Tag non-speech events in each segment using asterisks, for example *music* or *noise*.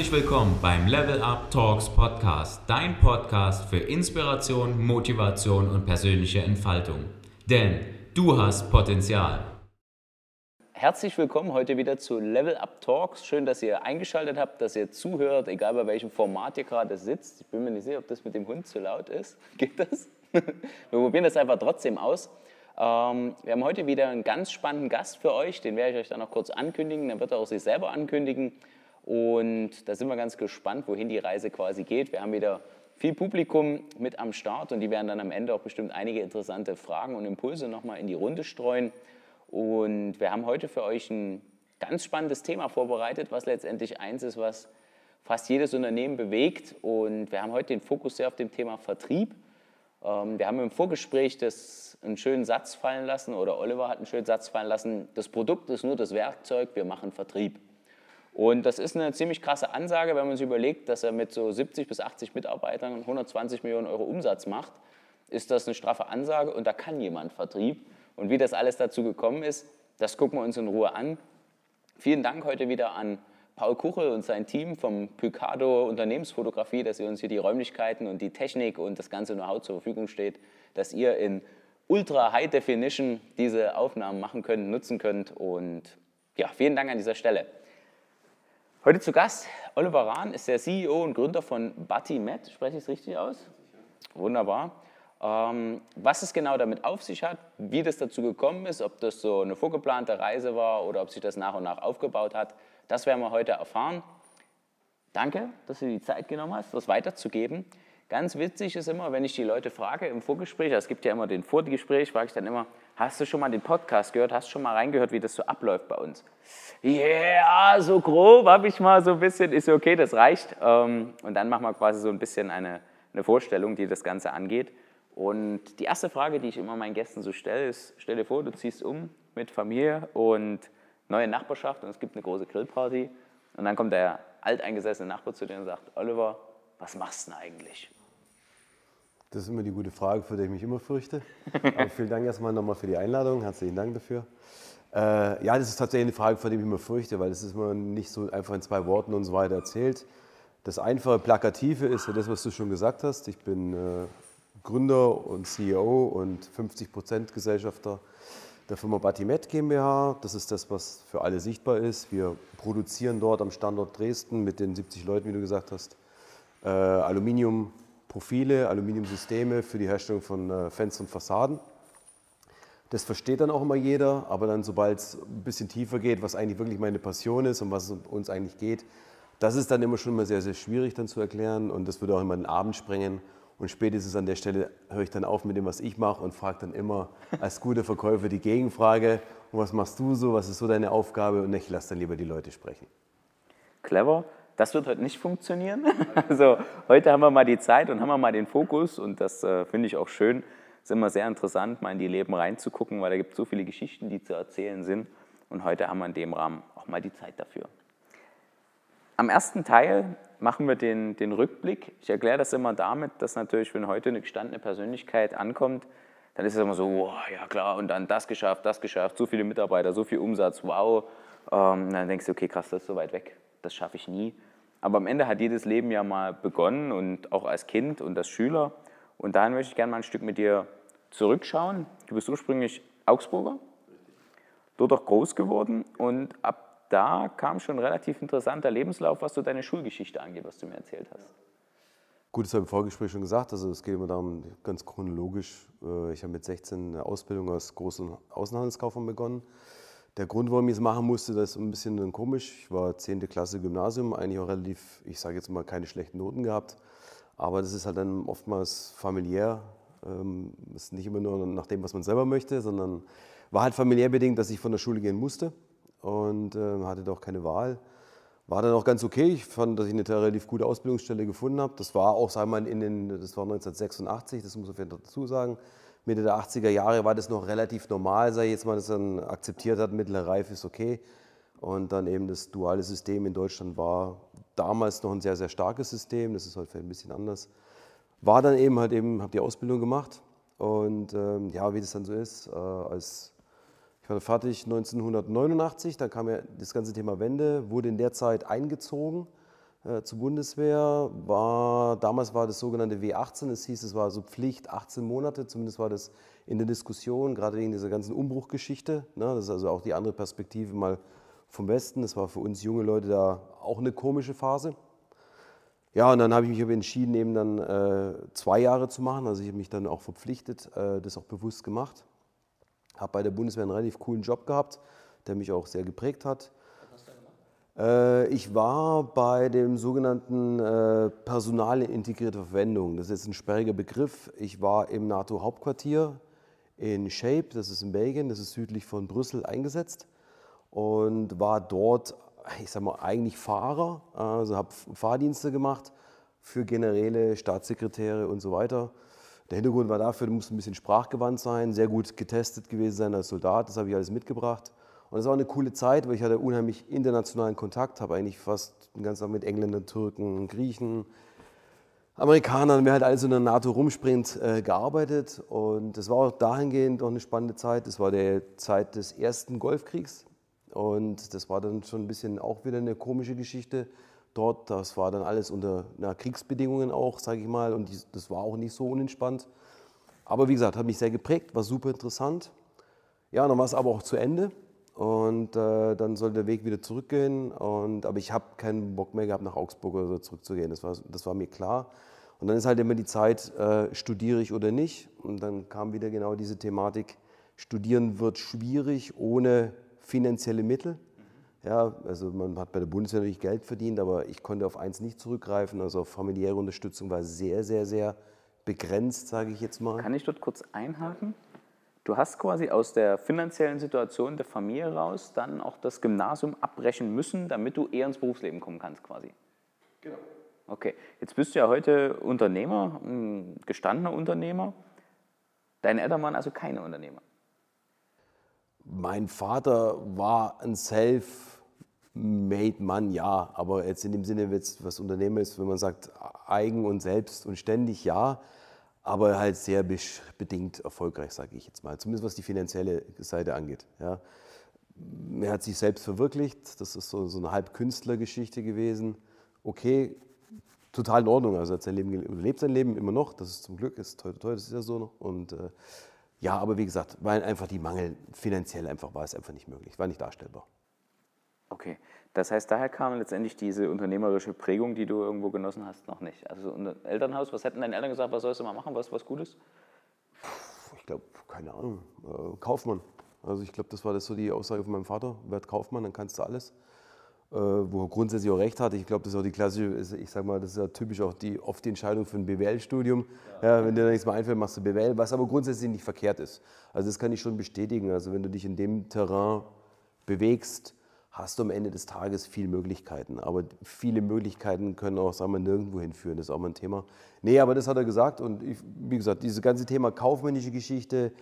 Herzlich willkommen beim Level Up Talks Podcast, dein Podcast für Inspiration, Motivation und persönliche Entfaltung. Denn du hast Potenzial. Herzlich willkommen heute wieder zu Level Up Talks. Schön, dass ihr eingeschaltet habt, dass ihr zuhört, egal bei welchem Format ihr gerade sitzt. Ich bin mir nicht sicher, ob das mit dem Hund zu laut ist. *laughs* Geht das? Wir probieren das einfach trotzdem aus. Ähm, wir haben heute wieder einen ganz spannenden Gast für euch, den werde ich euch dann noch kurz ankündigen, dann wird er auch sich selber ankündigen. Und da sind wir ganz gespannt, wohin die Reise quasi geht. Wir haben wieder viel Publikum mit am Start und die werden dann am Ende auch bestimmt einige interessante Fragen und Impulse nochmal in die Runde streuen. Und wir haben heute für euch ein ganz spannendes Thema vorbereitet, was letztendlich eins ist, was fast jedes Unternehmen bewegt. Und wir haben heute den Fokus sehr auf dem Thema Vertrieb. Ähm, wir haben im Vorgespräch das einen schönen Satz fallen lassen oder Oliver hat einen schönen Satz fallen lassen. Das Produkt ist nur das Werkzeug, wir machen Vertrieb. Und das ist eine ziemlich krasse Ansage, wenn man sich überlegt, dass er mit so 70 bis 80 Mitarbeitern 120 Millionen Euro Umsatz macht, ist das eine straffe Ansage und da kann jemand Vertrieb. Und wie das alles dazu gekommen ist, das gucken wir uns in Ruhe an. Vielen Dank heute wieder an Paul Kuchel und sein Team vom Picado Unternehmensfotografie, dass ihr uns hier die Räumlichkeiten und die Technik und das ganze Know-how zur Verfügung steht, dass ihr in Ultra High Definition diese Aufnahmen machen könnt, nutzen könnt. Und ja, vielen Dank an dieser Stelle. Heute zu Gast Oliver Rahn ist der CEO und Gründer von Batimet. Spreche ich es richtig aus? Wunderbar. Ähm, was es genau damit auf sich hat, wie das dazu gekommen ist, ob das so eine vorgeplante Reise war oder ob sich das nach und nach aufgebaut hat, das werden wir heute erfahren. Danke, dass du die Zeit genommen hast, das weiterzugeben. Ganz witzig ist immer, wenn ich die Leute frage im Vorgespräch, es gibt ja immer den Vorgespräch, frage ich dann immer, hast du schon mal den Podcast gehört, hast du schon mal reingehört, wie das so abläuft bei uns? Ja, yeah, so grob habe ich mal so ein bisschen, ist okay, das reicht. Ähm, und dann machen wir quasi so ein bisschen eine, eine Vorstellung, die das Ganze angeht. Und die erste Frage, die ich immer meinen Gästen so stelle, ist, stell dir vor, du ziehst um mit Familie und neue Nachbarschaft und es gibt eine große Grillparty. Und dann kommt der alteingesessene Nachbar zu dir und sagt, Oliver, was machst du denn eigentlich? Das ist immer die gute Frage, vor der ich mich immer fürchte. Aber vielen Dank erstmal nochmal für die Einladung. Herzlichen Dank dafür. Äh, ja, das ist tatsächlich eine Frage, vor der ich mich immer fürchte, weil das ist immer nicht so einfach in zwei Worten und so weiter erzählt. Das einfache Plakative ist ja das, was du schon gesagt hast. Ich bin äh, Gründer und CEO und 50 Prozent Gesellschafter der Firma Batimet GmbH. Das ist das, was für alle sichtbar ist. Wir produzieren dort am Standort Dresden mit den 70 Leuten, wie du gesagt hast, äh, Aluminium Profile, Aluminiumsysteme für die Herstellung von äh, Fenstern und Fassaden. Das versteht dann auch immer jeder, aber dann, sobald es ein bisschen tiefer geht, was eigentlich wirklich meine Passion ist und was uns eigentlich geht, das ist dann immer schon immer sehr, sehr schwierig dann zu erklären und das würde auch immer den Abend sprengen. Und spätestens an der Stelle höre ich dann auf mit dem, was ich mache und frage dann immer als guter Verkäufer die Gegenfrage, und was machst du so, was ist so deine Aufgabe und ich lasse dann lieber die Leute sprechen. Clever. Das wird heute nicht funktionieren. *laughs* Also heute haben wir mal die Zeit und haben wir mal den Fokus und das äh, finde ich auch schön. Es ist immer sehr interessant, mal in die Leben reinzugucken, weil da gibt es so viele Geschichten, die zu erzählen sind. Und heute haben wir in dem Rahmen auch mal die Zeit dafür. Am ersten Teil machen wir den, den Rückblick. Ich erkläre das immer damit, dass natürlich, wenn heute eine gestandene Persönlichkeit ankommt, dann ist es immer so, wow, ja klar, und dann das geschafft, das geschafft, so viele Mitarbeiter, so viel Umsatz, wow. Ähm, dann denkst du, okay, krass, das ist so weit weg, das schaffe ich nie. Aber am Ende hat jedes Leben ja mal begonnen und auch als Kind und als Schüler. Und dahin möchte ich gerne mal ein Stück mit dir zurückschauen. Du bist ursprünglich Augsburger, dort auch groß geworden und ab da kam schon ein relativ interessanter Lebenslauf, was so deine Schulgeschichte angeht, was du mir erzählt hast. Gut, das habe ich im Vorgespräch schon gesagt. Also es geht immer darum, ganz chronologisch. Äh, ich habe mit 16 eine Ausbildung als Groß- und Außenhandelskaufmann begonnen der Grund, warum ich es machen musste, das ist ein bisschen komisch. Ich war 10. Klasse Gymnasium, eigentlich auch relativ, ich sage jetzt mal, keine schlechten Noten gehabt. Aber das ist halt dann oftmals familiär. Ähm, ist nicht immer nur nach dem, was man selber möchte, sondern war halt familiär bedingt, dass ich von der Schule gehen musste und äh, hatte doch keine Wahl. War dann auch ganz okay. Ich fand, dass ich eine relativ gute Ausbildungsstelle gefunden habe. Das war auch, sagen wir mal, in den, das war 1986, das muss ich dazu sagen. Mitte der 80er Jahre war das noch relativ normal, ich jetzt mal, dass man akzeptiert hat, mittlere Reife ist okay. Und dann eben das duale System in Deutschland war damals noch ein sehr, sehr starkes System, das ist heute halt ein bisschen anders. War dann eben halt eben, habe die Ausbildung gemacht und ähm, ja, wie das dann so ist, äh, als ich war fertig 1989, dann kam ja das ganze Thema Wende, wurde in der Zeit eingezogen äh, zur Bundeswehr. War, damals war das sogenannte W18, es hieß, es war so Pflicht 18 Monate, zumindest war das in der Diskussion, gerade wegen dieser ganzen Umbruchgeschichte. Ne? Das ist also auch die andere Perspektive mal vom Westen. Das war für uns junge Leute da auch eine komische Phase. Ja, und dann habe ich mich aber entschieden, eben dann äh, zwei Jahre zu machen. Also ich habe mich dann auch verpflichtet, äh, das auch bewusst gemacht. Habe bei der Bundeswehr einen relativ coolen Job gehabt, der mich auch sehr geprägt hat. Was hast du gemacht? Äh, ich war bei dem sogenannten äh, Personal in integrierter Verwendung. Das ist jetzt ein sperriger Begriff. Ich war im NATO-Hauptquartier in Shape, das ist in Belgien, das ist südlich von Brüssel eingesetzt und war dort ich sag mal, eigentlich Fahrer, also habe Fahrdienste gemacht für Generäle, Staatssekretäre und so weiter. Der Hintergrund war dafür, du musst ein bisschen sprachgewandt sein, sehr gut getestet gewesen sein als Soldat, das habe ich alles mitgebracht. Und es war eine coole Zeit, weil ich hatte unheimlich internationalen Kontakt, habe eigentlich fast den ganzen Tag mit Engländern, Türken, Griechen, Amerikanern, wer halt alles in der NATO rumspringt, äh, gearbeitet. Und das war auch dahingehend auch eine spannende Zeit. Das war die Zeit des ersten Golfkriegs, und das war dann schon ein bisschen auch wieder eine komische Geschichte dort. Das war dann alles unter na, Kriegsbedingungen auch, sage ich mal. Und das war auch nicht so unentspannt. Aber wie gesagt, hat mich sehr geprägt, war super interessant. Ja, dann war es aber auch zu Ende. Und äh, dann soll der Weg wieder zurückgehen. Und, aber ich habe keinen Bock mehr gehabt, nach Augsburg oder so zurückzugehen. Das war, das war mir klar. Und dann ist halt immer die Zeit, äh, studiere ich oder nicht. Und dann kam wieder genau diese Thematik, studieren wird schwierig ohne finanzielle Mittel. Ja, also man hat bei der Bundeswehr natürlich Geld verdient, aber ich konnte auf eins nicht zurückgreifen. Also familiäre Unterstützung war sehr, sehr, sehr begrenzt, sage ich jetzt mal. Kann ich dort kurz einhaken? Du hast quasi aus der finanziellen Situation der Familie raus dann auch das Gymnasium abbrechen müssen, damit du eher ins Berufsleben kommen kannst quasi. Genau. Okay, jetzt bist du ja heute Unternehmer, ein gestandener Unternehmer. Deine Eltern waren also keine Unternehmer. Mein Vater war ein Self-Made-Mann, ja, aber jetzt in dem Sinne, was Unternehmer ist, wenn man sagt eigen und selbst und ständig, ja, aber halt sehr bedingt erfolgreich, sage ich jetzt mal, zumindest was die finanzielle Seite angeht. Ja. Er hat sich selbst verwirklicht, das ist so, so eine Halbkünstlergeschichte gewesen. Okay, total in Ordnung, also hat sein Leben, lebt sein Leben immer noch, das ist zum Glück, ist toll, toll, das ist ja so noch und äh, ja, aber wie gesagt, weil einfach die Mangel finanziell einfach war es einfach nicht möglich, war nicht darstellbar. Okay, das heißt, daher kam letztendlich diese unternehmerische Prägung, die du irgendwo genossen hast, noch nicht. Also ein Elternhaus, was hätten deine Eltern gesagt, was sollst du mal machen, was was Gutes? Ich glaube, keine Ahnung, äh, Kaufmann. Also ich glaube, das war das so die Aussage von meinem Vater, werd Kaufmann, dann kannst du alles. Äh, wo er grundsätzlich auch recht hat. Ich glaube, das ist auch die klassische, ich sag mal, das ist ja typisch auch die, oft die Entscheidung für ein BWL-Studium. Ja. ja. wenn dir da nichts mehr einfällt, machst du BWL, was aber grundsätzlich nicht verkehrt ist. Also das kann ich schon bestätigen. Also wenn du dich in dem Terrain bewegst, hast du am Ende des Tages viele Möglichkeiten. Aber viele Möglichkeiten können auch, sagen wir, nirgendwo hinführen. Das ist auch mal ein Thema. Nee, aber das hat er gesagt. Und ich, wie gesagt, dieses ganze Thema kaufmännische Geschichte,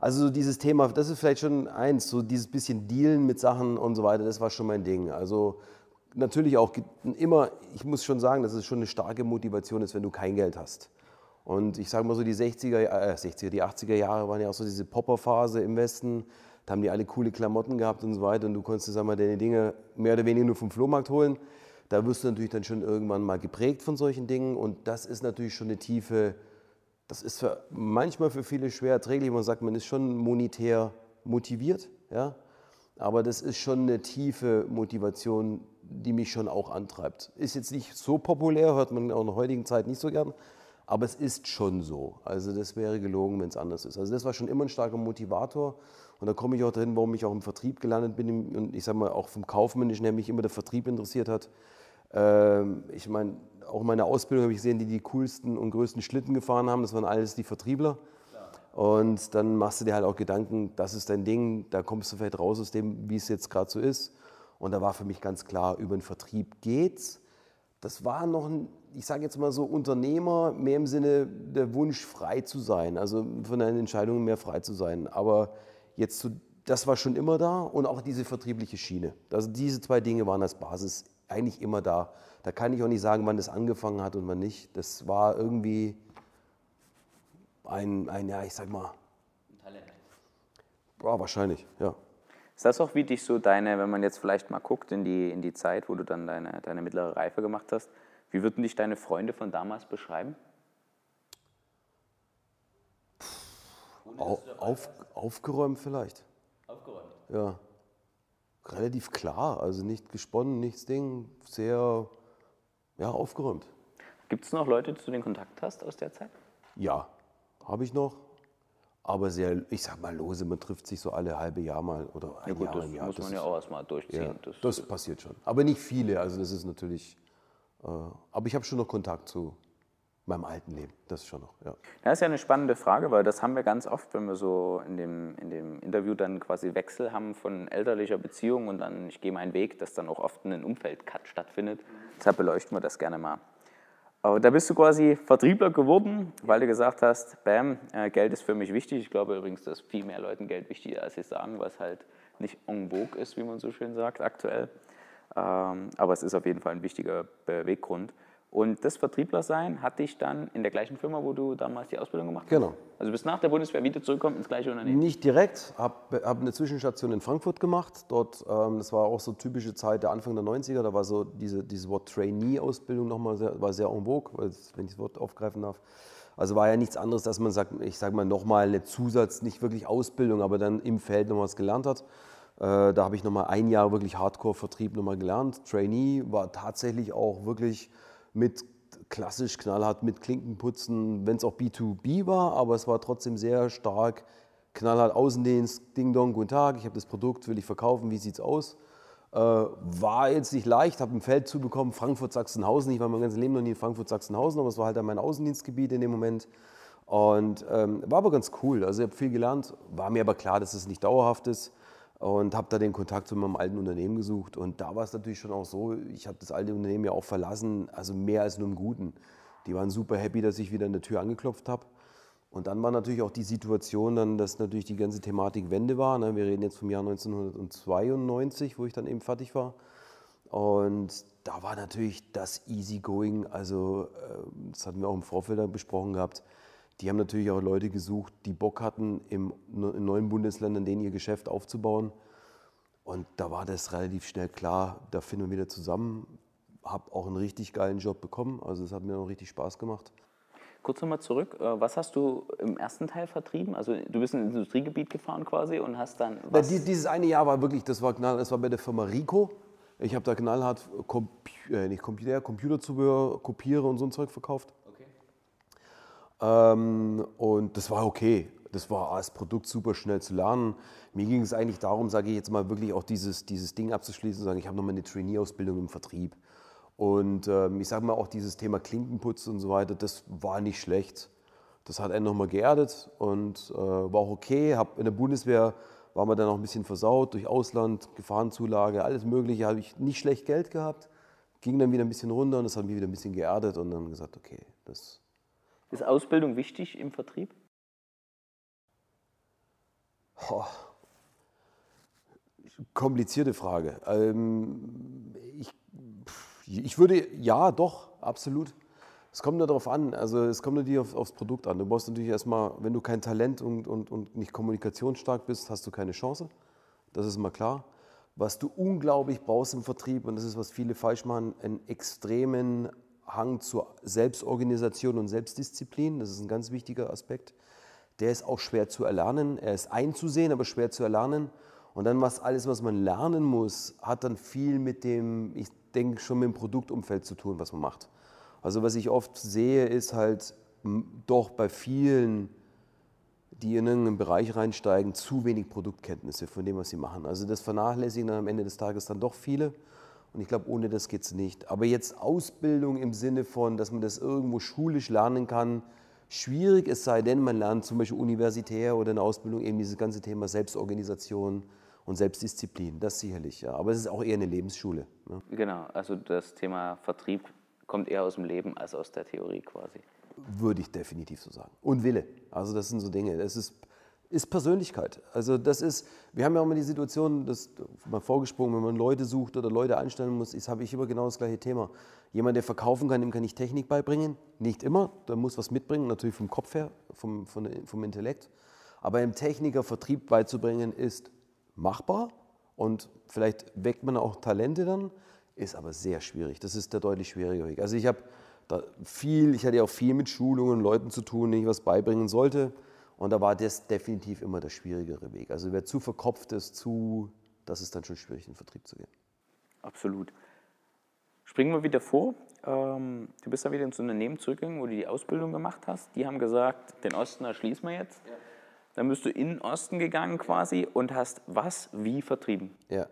also so dieses Thema, das ist vielleicht schon eins, so dieses bisschen Dealen mit Sachen und so weiter, das war schon mein Ding. Also natürlich auch immer, ich muss schon sagen, dass es schon eine starke Motivation ist, wenn du kein Geld hast. Und ich sage mal so, die 60er, äh, 60er, die 80er Jahre waren ja auch so diese Popper-Phase im Westen. Da haben die alle coole Klamotten gehabt und so weiter. Und du konntest, sag mal, deine Dinge mehr oder weniger nur vom Flohmarkt holen. Da wirst du natürlich dann schon irgendwann mal geprägt von solchen Dingen. Und das ist natürlich schon eine tiefe das ist für, manchmal für viele schwer erträglich. Man sagt, man ist schon monetär motiviert, ja? aber das ist schon eine tiefe Motivation, die mich schon auch antreibt. Ist jetzt nicht so populär, hört man auch in der heutigen Zeit nicht so gern, aber es ist schon so. Also das wäre gelogen, wenn es anders ist. Also das war schon immer ein starker Motivator. Und da komme ich auch drin, warum ich auch im Vertrieb gelandet bin. Und ich sage mal, auch vom Kaufmännischen, der mich immer der Vertrieb interessiert hat. Ähm, ich meine, auch in meiner Ausbildung habe ich gesehen, die die coolsten und größten Schlitten gefahren haben. Das waren alles die Vertriebler. Und dann machst du dir halt auch Gedanken, das ist dein Ding, da kommst du vielleicht raus aus dem, wie es jetzt gerade so ist. Und da war für mich ganz klar, über den Vertrieb geht's. Das war noch ein, ich sage jetzt mal so, Unternehmer, mehr im Sinne der Wunsch, frei zu sein, also von deinen Entscheidungen mehr frei zu sein. Aber jetzt, so, das war schon immer da und auch diese vertriebliche Schiene. Also diese zwei Dinge waren als Basis eigentlich immer da. Da kann ich auch nicht sagen, wann das angefangen hat und wann nicht. Das war irgendwie ein, ein ja, ich sag mal. Ein Talent. Ja, wahrscheinlich, ja. Ist das auch wie dich so deine, wenn man jetzt vielleicht mal guckt in die, in die Zeit, wo du dann deine, deine mittlere Reife gemacht hast, wie würden dich deine Freunde von damals beschreiben? Au, auf, aufgeräumt vielleicht. Aufgeräumt. Ja. Relativ klar, also nicht gesponnen, nichts Ding, sehr ja, aufgeräumt. Gibt es noch Leute, die du den Kontakt hast aus der Zeit? Ja, habe ich noch. Aber sehr, ich sag mal lose, man trifft sich so alle halbe Jahr mal oder ein Ja gut, Jahr das Jahr. muss man ja auch erstmal durchziehen. ja, das, das passiert schon. Aber nicht viele, also das ist natürlich. Äh, aber ich habe schon noch Kontakt zu meinem alten Leben, das schon noch. Ja. Das ist ja eine spannende Frage, weil das haben wir ganz oft, wenn wir so in dem, in dem Interview dann quasi Wechsel haben von elterlicher Beziehung und dann ich gehe meinen Weg, dass dann auch oft ein Umfeldcut stattfindet. Deshalb beleuchten wir das gerne mal. Aber da bist du quasi Vertriebler geworden, weil du gesagt hast, bam, äh, Geld ist für mich wichtig. Ich glaube übrigens, dass viel mehr Leuten Geld wichtig ist, als sie sagen, was halt nicht en vogue ist, wie man so schön sagt, aktuell. Ähm, aber es ist auf jeden Fall ein wichtiger Beweggrund. Und das Vertrieblersein hat dich dann in der gleichen Firma, wo du damals die Ausbildung gemacht hast? Genau. Also bist nach der Bundeswehr wieder zurückgekommen ins gleiche Unternehmen? Nicht direkt, habe hab eine Zwischenstation in Frankfurt gemacht. Dort, ähm, das war auch so typische Zeit der Anfang der 90er, da war so diese, dieses Wort Trainee-Ausbildung nochmal sehr, war sehr en vogue, wenn ich das Wort aufgreifen darf. Also war ja nichts anderes, dass man sagt, ich sage mal nochmal eine Zusatz, nicht wirklich Ausbildung, aber dann im Feld noch was gelernt hat. Äh, da habe ich nochmal ein Jahr wirklich Hardcore-Vertrieb nochmal gelernt. Trainee war tatsächlich auch wirklich mit klassisch knallhart mit Klinkenputzen, wenn es auch B2B war, aber es war trotzdem sehr stark knallhart Außendienst, Ding Dong, guten Tag, ich habe das Produkt, will ich verkaufen, wie sieht's aus? Äh, war jetzt nicht leicht, habe ein Feld zubekommen, Frankfurt-Sachsenhausen. Ich war mein ganzes Leben noch nie in Frankfurt-Sachsenhausen, aber es war halt dann mein Außendienstgebiet in dem Moment. Und ähm, war aber ganz cool. Also ich habe viel gelernt, war mir aber klar, dass es nicht dauerhaft ist und habe da den Kontakt zu meinem alten Unternehmen gesucht. Und da war es natürlich schon auch so, ich habe das alte Unternehmen ja auch verlassen, also mehr als nur im Guten. Die waren super happy, dass ich wieder an der Tür angeklopft habe. Und dann war natürlich auch die Situation, dann, dass natürlich die ganze Thematik Wende war. Ne? Wir reden jetzt vom Jahr 1992, wo ich dann eben fertig war. Und da war natürlich das Easygoing, also äh, das hatten wir auch im Vorfeld besprochen gehabt. Die haben natürlich auch Leute gesucht, die Bock hatten, im, in neuen Bundesländern denen ihr Geschäft aufzubauen. Und da war das relativ schnell klar, da finden wir wieder zusammen. Habe auch einen richtig geilen Job bekommen, also es hat mir auch richtig Spaß gemacht. Kurz nochmal zurück. äh, Was hast du im ersten Teil vertrieben? Also du bist in ein Industriegebiet gefahren quasi und hast dann Na, dieses eine Jahr war wirklich, das war knall, das war bei der Firma Rico. Ich habe da knallhart Compu äh, nicht Computer, Computerzubehör, Kopiere und so ein Zeug verkauft. Ähm, und das war okay. Das war als Produkt super schnell zu lernen. Mir ging es eigentlich darum, sage ich jetzt mal, wirklich auch dieses, dieses Ding abzuschließen sagen, ich habe nochmal eine Trainee-Ausbildung im Vertrieb. Und ähm, ich sage mal auch dieses Thema Klinkenputz und so weiter, das war nicht schlecht. Das hat einen nochmal geerdet und äh, war auch okay. Hab in der Bundeswehr waren wir dann auch ein bisschen versaut durch Ausland, Gefahrenzulage, alles Mögliche. Habe ich nicht schlecht Geld gehabt, ging dann wieder ein bisschen runter und das hat mich wieder ein bisschen geerdet und dann gesagt, okay, das Ist Ausbildung wichtig im Vertrieb? Boah. Komplizierte Frage. Ähm, ich, ich würde, ja, doch, absolut. Es kommt nur darauf an, also es kommt natürlich auf, aufs Produkt an. Du brauchst natürlich erstmal, wenn du kein Talent und, und, und nicht kommunikationsstark bist, hast du keine Chance. Das ist mal klar. Was du unglaublich brauchst im Vertrieb, und das ist, was viele falsch machen, einen extremen Hang zur Selbstorganisation und Selbstdisziplin. Das ist ein ganz wichtiger Aspekt. Der ist auch schwer zu erlernen. Er ist einzusehen, aber schwer zu erlernen. Und dann was alles, was man lernen muss, hat dann viel mit dem, ich denke schon mit dem Produktumfeld zu tun, was man macht. Also was ich oft sehe, ist halt doch bei vielen, die in irgendeinen Bereich reinsteigen, zu wenig Produktkenntnisse von dem, was sie machen. Also das vernachlässigen dann am Ende des Tages dann doch viele. Und ich glaube, ohne das geht es nicht. Aber jetzt Ausbildung im Sinne von, dass man das irgendwo schulisch lernen kann, schwierig, es sei denn, man lernt zum Beispiel universitär oder in der Ausbildung eben dieses ganze Thema Selbstorganisation und Selbstdisziplin. Das sicherlich, ja. Aber es ist auch eher eine Lebensschule. Ne? Genau, also das Thema Vertrieb kommt eher aus dem Leben als aus der Theorie quasi. Würde ich definitiv so sagen. Und Wille. Also das sind so Dinge. Das ist, ist Persönlichkeit. Also das ist, wir haben ja auch immer die Situation, das mal vorgesprungen, wenn man Leute sucht oder Leute einstellen muss, ist, habe ich immer genau das gleiche Thema. Jemand, der verkaufen kann, dem kann ich Technik beibringen. Nicht immer, der muss was mitbringen, natürlich vom Kopf her, vom, von, vom Intellekt. Aber einem Techniker Vertrieb beizubringen ist machbar, und vielleicht weckt man auch Talente dann, ist aber sehr schwierig. Das ist der deutlich schwierige Weg. Also ich habe viel, ich hatte ja auch viel mit Schulungen, Leuten zu tun, denen ich was beibringen sollte. Und da war das definitiv immer der schwierigere Weg. Also wer zu verkopft ist, zu, das ist dann schon schwierig, in den Vertrieb zu gehen. Absolut. Springen wir wieder vor. Ähm, du bist da wieder ins Unternehmen zurückgegangen, wo du die Ausbildung gemacht hast. Die haben gesagt, den Osten erschließen wir jetzt. Ja. Dann bist du in den Osten gegangen quasi und hast was wie vertrieben. Ja.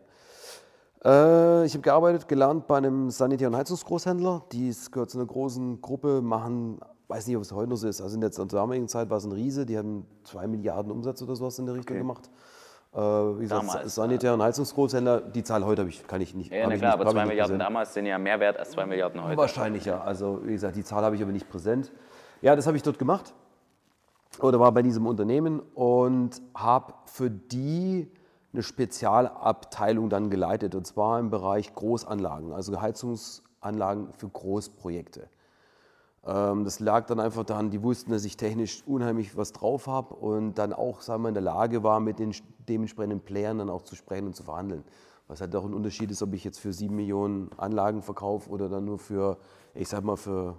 Äh, ich habe gearbeitet, gelernt bei einem Sanitär- und Heizungsgroßhändler. Die gehört zu einer großen Gruppe, machen, weiß nicht, ob es heute noch so ist. Also in der damaligen Zeit war es ein Riese, die haben zwei Milliarden Umsatz oder sowas in der Richtung okay. gemacht. Äh, wie gesagt, damals, Sanitär- und Heizungsgroßhändler, die Zahl heute ich, kann ich nicht. Ja, na klar, aber zwei Milliarden damals sind ja mehr wert als zwei Milliarden heute. Wahrscheinlich, ja. Also wie gesagt, die Zahl habe ich aber nicht präsent. Ja, das habe ich dort gemacht oder war bei diesem Unternehmen und habe für die eine Spezialabteilung dann geleitet und zwar im Bereich Großanlagen, also Heizungsanlagen für Großprojekte. Ähm, das lag dann einfach daran, die wussten, dass ich technisch unheimlich was drauf habe und dann auch sagen wir, in der Lage war, mit den dementsprechenden Playern dann auch zu sprechen und zu verhandeln. Was halt auch ein Unterschied ist, ob ich jetzt für 7 Millionen Anlagen verkaufe oder dann nur für, ich sag mal, für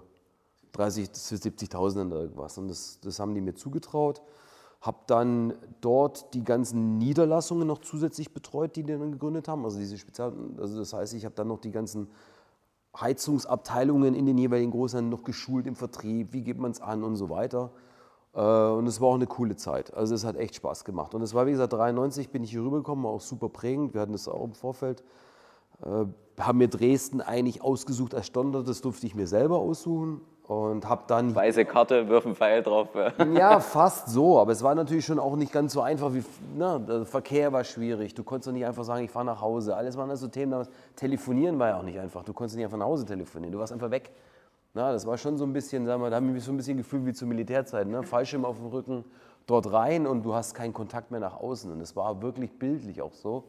30 bis 70.000 oder irgendwas. Und das, das haben die mir zugetraut. Habe dann dort die ganzen Niederlassungen noch zusätzlich betreut, die die dann gegründet haben. Also diese Spezial, also das heißt, ich habe dann noch die ganzen Heizungsabteilungen in den jeweiligen Großhändlern noch geschult im Vertrieb, wie geht man es an und so weiter. Äh, und es war auch eine coole Zeit. Also es hat echt Spaß gemacht. Und es war, wie gesagt, 93 bin ich hier rübergekommen, war auch super prägend. Wir hatten das auch im Vorfeld. Äh, haben mir Dresden eigentlich ausgesucht als Standort, das durfte ich mir selber aussuchen und habe dann weiße Karte, wirf einen Pfeil drauf. ja, *laughs* fast so, aber es war natürlich schon auch nicht ganz so einfach wie na, der Verkehr war schwierig. Du konntest doch nicht einfach sagen, ich fahre nach Hause. Alles waren so Themen, telefonieren war ja auch nicht einfach. Du konntest nicht einfach nach Hause telefonieren, du warst einfach weg. Na, das war schon so ein bisschen, sagen wir, da haben wir so ein bisschen gefühlt wie zur Militärzeit, ne? Fallschirm auf dem Rücken, dort rein und du hast keinen Kontakt mehr nach außen und das war wirklich bildlich auch so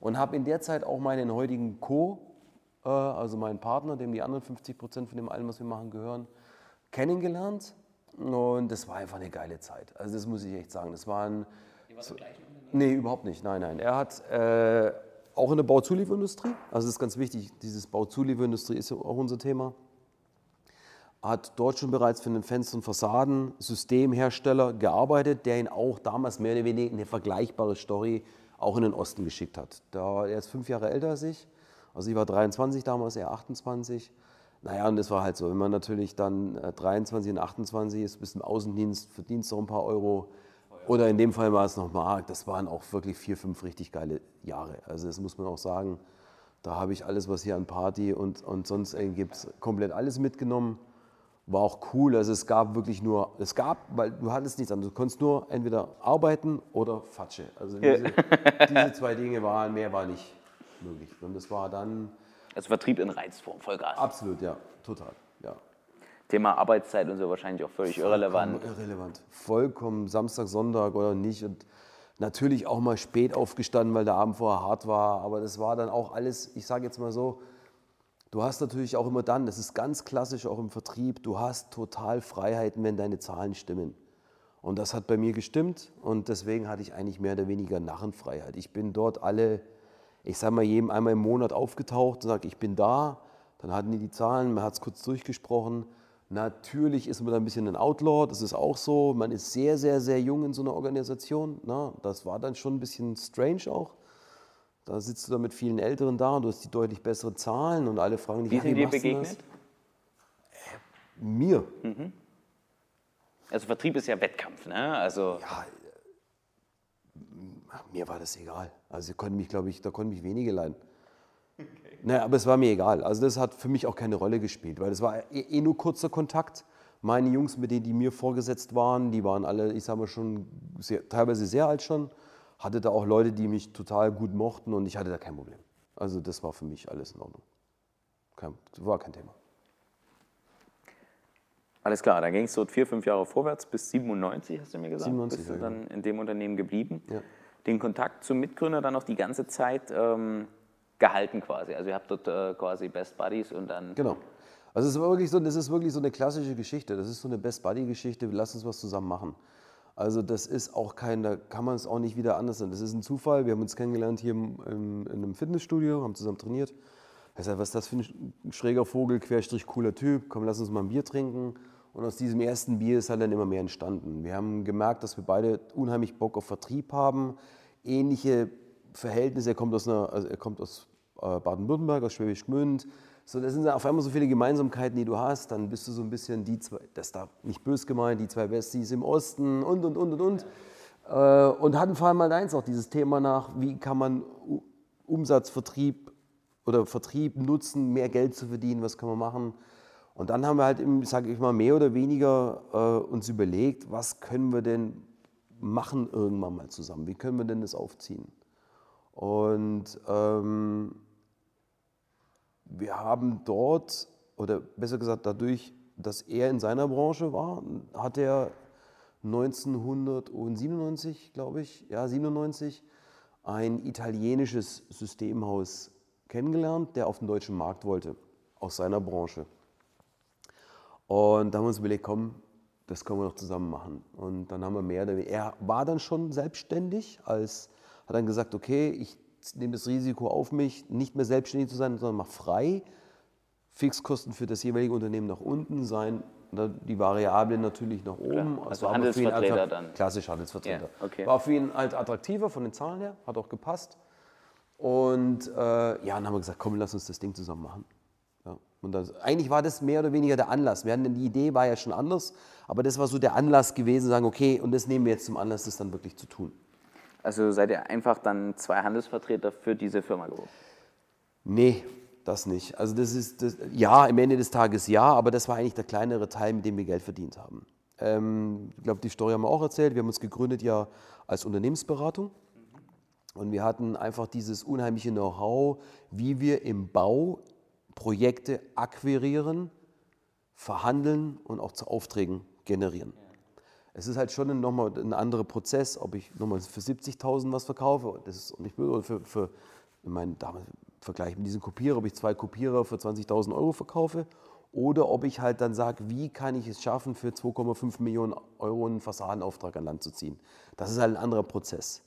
und habe in der Zeit auch meinen heutigen Co, äh, also meinen Partner, dem die anderen 50 Prozent von dem allem, was wir machen, gehören, kennengelernt und das war einfach eine geile Zeit. Also das muss ich echt sagen. Das war ein... So, nee, überhaupt nicht. Nein, nein. Er hat äh, auch in der Bauzulieferindustrie, also das ist ganz wichtig, dieses Bauzulieferindustrie ist ja auch unser Thema, hat dort schon bereits für einen Fenster- und Fassaden-Systemhersteller gearbeitet, der ihn auch damals mehr oder weniger eine vergleichbare Story auch in den Osten geschickt hat. Da, er ist fünf Jahre älter als ich, also ich war 23 damals, er 28 naja, und das war halt so, wenn man natürlich dann 23 äh, und 28 ist, bis im Außendienst, verdienst du noch ein paar Euro. Oder in dem Fall war es noch Mark. Das waren auch wirklich vier, fünf richtig geile Jahre. Also das muss man auch sagen. Da habe ich alles, was hier an Party und, und sonst gibt, komplett alles mitgenommen. War auch cool. Also es gab wirklich nur, es gab, weil du hattest nichts anderes. Du konntest nur entweder arbeiten oder Fatsche. Also diese, diese zwei Dinge waren, mehr war nicht möglich. Und das war dann also Vertrieb in Reizform, Vollgas. Absolut, ja, total, ja. Thema Arbeitszeit und so wahrscheinlich auch völlig Vollkommen irrelevant. Irrelevant. Vollkommen Samstag, Sonntag oder nicht. Und natürlich auch mal spät aufgestanden, weil der Abend vorher hart war. Aber das war dann auch alles, ich sage jetzt mal so, du hast natürlich auch immer dann, das ist ganz klassisch auch im Vertrieb, du hast total Freiheiten, wenn deine Zahlen stimmen. Und das hat bei mir gestimmt und deswegen hatte ich eigentlich mehr oder weniger Narrenfreiheit. Ich bin dort alle ich sage mal, jedem einmal im Monat aufgetaucht und sage, ich bin da. Dann hatten die die Zahlen, man hat es kurz durchgesprochen. Natürlich ist man da ein bisschen ein Outlaw, das ist auch so. Man ist sehr, sehr, sehr jung in so einer Organisation. Na, das war dann schon ein bisschen strange auch. Da sitzt du da mit vielen Älteren da und du hast die deutlich besseren Zahlen und alle fragen dich, wie sind dir begegnet? Äh, mir. Mhm. Also Vertrieb ist ja Wettkampf, ne? Also ja, mir war das egal. Also konnten mich, glaube ich, da konnten mich wenige leiden. Okay. Naja, aber es war mir egal. Also das hat für mich auch keine Rolle gespielt, weil es war eh, eh nur kurzer Kontakt. Meine Jungs, mit denen die mir vorgesetzt waren, die waren alle, ich sage mal schon, sehr, teilweise sehr alt schon. Hatte da auch Leute, die mich total gut mochten und ich hatte da kein Problem. Also das war für mich alles in Ordnung. Kein, war kein Thema. Alles klar, dann ging es so vier, fünf Jahre vorwärts bis 97, hast du mir gesagt. 97, bist du ja, dann in dem Unternehmen geblieben. Ja den Kontakt zum Mitgründer dann auch die ganze Zeit ähm, gehalten quasi. Also ihr habt dort äh, quasi Best Buddies und dann. Genau. Also es ist wirklich so, das ist wirklich so eine klassische Geschichte. Das ist so eine Best Buddy Geschichte. Lass uns was zusammen machen. Also das ist auch kein, da kann man es auch nicht wieder anders sein. Das ist ein Zufall. Wir haben uns kennengelernt hier im, im, in einem Fitnessstudio, haben zusammen trainiert. Er sagt, was ist das für ein schräger Vogel, Querstrich, cooler Typ, komm, lass uns mal ein Bier trinken. Und aus diesem ersten Bier ist halt dann immer mehr entstanden. Wir haben gemerkt, dass wir beide unheimlich Bock auf Vertrieb haben, ähnliche Verhältnisse. Er kommt aus, also aus äh, Baden-Württemberg, aus Schwäbisch Gmünd. So, das sind auf einmal so viele Gemeinsamkeiten, die du hast. Dann bist du so ein bisschen die zwei, das ist da nicht bös gemeint, die zwei Besties im Osten und, und, und, und, und. Äh, und hatten vor allem halt eins auch, dieses Thema nach, wie kann man Umsatz, Vertrieb oder Vertrieb nutzen, mehr Geld zu verdienen, was kann man machen. Und dann haben wir halt, sage ich mal, mehr oder weniger äh, uns überlegt, was können wir denn machen irgendwann mal zusammen? Wie können wir denn das aufziehen? Und ähm, wir haben dort, oder besser gesagt dadurch, dass er in seiner Branche war, hat er 1997, glaube ich, ja 97, ein italienisches Systemhaus kennengelernt, der auf den deutschen Markt wollte, aus seiner Branche. Und da haben wir uns überlegt, komm, das können wir noch zusammen machen. Und dann haben wir mehr oder weniger, er war dann schon selbstständig, als, hat dann gesagt, okay, ich nehme das Risiko auf mich, nicht mehr selbstständig zu sein, sondern mache frei. Fixkosten für das jeweilige Unternehmen nach unten sein, die Variablen natürlich nach oben. Klar, also Handelsvertreter dann. Klassisch Handelsvertreter. Ja, okay. War für ihn halt attraktiver von den Zahlen her, hat auch gepasst. Und äh, ja, dann haben wir gesagt, komm, lass uns das Ding zusammen machen. Und das, eigentlich war das mehr oder weniger der Anlass. Wir hatten, die Idee war ja schon anders, aber das war so der Anlass gewesen, sagen, okay, und das nehmen wir jetzt zum Anlass, das dann wirklich zu tun. Also seid ihr einfach dann zwei Handelsvertreter für diese Firma geworden? Nee, das nicht. Also das ist, das, ja, im Ende des Tages ja, aber das war eigentlich der kleinere Teil, mit dem wir Geld verdient haben. Ähm, ich glaube, die Story haben wir auch erzählt. Wir haben uns gegründet ja als Unternehmensberatung. Und wir hatten einfach dieses unheimliche Know-how, wie wir im Bau Projekte akquirieren, verhandeln und auch zu Aufträgen generieren. Es ist halt schon nochmal ein anderer Prozess, ob ich nochmal für 70.000 was verkaufe, das ist nicht böse, oder für, für ich meine, damals Vergleich mit diesem Kopierer, ob ich zwei Kopierer für 20.000 Euro verkaufe oder ob ich halt dann sage, wie kann ich es schaffen, für 2,5 Millionen Euro einen Fassadenauftrag an Land zu ziehen. Das ist halt ein anderer Prozess.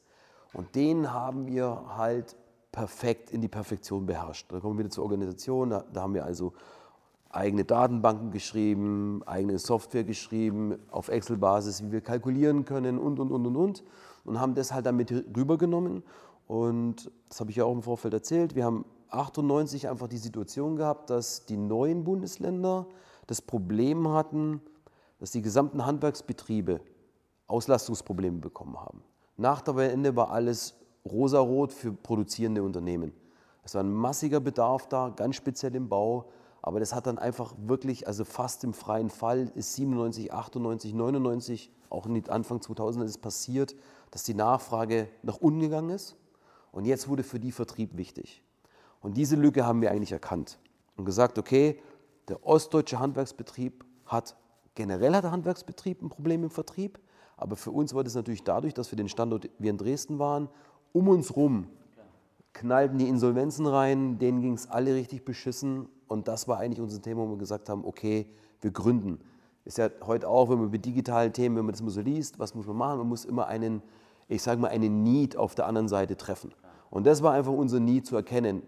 Und den haben wir halt perfekt in die Perfektion beherrscht. Da kommen wir wieder zur Organisation, da, da haben wir also eigene Datenbanken geschrieben, eigene Software geschrieben, auf Excel-Basis, wie wir kalkulieren können und, und, und, und, und. Und haben das halt damit rübergenommen. Und das habe ich ja auch im Vorfeld erzählt. Wir haben 98 einfach die Situation gehabt, dass die neuen Bundesländer das Problem hatten, dass die gesamten Handwerksbetriebe Auslastungsprobleme bekommen haben. Nach der Wende war alles rosarot für produzierende Unternehmen. Es war ein massiger Bedarf da, ganz speziell im Bau. Aber das hat dann einfach wirklich, also fast im freien Fall, ist 97, 98, 99, auch Anfang 2000 ist passiert, dass die Nachfrage nach unten gegangen ist. Und jetzt wurde für die Vertrieb wichtig. Und diese Lücke haben wir eigentlich erkannt und gesagt, okay, der ostdeutsche Handwerksbetrieb hat, generell hat der Handwerksbetrieb ein Problem im Vertrieb, aber für uns war das natürlich dadurch, dass wir den Standort, wir in Dresden waren, um uns rum knallten die Insolvenzen rein, denen ging es alle richtig beschissen und das war eigentlich unser Thema, wo wir gesagt haben, okay, wir gründen. Ist ja heute auch, wenn man mit digitalen Themen, wenn man das immer so liest, was muss man machen? Man muss immer einen, ich sage mal, einen Need auf der anderen Seite treffen. Und das war einfach unser Need zu erkennen.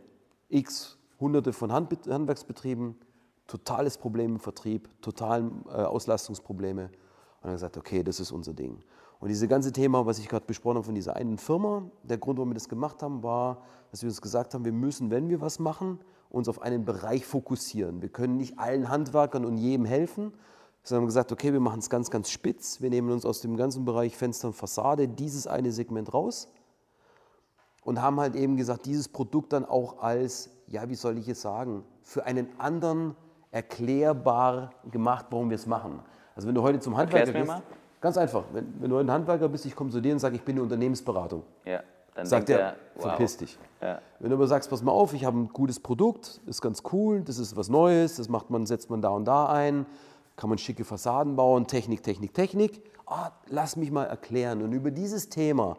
X hunderte von Handwerksbetrieben, totales Problem im Vertrieb, total äh, Auslastungsprobleme. Und dann gesagt, okay, das ist unser Ding. Und dieses ganze Thema, was ich gerade besprochen habe von dieser einen Firma, der Grund, warum wir das gemacht haben, war, dass wir uns gesagt haben, wir müssen, wenn wir was machen, uns auf einen Bereich fokussieren. Wir können nicht allen Handwerkern und jedem helfen, sondern haben gesagt, okay, wir machen es ganz, ganz spitz. Wir nehmen uns aus dem ganzen Bereich Fenster und Fassade dieses eine Segment raus und haben halt eben gesagt, dieses Produkt dann auch als, ja, wie soll ich es sagen, für einen anderen erklärbar gemacht, warum wir es machen. Also wenn du heute zum Handwerker gehst, ganz einfach, wenn, wenn du ein Handwerker bist, ich komme zu dir und sage, ich bin eine Unternehmensberatung. Ja. Dann sagt er, er wow. verpiss dich. Ja. Wenn du aber sagst, pass mal auf, ich habe ein gutes Produkt, ist ganz cool, das ist was Neues, das macht man, setzt man da und da ein, kann man schicke Fassaden bauen, Technik, Technik, Technik. Ah, lass mich mal erklären. Und über dieses Thema,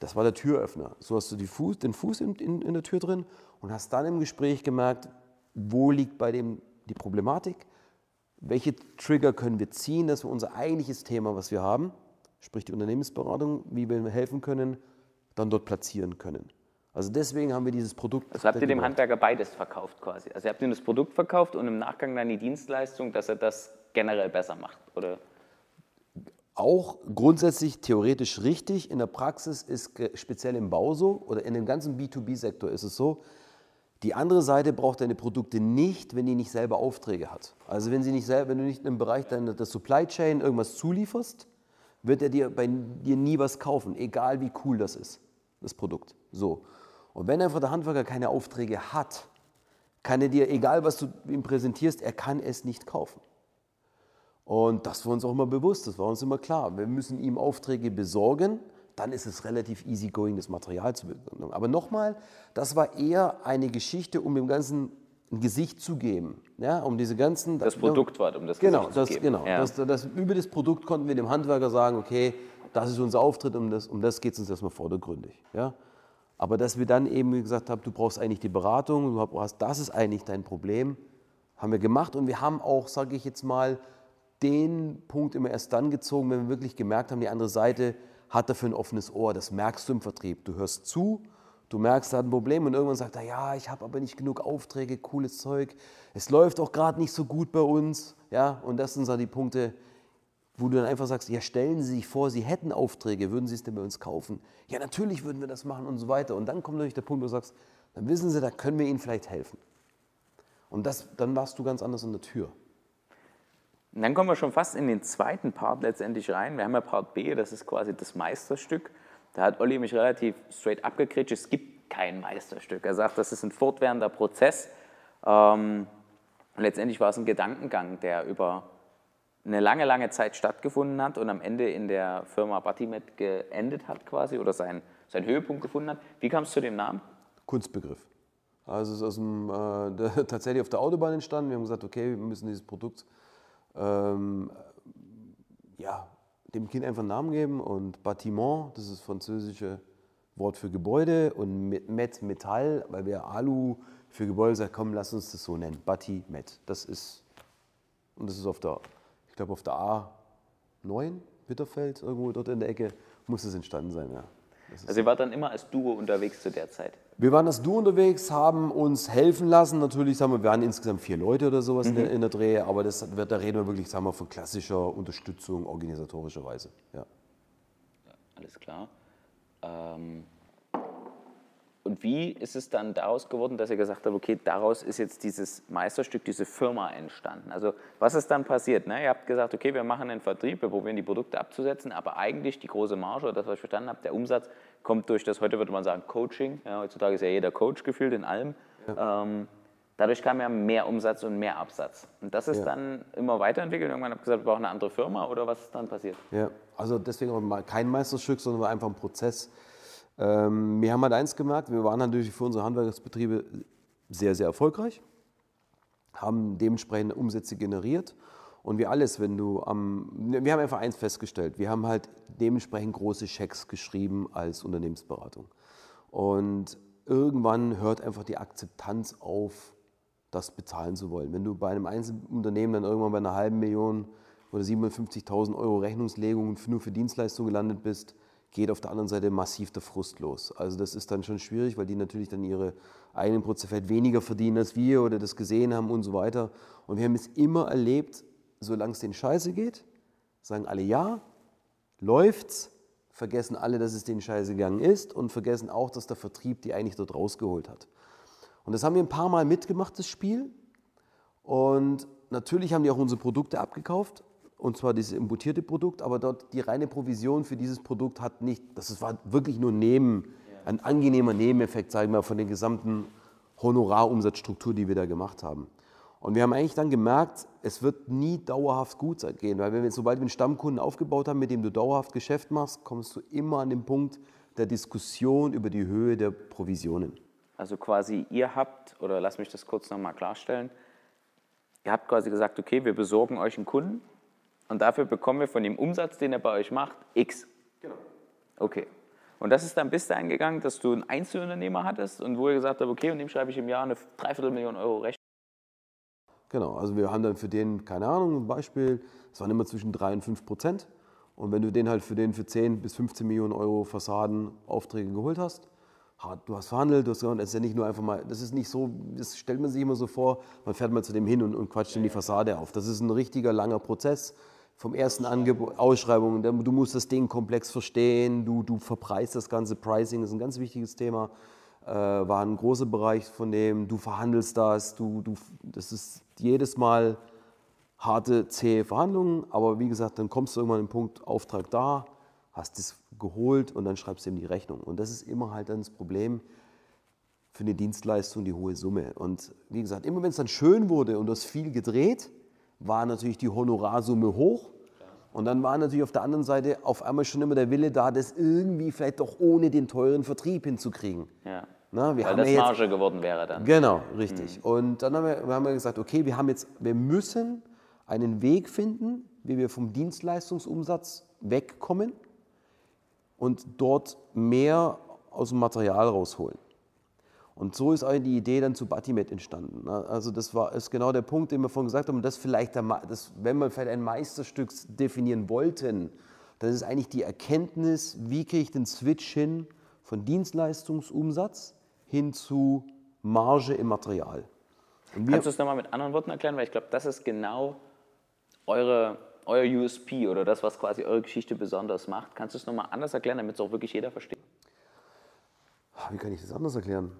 das war der Türöffner. So hast du Fuß, den Fuß in, in, in der Tür drin und hast dann im Gespräch gemerkt, wo liegt bei dem die Problematik, welche Trigger können wir ziehen, dass wir unser eigentliches Thema, was wir haben, sprich die Unternehmensberatung, wie wir helfen können, dann dort platzieren können. Also deswegen haben wir dieses Produkt. Also habt ihr dem Handwerker beides verkauft quasi? Also ihr habt ihm das Produkt verkauft und im Nachgang dann die Dienstleistung, dass er das generell besser macht, oder? Auch grundsätzlich theoretisch richtig. In der Praxis ist speziell im Bau so oder in dem ganzen B2B-Sektor ist es so, die andere Seite braucht deine Produkte nicht, wenn die nicht selber Aufträge hat. Also wenn, sie nicht selber, wenn du nicht im Bereich der Supply Chain irgendwas zulieferst, wird er dir bei dir nie was kaufen, egal wie cool das ist, das Produkt. So. Und wenn einfach der Handwerker keine Aufträge hat, kann er dir, egal was du ihm präsentierst, er kann es nicht kaufen. Und das war uns auch immer bewusst, das war uns immer klar. Wir müssen ihm Aufträge besorgen, dann ist es relativ easy going, das Material zu besorgen. Aber nochmal, das war eher eine Geschichte, um dem Ganzen ein Gesicht zu geben. Ja, um diese ganzen. Das Produkt war, um das genau, Gesicht das, zu geben. Genau, Ja. das, das, über das Produkt konnten wir dem Handwerker sagen, okay, das ist unser Auftritt, um das, um das geht es uns erstmal vordergründig. Ja? Aber dass wir dann eben gesagt haben, du brauchst eigentlich die Beratung, du hast, das ist eigentlich dein Problem, haben wir gemacht und wir haben auch, sage ich jetzt mal, den Punkt immer erst dann gezogen, wenn wir wirklich gemerkt haben, die andere Seite hat dafür ein offenes Ohr. Das merkst du im Vertrieb. Du hörst zu, du merkst, er hat ein Problem und irgendwann sagt er, ja, ich habe aber nicht genug Aufträge, cooles Zeug. Es läuft auch gerade nicht so gut bei uns. Ja, und das sind so die Punkte, wo du dann einfach sagst, ja, stellen Sie sich vor, Sie hätten Aufträge, würden Sie es denn bei uns kaufen? Ja, natürlich würden wir das machen und so weiter. Und dann kommt natürlich der Punkt, wo du sagst, dann wissen Sie, da können wir Ihnen vielleicht helfen. Und das, dann warst du ganz anders an der Tür. Und dann kommen wir schon fast in den zweiten Part letztendlich rein. Wir haben ja Part B, das ist quasi das Meisterstück. Da hat Olli mich relativ straight abgekritscht, es gibt kein Meisterstück. Er sagt, das ist ein fortwährender Prozess. Ähm, und letztendlich war es ein Gedankengang, der über eine lange, lange Zeit stattgefunden hat und am Ende in der Firma Batimet geendet hat quasi oder seinen, seinen Höhepunkt gefunden hat. Wie kam es zu dem Namen? Kunstbegriff. Also es ist aus dem, äh, *laughs* tatsächlich auf der Autobahn entstanden. Wir haben gesagt, okay, wir müssen dieses Produkt ähm, ja, dem Kind einfach einen Namen geben und Bâtiment, das ist das französische Wort für Gebäude und Met, Met Metall, weil wir Alu für Gebäude sagen, komm, lass uns das so nennen, Batimet. Das ist, und das ist auf der, ich glaube auf der A9, Bitterfeld, irgendwo dort in der Ecke, muss es entstanden sein, ja. Also ihr wart dann immer als Duo unterwegs zu der Zeit. Wir waren als Du unterwegs, haben uns helfen lassen. Natürlich sagen wir, wir waren insgesamt vier Leute oder sowas in, der, in der Dreh, aber das wird, da reden wir wirklich sagen wir, von klassischer Unterstützung organisatorischer Weise. Ja. Alles klar. Ähm, und wie ist es dann daraus geworden, dass ihr gesagt habt, okay, daraus ist jetzt dieses Meisterstück, diese Firma entstanden? Also was ist dann passiert? Ne? Ihr habt gesagt, okay, wir machen einen Vertrieb, wir probieren die Produkte abzusetzen, aber eigentlich die große Marge, oder das, was ich verstanden habe, der Umsatz kommt durch das, heute würde man sagen, Coaching. Ja, heutzutage ist ja jeder Coach gefühlt in allem. Ähm, dadurch kam ja mehr Umsatz und mehr Absatz. Und das ist Ja. dann immer weiterentwickelt. Irgendwann habt ihr gesagt, wir brauchen eine andere Firma oder was ist dann passiert? Ja, also deswegen auch mal kein Meisterstück, sondern einfach ein Prozess. Ähm, wir haben halt eins gemerkt, wir waren natürlich für unsere Handwerksbetriebe sehr, sehr erfolgreich, haben dementsprechend Umsätze generiert und wie alles, wenn du am, wir haben einfach eins festgestellt, wir haben halt dementsprechend große Schecks geschrieben als Unternehmensberatung und irgendwann hört einfach die Akzeptanz auf, das bezahlen zu wollen. Wenn du bei einem Einzelunternehmen dann irgendwann bei einer halben Million oder 750.000 Euro Rechnungslegung nur für Dienstleistungen gelandet bist, geht auf der anderen Seite massiv der Frust los. Also das ist dann schon schwierig, weil die natürlich dann ihre eigenen Prozesse vielleicht weniger verdienen als wir oder das gesehen haben und so weiter. Und wir haben es immer erlebt, solange es den Scheiße geht, sagen alle ja, läuft's, vergessen alle, dass es denen scheiße gegangen ist und vergessen auch, dass der Vertrieb die eigentlich dort rausgeholt hat. Und das haben wir ein paar Mal mitgemacht, das Spiel. Und natürlich haben die auch unsere Produkte abgekauft, und zwar dieses importierte Produkt, aber dort die reine Provision für dieses Produkt hat nicht, das war wirklich nur neben, ein angenehmer Nebeneffekt, sagen wir mal, von der gesamten Honorarumsatzstruktur, die wir da gemacht haben. Und wir haben eigentlich dann gemerkt, es wird nie dauerhaft gut sein- gehen, weil wenn wir, sobald wir einen Stammkunden aufgebaut haben, mit dem du dauerhaft Geschäft machst, kommst du immer an den Punkt der Diskussion über die Höhe der Provisionen. Also quasi ihr habt, oder lass mich das kurz nochmal klarstellen, ihr habt quasi gesagt, okay, wir besorgen euch einen Kunden und dafür bekommen wir von dem Umsatz, den er bei euch macht, X. Genau. Okay. Und das ist dann bis dahin gegangen, dass du einen Einzelunternehmer hattest und wo ihr gesagt habt, okay, und dem schreibe ich im Jahr eine Dreiviertelmillion Euro Rechnung. Genau, also wir haben dann für den, keine Ahnung, ein Beispiel, es waren immer zwischen 3 und 5 Prozent. Und wenn du den halt für den für 10 bis 15 Millionen Euro Fassadenaufträge geholt hast, du hast verhandelt, du hast das ist ja nicht nur einfach mal, das ist nicht so, das stellt man sich immer so vor, man fährt mal zu dem hin und, und quatscht in die Fassade auf. Das ist ein richtiger langer Prozess vom ersten Angebot, Ausschreibung, du musst das Ding komplex verstehen, du, du verpreist das ganze, Pricing ist ein ganz wichtiges Thema, war ein großer Bereich von dem, du verhandelst das, du, du, das ist jedes Mal harte, zähe Verhandlungen, aber wie gesagt, dann kommst du irgendwann an den Punkt, Auftrag da, hast es geholt und dann schreibst du ihm die Rechnung. Und das ist immer halt dann das Problem für eine Dienstleistung, die hohe Summe. Und wie gesagt, immer wenn es dann schön wurde und du hast viel gedreht, war natürlich die Honorarsumme hoch. Und dann war natürlich auf der anderen Seite auf einmal schon immer der Wille da, das irgendwie vielleicht doch ohne den teuren Vertrieb hinzukriegen. Ja. Na, wir Weil haben das ja jetzt, Marge geworden wäre dann. Genau, richtig. Und dann haben wir, wir haben gesagt, okay, wir haben jetzt, wir müssen einen Weg finden, wie wir vom Dienstleistungsumsatz wegkommen und dort mehr aus dem Material rausholen. Und so ist auch die Idee dann zu Batimet entstanden. ne? Also das war ist genau der Punkt, den wir vorhin gesagt haben. Das vielleicht, der, Ma- das, wenn wir vielleicht ein Meisterstück definieren wollten, dann ist eigentlich die Erkenntnis, wie kriege ich den Switch hin von Dienstleistungsumsatz hin zu Marge im Material. Kannst du es nochmal mit anderen Worten erklären? Weil ich glaube, das ist genau eure, euer USP oder das, was quasi eure Geschichte besonders macht. Kannst du es nochmal anders erklären, damit es auch wirklich jeder versteht? Ah, wie kann ich das anders erklären?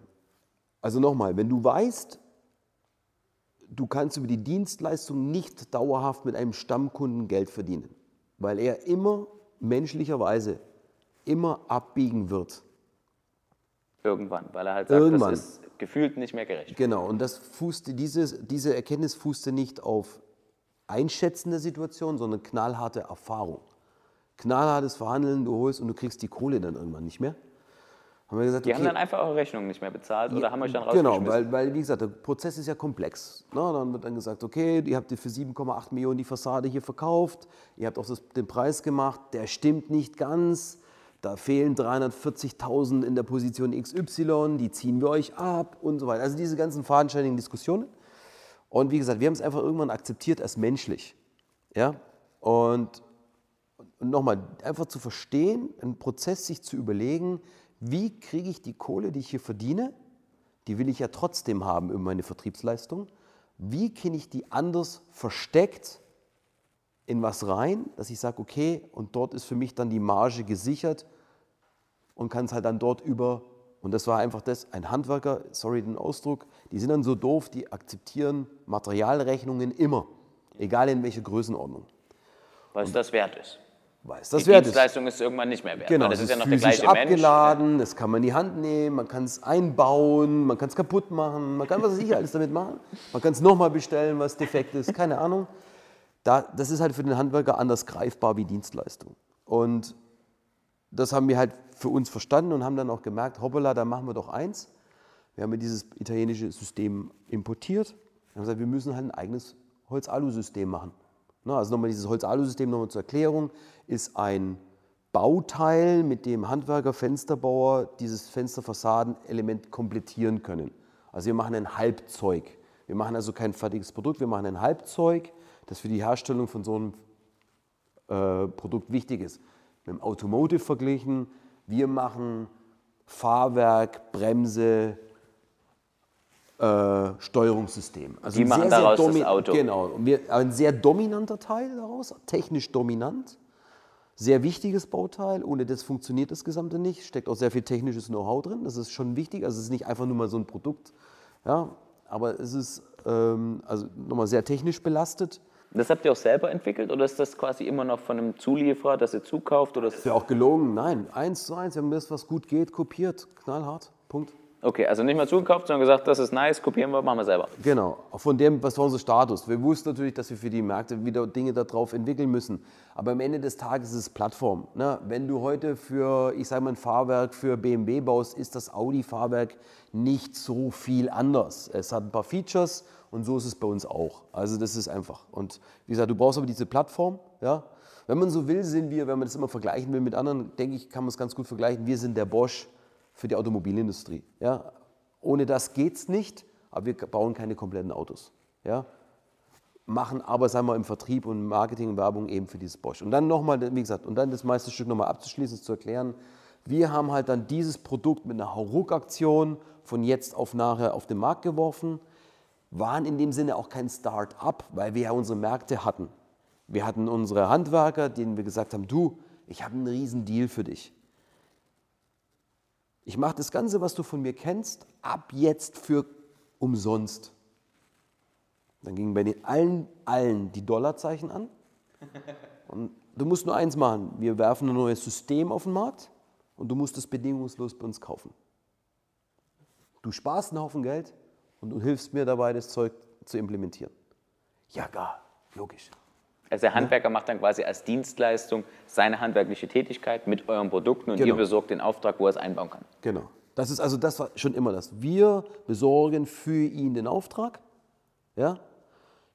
Also nochmal, wenn du weißt, du kannst über die Dienstleistung nicht dauerhaft mit einem Stammkunden Geld verdienen, weil er immer menschlicherweise immer abbiegen wird. Irgendwann, weil er halt sagt, Irgendwann. das ist gefühlt nicht mehr gerecht. Genau, und das fußte, diese, diese Erkenntnis fußte nicht auf Einschätzen der Situation, sondern knallharte Erfahrung. Knallhartes Verhandeln, du holst und du kriegst die Kohle dann irgendwann nicht mehr. Haben wir gesagt, Die haben okay, dann einfach eure Rechnung nicht mehr bezahlt oder haben euch dann Genau, rausgeschmissen. weil, weil wie gesagt, der Prozess ist ja komplex. Na, dann wird dann gesagt, okay, ihr habt für 7,8 Millionen die Fassade hier verkauft, ihr habt auch das, den Preis gemacht, der stimmt nicht ganz, da fehlen 340.000 in der Position XY, die ziehen wir euch ab und so weiter. Also diese ganzen fadenscheinigen Diskussionen. Und wie gesagt, wir haben es einfach irgendwann akzeptiert als menschlich. Ja? Und, und nochmal, einfach zu verstehen, einen Prozess sich zu überlegen, wie kriege ich die Kohle, die ich hier verdiene, die will ich ja trotzdem haben über meine Vertriebsleistung, wie kriege ich die anders versteckt in was rein, dass ich sage, okay, und dort ist für mich dann die Marge gesichert und kann es halt dann dort über, und das war einfach das, ein Handwerker, sorry den Ausdruck, die sind dann so doof, die akzeptieren Materialrechnungen immer, egal in welcher Größenordnung, weil es das wert ist. weil es das die wert ist. Dienstleistung ist irgendwann nicht mehr wert. Genau, das es ist ja noch der gleiche Mensch. abgeladen, das kann man in die Hand nehmen, man kann es einbauen, man kann es kaputt machen, man kann was weiß ich alles damit machen. Man kann es nochmal bestellen, was defekt ist, keine Ahnung. Da, das ist halt für den Handwerker anders greifbar wie Dienstleistung. Und das haben wir halt für uns verstanden und haben dann auch gemerkt, hoppala, da machen wir doch eins. Wir haben dieses italienische System importiert. Wir haben gesagt, wir müssen halt ein eigenes Holz-Alu-System machen. Na, also nochmal dieses Holz-Alu-System, nochmal zur Erklärung, ist ein Bauteil, mit dem Handwerker, Fensterbauer dieses Fensterfassadenelement komplettieren können. Also wir machen ein Halbzeug. Wir machen also kein fertiges Produkt, wir machen ein Halbzeug, das für die Herstellung von so einem äh, Produkt wichtig ist. Mit dem Automotive verglichen, wir machen Fahrwerk, Bremse, äh, Steuerungssystem. Also Die ein machen daraus das domi- Auto. Genau, wir, ein sehr dominanter Teil daraus, technisch dominant, sehr wichtiges Bauteil. Ohne das funktioniert das Gesamte nicht. Steckt auch sehr viel technisches Know-how drin. Das ist schon wichtig. Also es ist nicht einfach nur mal so ein Produkt, ja, aber es ist ähm, also nochmal sehr technisch belastet. Das habt ihr auch selber entwickelt oder ist das quasi immer noch von einem Zulieferer, das ihr zukauft? Oder Ist ja auch gelogen. Nein, eins zu eins. Wir haben das, was gut geht, kopiert. Knallhart. Punkt. Okay, also nicht mal zugekauft, sondern gesagt, das ist nice, kopieren wir, machen wir selber. Genau, von dem, was war unser Status. Wir wussten natürlich, dass wir für die Märkte wieder Dinge darauf entwickeln müssen. Aber am Ende des Tages ist es Plattform. Ne? Wenn du heute für, ich sage mal, ein Fahrwerk für BMW baust, ist das Audi-Fahrwerk nicht so viel anders. Es hat ein paar Features und so ist es bei uns auch. Also das ist einfach. Und wie gesagt, du brauchst aber diese Plattform. Ja? Wenn man so will, sind wir, wenn man das immer vergleichen will mit anderen, denke ich, kann man es ganz gut vergleichen. Wir sind der Bosch für die Automobilindustrie. Ja? Ohne das geht es nicht, aber wir bauen keine kompletten Autos. Ja? machen aber, sagen wir, im Vertrieb und Marketing und Werbung eben für dieses Bosch. Und dann nochmal, wie gesagt, und dann das meiste Stück nochmal abzuschließen, zu erklären, wir haben halt dann dieses Produkt mit einer Hauruck-Aktion von jetzt auf nachher auf den Markt geworfen, waren in dem Sinne auch kein Start-up, weil wir ja unsere Märkte hatten. Wir hatten unsere Handwerker, denen wir gesagt haben, du, ich habe einen riesen Deal für dich. Ich mache das Ganze, was du von mir kennst, ab jetzt für umsonst. Dann gingen bei den allen, allen die Dollarzeichen an. Und du musst nur eins machen, wir werfen ein neues System auf den Markt und du musst es bedingungslos bei uns kaufen. Du sparst einen Haufen Geld und du hilfst mir dabei, das Zeug zu implementieren. Ja, gar, logisch. Also der Handwerker macht dann quasi als Dienstleistung seine handwerkliche Tätigkeit mit euren Produkten und genau. ihr besorgt den Auftrag, wo er es einbauen kann. Genau. Das ist also das war schon immer das. Wir besorgen für ihn den Auftrag, ja,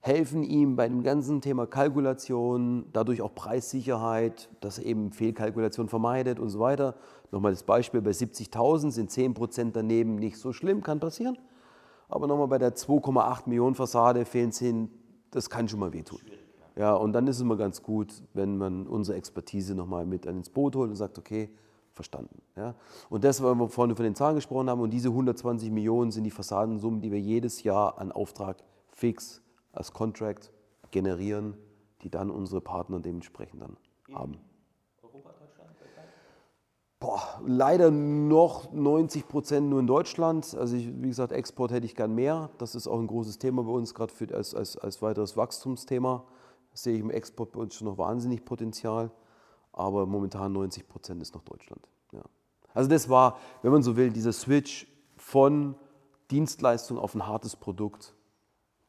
helfen ihm bei dem ganzen Thema Kalkulation, dadurch auch Preissicherheit, dass er eben Fehlkalkulation vermeidet und so weiter. Nochmal das Beispiel, bei 70.000 sind 10% daneben nicht so schlimm, kann passieren. Aber nochmal bei der 2,8 Millionen Fassade fehlen 10, das kann schon mal wehtun. Ja, und dann ist es immer ganz gut, wenn man unsere Expertise nochmal mit ins Boot holt und sagt, okay, verstanden. Ja. Und das, weil wir vorhin von den Zahlen gesprochen haben, und diese 120 Millionen sind die Fassadensummen, die wir jedes Jahr an Auftrag fix als Contract generieren, die dann unsere Partner dementsprechend dann haben. Leider noch 90 Prozent nur in Deutschland. Also ich, wie gesagt, Export hätte ich gern mehr. Das ist auch ein großes Thema bei uns, gerade als, als, als weiteres Wachstumsthema sehe ich im Export bei uns schon noch wahnsinnig Potenzial, aber momentan 90 Prozent ist noch Deutschland. Ja. Also das war, wenn man so will, dieser Switch von Dienstleistung auf ein hartes Produkt,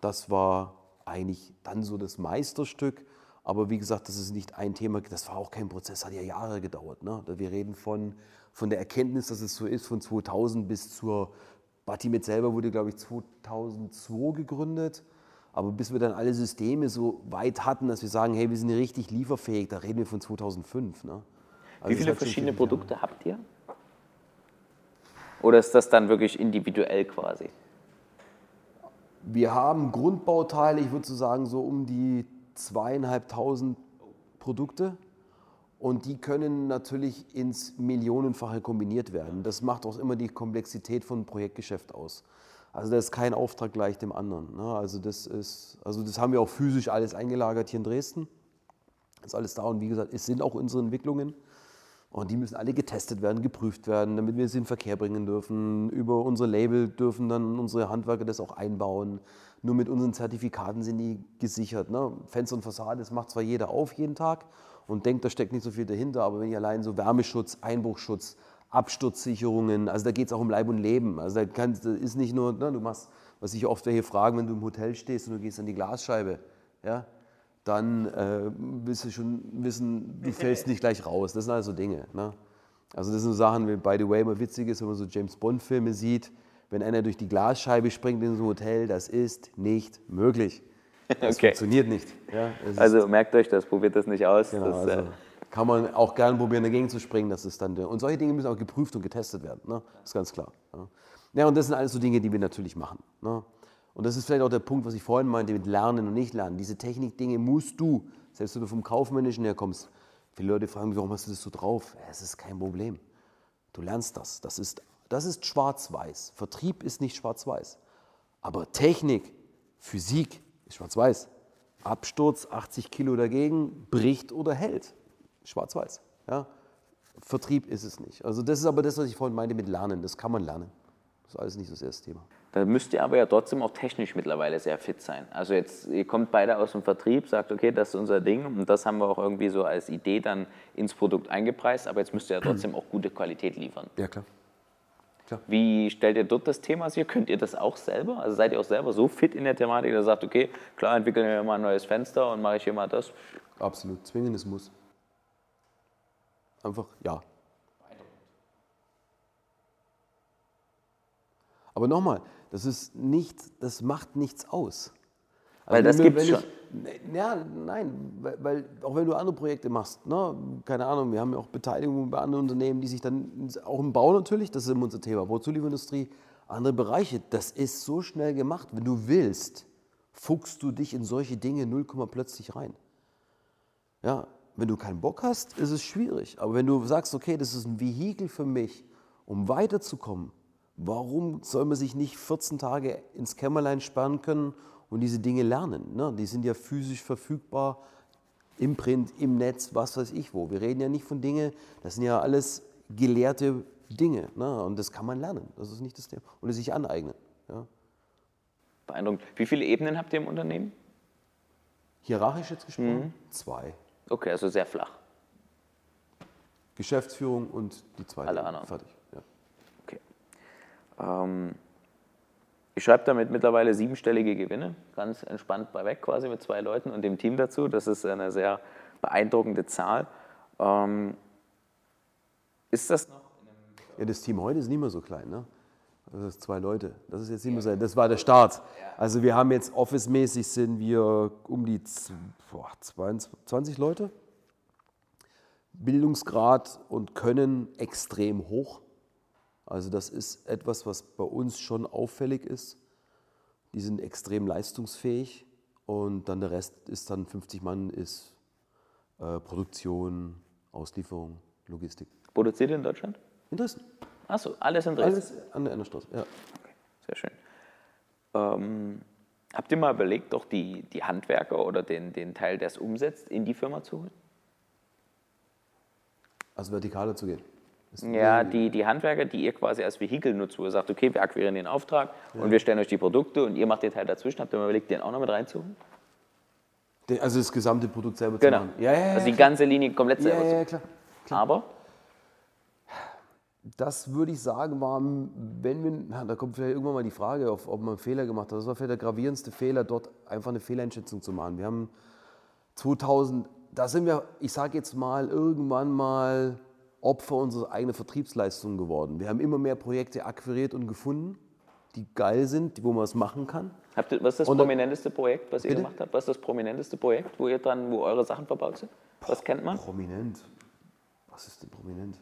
das war eigentlich dann so das Meisterstück. Aber wie gesagt, das ist nicht ein Thema, das war auch kein Prozess, hat ja Jahre gedauert. Ne? Wir reden von, von der Erkenntnis, dass es so ist, von 2000 bis zur, Batimet selber wurde, glaube ich, 2002 gegründet. Aber bis wir dann alle Systeme so weit hatten, dass wir sagen, hey, wir sind richtig lieferfähig, da reden wir von 2005. Ne? Also Wie viele verschiedene Produkte Jahre. habt ihr? Oder ist das dann wirklich individuell quasi? Wir haben Grundbauteile, ich würde so sagen, so um die zweieinhalbtausend Produkte. Und die können natürlich ins Millionenfache kombiniert werden. Das macht auch immer die Komplexität von Projektgeschäft aus. Also da ist kein Auftrag gleich dem anderen. Ne? Also, das ist, also das haben wir auch physisch alles eingelagert hier in Dresden. Das ist alles da und wie gesagt, es sind auch unsere Entwicklungen. Und die müssen alle getestet werden, geprüft werden, damit wir sie in den Verkehr bringen dürfen. Über unsere Label dürfen dann unsere Handwerker das auch einbauen. Nur mit unseren Zertifikaten sind die gesichert. Ne? Fenster und Fassade, das macht zwar jeder auf jeden Tag und denkt, da steckt nicht so viel dahinter, aber wenn ich allein so Wärmeschutz, Einbruchschutz, Absturzsicherungen, also da geht es auch um Leib und Leben. Also da kann, das ist nicht nur, ne, du machst, was ich oft welche fragen, wenn du im Hotel stehst und du gehst an die Glasscheibe, ja, dann äh, willst du schon wissen, du *laughs* fällst nicht gleich raus. Das sind also Dinge. Ne? Also das sind so Sachen, wie by the way immer witzig ist, wenn man so James Bond Filme sieht, wenn einer durch die Glasscheibe springt in so ein Hotel, das ist nicht möglich. Das okay. funktioniert nicht. Ja, also merkt euch das, probiert das nicht aus. Genau, das, also, äh, kann man auch gerne probieren, dagegen zu springen. Das ist dann, und solche Dinge müssen auch geprüft und getestet werden. Ne? Das ist ganz klar. Ja. ja, und das sind alles so Dinge, die wir natürlich machen. Ne? Und das ist vielleicht auch der Punkt, was ich vorhin meinte mit Lernen und nicht Lernen. Diese Technikdinge musst du, selbst wenn du vom Kaufmännischen herkommst. Viele Leute fragen mich, warum hast du das so drauf? Es ist kein Problem. Du lernst das. Das ist, das ist schwarz-weiß. Vertrieb ist nicht schwarz-weiß. Aber Technik, Physik ist schwarz-weiß. Absturz, 80 Kilo dagegen, bricht oder hält schwarz-weiß. Ja? Vertrieb ist es nicht. Also das ist aber das, was ich vorhin meinte mit Lernen. Das kann man lernen. Das ist alles nicht so das erste Thema. Da müsst ihr aber ja trotzdem auch technisch mittlerweile sehr fit sein. Also jetzt, ihr kommt beide aus dem Vertrieb, sagt, okay, das ist unser Ding und das haben wir auch irgendwie so als Idee dann ins Produkt eingepreist, aber jetzt müsst ihr ja trotzdem auch gute Qualität liefern. Ja, klar. Klar. Wie stellt ihr dort das Thema sicher? Könnt ihr das auch selber? Also seid ihr auch selber so fit in der Thematik, dass ihr sagt, okay, klar, entwickeln wir mal ein neues Fenster und mache ich hier mal das? Absolut, zwingendes Muss. Einfach ja. Aber nochmal, das ist nicht, das macht nichts aus. Weil das gibt es schon. Ja, nein, weil, weil, auch wenn du andere Projekte machst, ne, keine Ahnung, wir haben ja auch Beteiligungen bei anderen Unternehmen, die sich dann, auch im Bau natürlich, das ist immer unser Thema, Bauzulieferindustrie, andere Bereiche, das ist so schnell gemacht, wenn du willst fuchst du dich in solche Dinge 0, plötzlich rein. Ja, wenn du keinen Bock hast, ist es schwierig. Aber wenn du sagst, okay, das ist ein Vehikel für mich, um weiterzukommen, warum soll man sich nicht 14 Tage ins Kämmerlein sperren können und diese Dinge lernen? Ne? Die sind ja physisch verfügbar, im Print, im Netz, was weiß ich wo. Wir reden ja nicht von Dingen, das sind ja alles gelehrte Dinge. Ne? Und das kann man lernen. Das ist nicht das Thema. Und es sich aneignen. Ja? Beeindruckend. Wie viele Ebenen habt ihr im Unternehmen? Hierarchisch jetzt gesprochen? Mhm. Zwei. Okay, also sehr flach. Geschäftsführung und die zweite. Alle anderen. Fertig. Ja. Okay. Ähm, ich schreibe damit mittlerweile siebenstellige Gewinne, ganz entspannt bei weg quasi mit zwei Leuten und dem Team dazu. Das ist eine sehr beeindruckende Zahl. Ähm, ist das noch? Ja, das Team heute ist nicht mehr so klein, ne? Das ist zwei Leute. Das ist jetzt nicht mehr so. Das war der Start. Also wir haben jetzt office-mäßig sind wir um die 20 Leute. Bildungsgrad und Können extrem hoch. Also das ist etwas, was bei uns schon auffällig ist. Die sind extrem leistungsfähig und dann der Rest ist dann 50 Mann ist äh, Produktion, Auslieferung, Logistik. Produziert ihr in Deutschland? In Dresden. Achso, alles in Dresden? Alles an der Enderstraße, ja. Okay, sehr schön. Ähm, habt ihr mal überlegt, doch die, die Handwerker oder den, den Teil, der es umsetzt, in die Firma zu holen? Also vertikaler zu gehen? Ja, die, die Handwerker, die ihr quasi als Vehikel nutzt, wo ihr sagt, okay, wir akquirieren den Auftrag ja. und wir stellen euch die Produkte und ihr macht den Teil dazwischen. Habt ihr mal überlegt, den auch noch mit reinzuholen? Also das gesamte Produkt selber genau. zu machen? Genau. Ja, ja, also die ganze Linie komplett selber ja, ja, klar, klar. Aber? Das würde ich sagen, war, wenn wir, da kommt vielleicht irgendwann mal die Frage, ob, ob man einen Fehler gemacht hat. Das war vielleicht der gravierendste Fehler, dort einfach eine Fehleinschätzung zu machen. Wir haben 2000, da sind wir, ich sage jetzt mal, irgendwann mal Opfer unserer eigenen Vertriebsleistungen geworden. Wir haben immer mehr Projekte akquiriert und gefunden, die geil sind, wo man es machen kann. Habt ihr, was ist das und prominenteste Projekt, was ihr bitte? gemacht habt? Was ist das prominenteste Projekt, wo ihr dann, wo eure Sachen verbaut sind? Was kennt man? Prominent. Was ist denn prominent?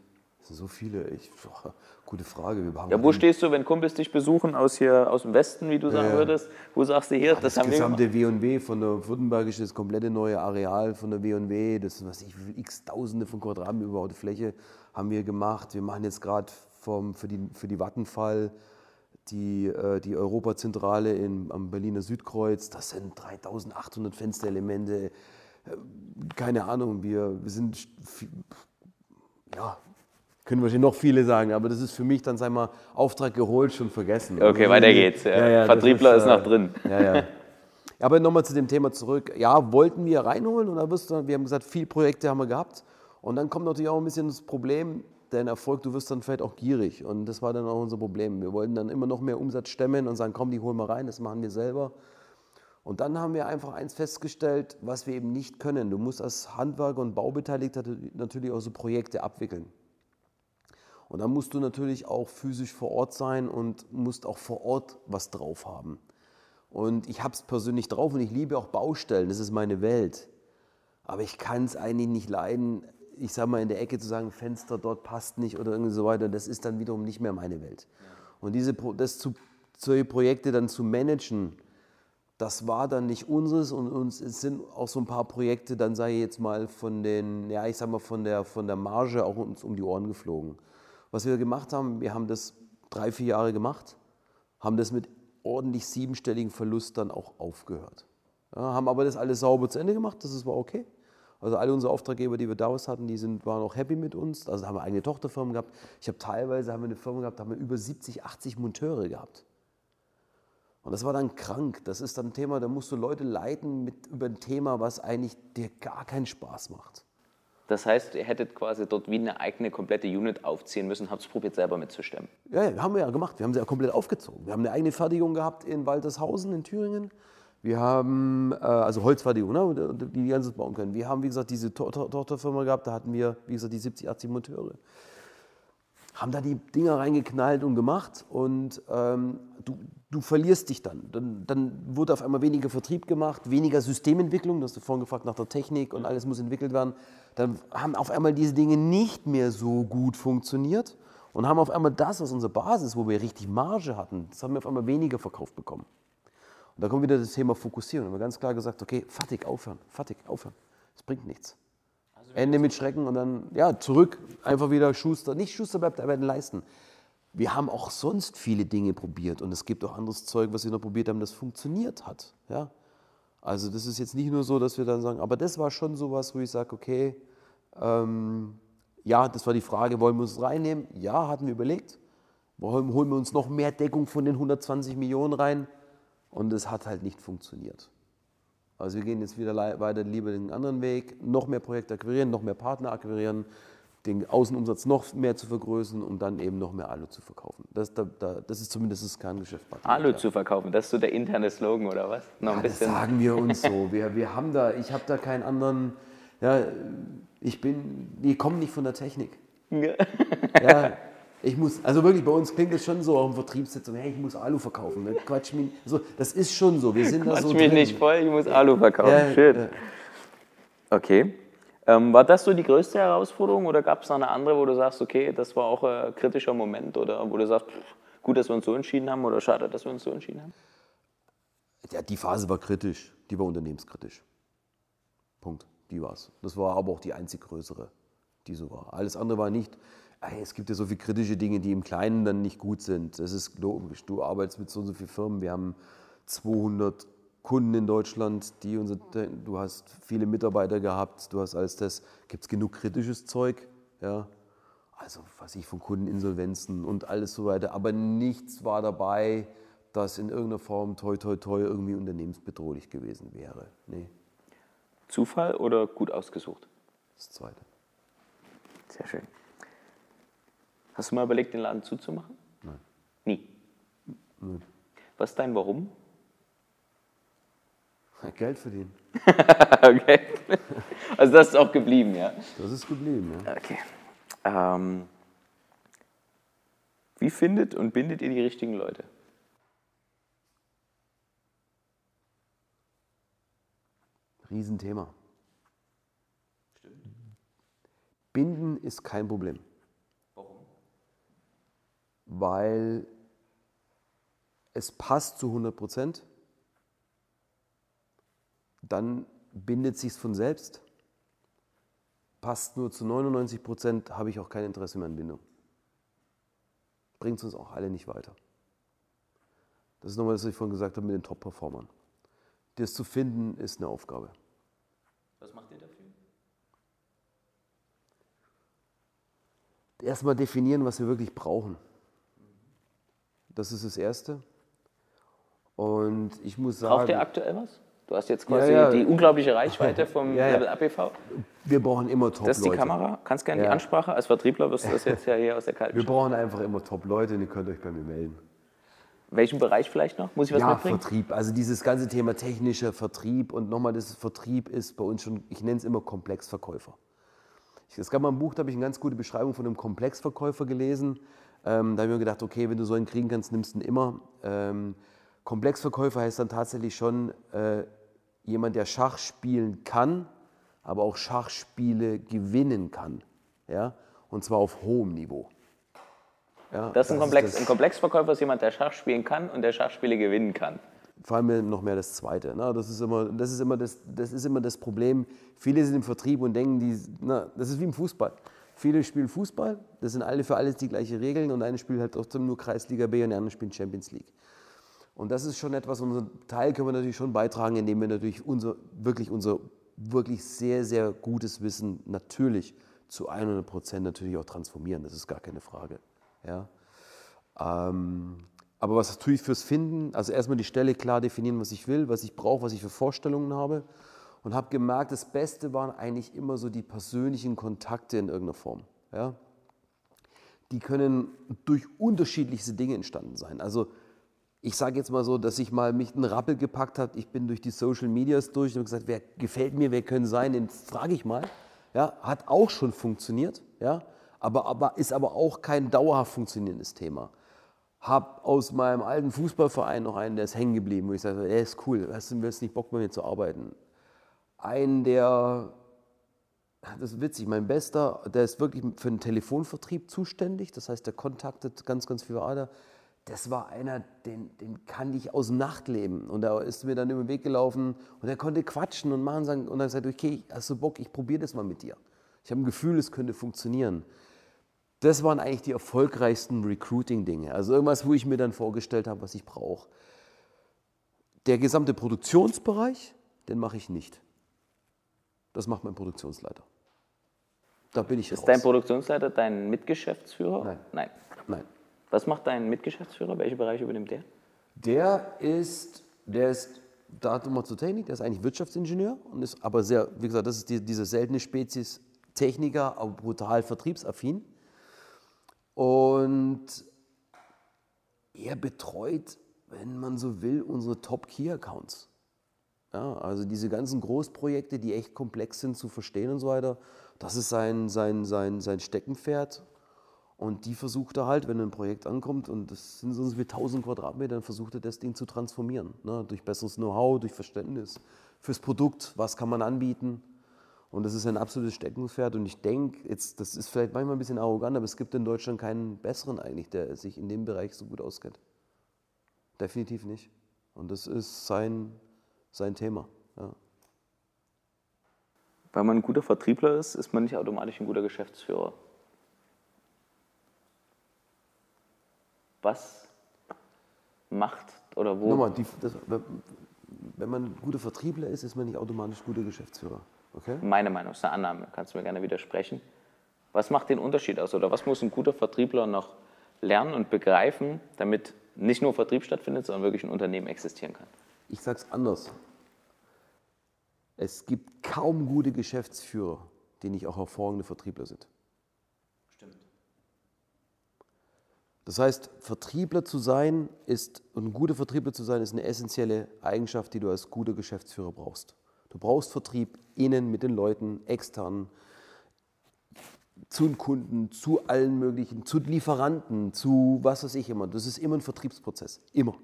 So viele. Ich, boah, gute Frage. ja, wo stehst du, wenn Kumpels dich besuchen aus hier aus dem Westen, wie du sagen ja. würdest? Wo sagst du hier, ja, das, das haben gesamte W&W von der Württembergischen, das komplette neue Areal von der W&W, das sind was ich, x Tausende von Quadratmeter überbaute Fläche haben wir gemacht. Wir machen jetzt gerade für die, für die Vattenfall die, äh, die Europazentrale in, am Berliner Südkreuz. Das sind 3800 Fensterelemente. Äh, keine Ahnung, wir, wir sind, ja, können wahrscheinlich noch viele sagen, aber das ist für mich dann, sagen wir mal, Auftrag geholt, schon vergessen. Okay, also, weiter geht's. Ja. Ja, Vertriebler ist, ist, noch drin. Ja, ja. Aber nochmal zu dem Thema zurück. Ja, wollten wir reinholen und da wirst du, wir haben gesagt, viele Projekte haben wir gehabt. Und dann kommt natürlich auch ein bisschen das Problem, dein Erfolg, du wirst dann vielleicht auch gierig. Und das war dann auch unser Problem. Wir wollten dann immer noch mehr Umsatz stemmen und sagen, komm, die holen wir rein, das machen wir selber. Und dann haben wir einfach eins festgestellt, was wir eben nicht können. Du musst als Handwerker und Baubeteiligter natürlich auch so Projekte abwickeln. Und dann musst du natürlich auch physisch vor Ort sein und musst auch vor Ort was drauf haben. Und ich habe es persönlich drauf und ich liebe auch Baustellen, das ist meine Welt. Aber ich kann es eigentlich nicht leiden, ich sage mal in der Ecke zu sagen, Fenster dort passt nicht oder irgendwie so weiter, das ist dann wiederum nicht mehr meine Welt. Und diese, das zu, solche Projekte dann zu managen, das war dann nicht unseres und uns sind auch so ein paar Projekte, dann sei ich jetzt mal von den, ja ich sag mal von der, von der Marge auch uns um die Ohren geflogen. Was wir gemacht haben, wir haben das drei, vier Jahre gemacht, haben das mit ordentlich siebenstelligen Verlust dann auch aufgehört. Ja, haben aber das alles sauber zu Ende gemacht, das war okay. Also alle unsere Auftraggeber, die wir damals hatten, die sind, waren auch happy mit uns. Also haben wir eigene Tochterfirmen gehabt. Ich habe teilweise haben wir eine Firma gehabt, da haben wir über 70, 80 Monteure gehabt. Und das war dann krank. Das ist dann ein Thema, da musst du Leute leiten mit, über ein Thema, was eigentlich dir gar keinen Spaß macht. Das heißt, ihr hättet quasi dort wie eine eigene komplette Unit aufziehen müssen, habt es probiert selber mitzustemmen. Ja, ja, haben wir ja gemacht. Wir haben sie ja komplett aufgezogen. Wir haben eine eigene Fertigung gehabt in Waltershausen in Thüringen. Wir haben, äh, also Holzfertigung, ne, die die ganzes bauen können. Wir haben, wie gesagt, diese to to Tochterfirma gehabt, da hatten wir, wie gesagt, die 70, 80 Monteure. Haben da die Dinger reingeknallt und gemacht und ähm, du, du verlierst dich dann. dann. Dann wurde auf einmal weniger Vertrieb gemacht, weniger Systementwicklung, du hast vorhin gefragt nach der Technik und alles muss entwickelt werden. Dann haben auf einmal diese Dinge nicht mehr so gut funktioniert und haben auf einmal das, was unsere Basis, wo wir richtig Marge hatten, das haben wir auf einmal weniger verkauft bekommen. da kommt wieder das Thema Fokussieren. Haben wir ganz klar gesagt, okay, fertig, aufhören, fertig, aufhören. Das bringt nichts. Ende mit Schrecken und dann, ja, zurück, einfach wieder Schuster. Nicht Schuster bleibt aber in den Leisten. Wir haben auch sonst viele Dinge probiert und es gibt auch anderes Zeug, was wir noch probiert haben, das funktioniert hat. Ja? Also das ist jetzt nicht nur so, dass wir dann sagen, aber das war schon sowas, wo ich sage, okay, ähm, ja, das war die Frage, wollen wir uns reinnehmen? Ja, hatten wir überlegt. Holen wir uns noch mehr Deckung von den 120 Millionen rein? Und es hat halt nicht funktioniert. Also wir gehen jetzt wieder weiter lieber den anderen Weg, noch mehr Projekte akquirieren, noch mehr Partner akquirieren, den Außenumsatz noch mehr zu vergrößern und dann eben noch mehr Alu zu verkaufen. Das, da, da, das ist zumindest das Kerngeschäft. Alu zu verkaufen, das ist so der interne Slogan oder was? Noch ein bisschen. Das sagen wir uns so. Wir, wir haben da, ich habe da keinen anderen, ja, ich bin, die kommen nicht von der Technik. Ja. *laughs* ja ich muss, also wirklich, bei uns klingt es schon so auch im Vertriebssitzung, hey, ich muss Alu verkaufen. Ne? Quatsch mich, also, das ist schon so, wir sind Quatsch da so mich drin. nicht voll, ich muss Alu verkaufen. Ja, Schön. Ja. Okay. Ähm, war das so die größte Herausforderung oder gab es noch eine andere, wo du sagst, okay, das war auch ein kritischer Moment oder wo du sagst, pff, gut, dass wir uns so entschieden haben oder schade, dass wir uns so entschieden haben? Ja, die Phase war kritisch, die war unternehmenskritisch. Punkt, die war's. Das war aber auch die einzig größere, die so war. Alles andere war nicht, es gibt ja so viele kritische Dinge, die im Kleinen dann nicht gut sind. Das ist logisch. Du arbeitest mit so und so vielen Firmen. Wir haben 200 Kunden in Deutschland, die unser, du hast viele Mitarbeiter gehabt, du hast alles das. Gibt es genug kritisches Zeug? Ja. Also, was ich von Kundeninsolvenzen und alles so weiter. Aber nichts war dabei, das in irgendeiner Form toi toi toi irgendwie unternehmensbedrohlich gewesen wäre. Nee. Zufall oder gut ausgesucht? Das zweite. Sehr schön. Hast du mal überlegt, den Laden zuzumachen? Nein. Nie? Nein. Was ist dein Warum? Geld verdienen. *laughs* okay. Also das ist auch geblieben, ja? Das ist geblieben, ja. Okay. Ähm, wie findet und bindet ihr die richtigen Leute? Riesenthema. Stimmt. Binden ist kein Problem weil es passt zu 100 Prozent, dann bindet sich von selbst. Passt nur zu 99 Prozent, habe ich auch kein Interesse mehr an Bindung. Bringt uns auch alle nicht weiter. Das ist nochmal das, was ich vorhin gesagt habe mit den Top-Performern. Das zu finden ist eine Aufgabe. Was macht ihr dafür? Erstmal definieren, was wir wirklich brauchen. Das ist das Erste. Und ich muss sagen. Braucht ihr aktuell was? Du hast jetzt quasi ja, ja. die unglaubliche Reichweite vom *laughs* ja, Level APV. Wir brauchen immer Top-Leute. Das ist die Kamera. Kannst gerne die Ansprache. Als Vertriebler wirst du das jetzt ja hier aus der kalten Wir brauchen einfach immer Top-Leute und ihr könnt euch bei mir melden. Welchen Bereich vielleicht noch? Muss ich was ja, mitbringen? Vertrieb. Also dieses ganze Thema technischer Vertrieb und nochmal, das Vertrieb ist bei uns schon, ich nenne es immer Komplexverkäufer. Es gab mal ein Buch, da habe ich eine ganz gute Beschreibung von einem Komplexverkäufer gelesen. Ähm, da habe ich mir gedacht, okay, wenn du so einen kriegen kannst, nimmst du ihn immer. Ähm, Komplexverkäufer heißt dann tatsächlich schon äh, jemand, der Schach spielen kann, aber auch Schachspiele gewinnen kann. Ja? Und zwar auf hohem Niveau. Ja, das ist ein, Komplex, ist das, ein Komplexverkäufer ist jemand, der Schach spielen kann und der Schachspiele gewinnen kann. Vor allem noch mehr das Zweite. Ne? Das, ist immer, das, ist immer das, das ist immer das Problem. Viele sind im Vertrieb und denken, die, na, das ist wie im Fußball. Viele spielen Fußball, das sind alle für alles die gleichen Regeln und eine spielt halt trotzdem nur Kreisliga B und der andere spielt Champions League. Und das ist schon etwas, unseren Teil können wir natürlich schon beitragen, indem wir natürlich unser, wirklich unser wirklich sehr, sehr gutes Wissen natürlich zu 100 Prozent natürlich auch transformieren. Das ist gar keine Frage. Ja. Ähm, aber was tue ich fürs Finden? Also erstmal die Stelle klar definieren, was ich will, was ich brauche, was ich für Vorstellungen habe und habe gemerkt, das Beste waren eigentlich immer so die persönlichen Kontakte in irgendeiner Form. Ja? Die können durch unterschiedlichste Dinge entstanden sein. Also ich sage jetzt mal so, dass ich mal mich einen Rappel gepackt habe, ich bin durch die Social Medias durch und gesagt, wer gefällt mir, wer können sein, den frage ich mal. Ja, hat auch schon funktioniert, ja, aber, aber ist aber auch kein dauerhaft funktionierendes Thema. Hab aus meinem alten Fußballverein noch einen, der ist hängen geblieben, wo ich sage, der ist cool, hast du nicht Bock bei mir zu arbeiten? einen, der, das ist witzig, mein Bester, der ist wirklich für den Telefonvertrieb zuständig, das heißt, der kontaktet ganz, ganz viele Ader. das war einer, den, den kannte ich aus dem Nachtleben. Und da ist mir dann über den Weg gelaufen und er konnte quatschen und machen und dann gesagt, okay, hast du Bock, ich probiere das mal mit dir. Ich habe ein Gefühl, es könnte funktionieren. Das waren eigentlich die erfolgreichsten Recruiting-Dinge. Also irgendwas, wo ich mir dann vorgestellt habe, was ich brauche. Der gesamte Produktionsbereich, den mache ich nicht. Das macht mein Produktionsleiter. Da bin ich Ist raus. dein Produktionsleiter dein Mitgeschäftsführer? Nein. Nein. Nein. Was macht dein Mitgeschäftsführer? Welche Bereiche übernimmt der? Der ist, der ist, da hat mal zur Technik, der ist eigentlich Wirtschaftsingenieur und ist aber sehr, wie gesagt, das ist die, diese seltene Spezies Techniker, aber brutal vertriebsaffin. Und er betreut, wenn man so will, unsere Top-Key-Accounts. Ja, also diese ganzen Großprojekte, die echt komplex sind zu verstehen und so weiter, das ist sein, sein, sein, sein Steckenpferd. Und die versucht er halt, wenn ein Projekt ankommt, und das sind so wie 1000 Quadratmeter, dann versucht er das Ding zu transformieren. Ne? Durch besseres Know-how, durch Verständnis fürs Produkt, was kann man anbieten. Und das ist ein absolutes Steckenpferd. Und ich denke, jetzt, das ist vielleicht manchmal ein bisschen arrogant, aber es gibt in Deutschland keinen besseren eigentlich, der sich in dem Bereich so gut auskennt. Definitiv nicht. Und das ist sein, sein Thema. Ja. Weil man ein guter Vertriebler ist, ist man nicht automatisch ein guter Geschäftsführer. Was macht oder wo? Nochmal, die, das, wenn man ein guter Vertriebler ist, ist man nicht automatisch guter Geschäftsführer. Okay? Meine Meinung ist eine Annahme, kannst du mir gerne widersprechen. Was macht den Unterschied aus oder was muss ein guter Vertriebler noch lernen und begreifen, damit nicht nur Vertrieb stattfindet, sondern wirklich ein Unternehmen existieren kann? Ich sage es anders. Es gibt kaum gute Geschäftsführer, die nicht auch hervorragende Vertriebler sind. Stimmt. Das heißt, Vertriebler zu sein ist, und ein guter Vertriebler zu sein, ist eine essentielle Eigenschaft, die du als guter Geschäftsführer brauchst. Du brauchst Vertrieb innen mit den Leuten, extern, zu den Kunden, zu allen möglichen, zu Lieferanten, zu was weiß ich immer. Das ist immer ein Vertriebsprozess. Immer.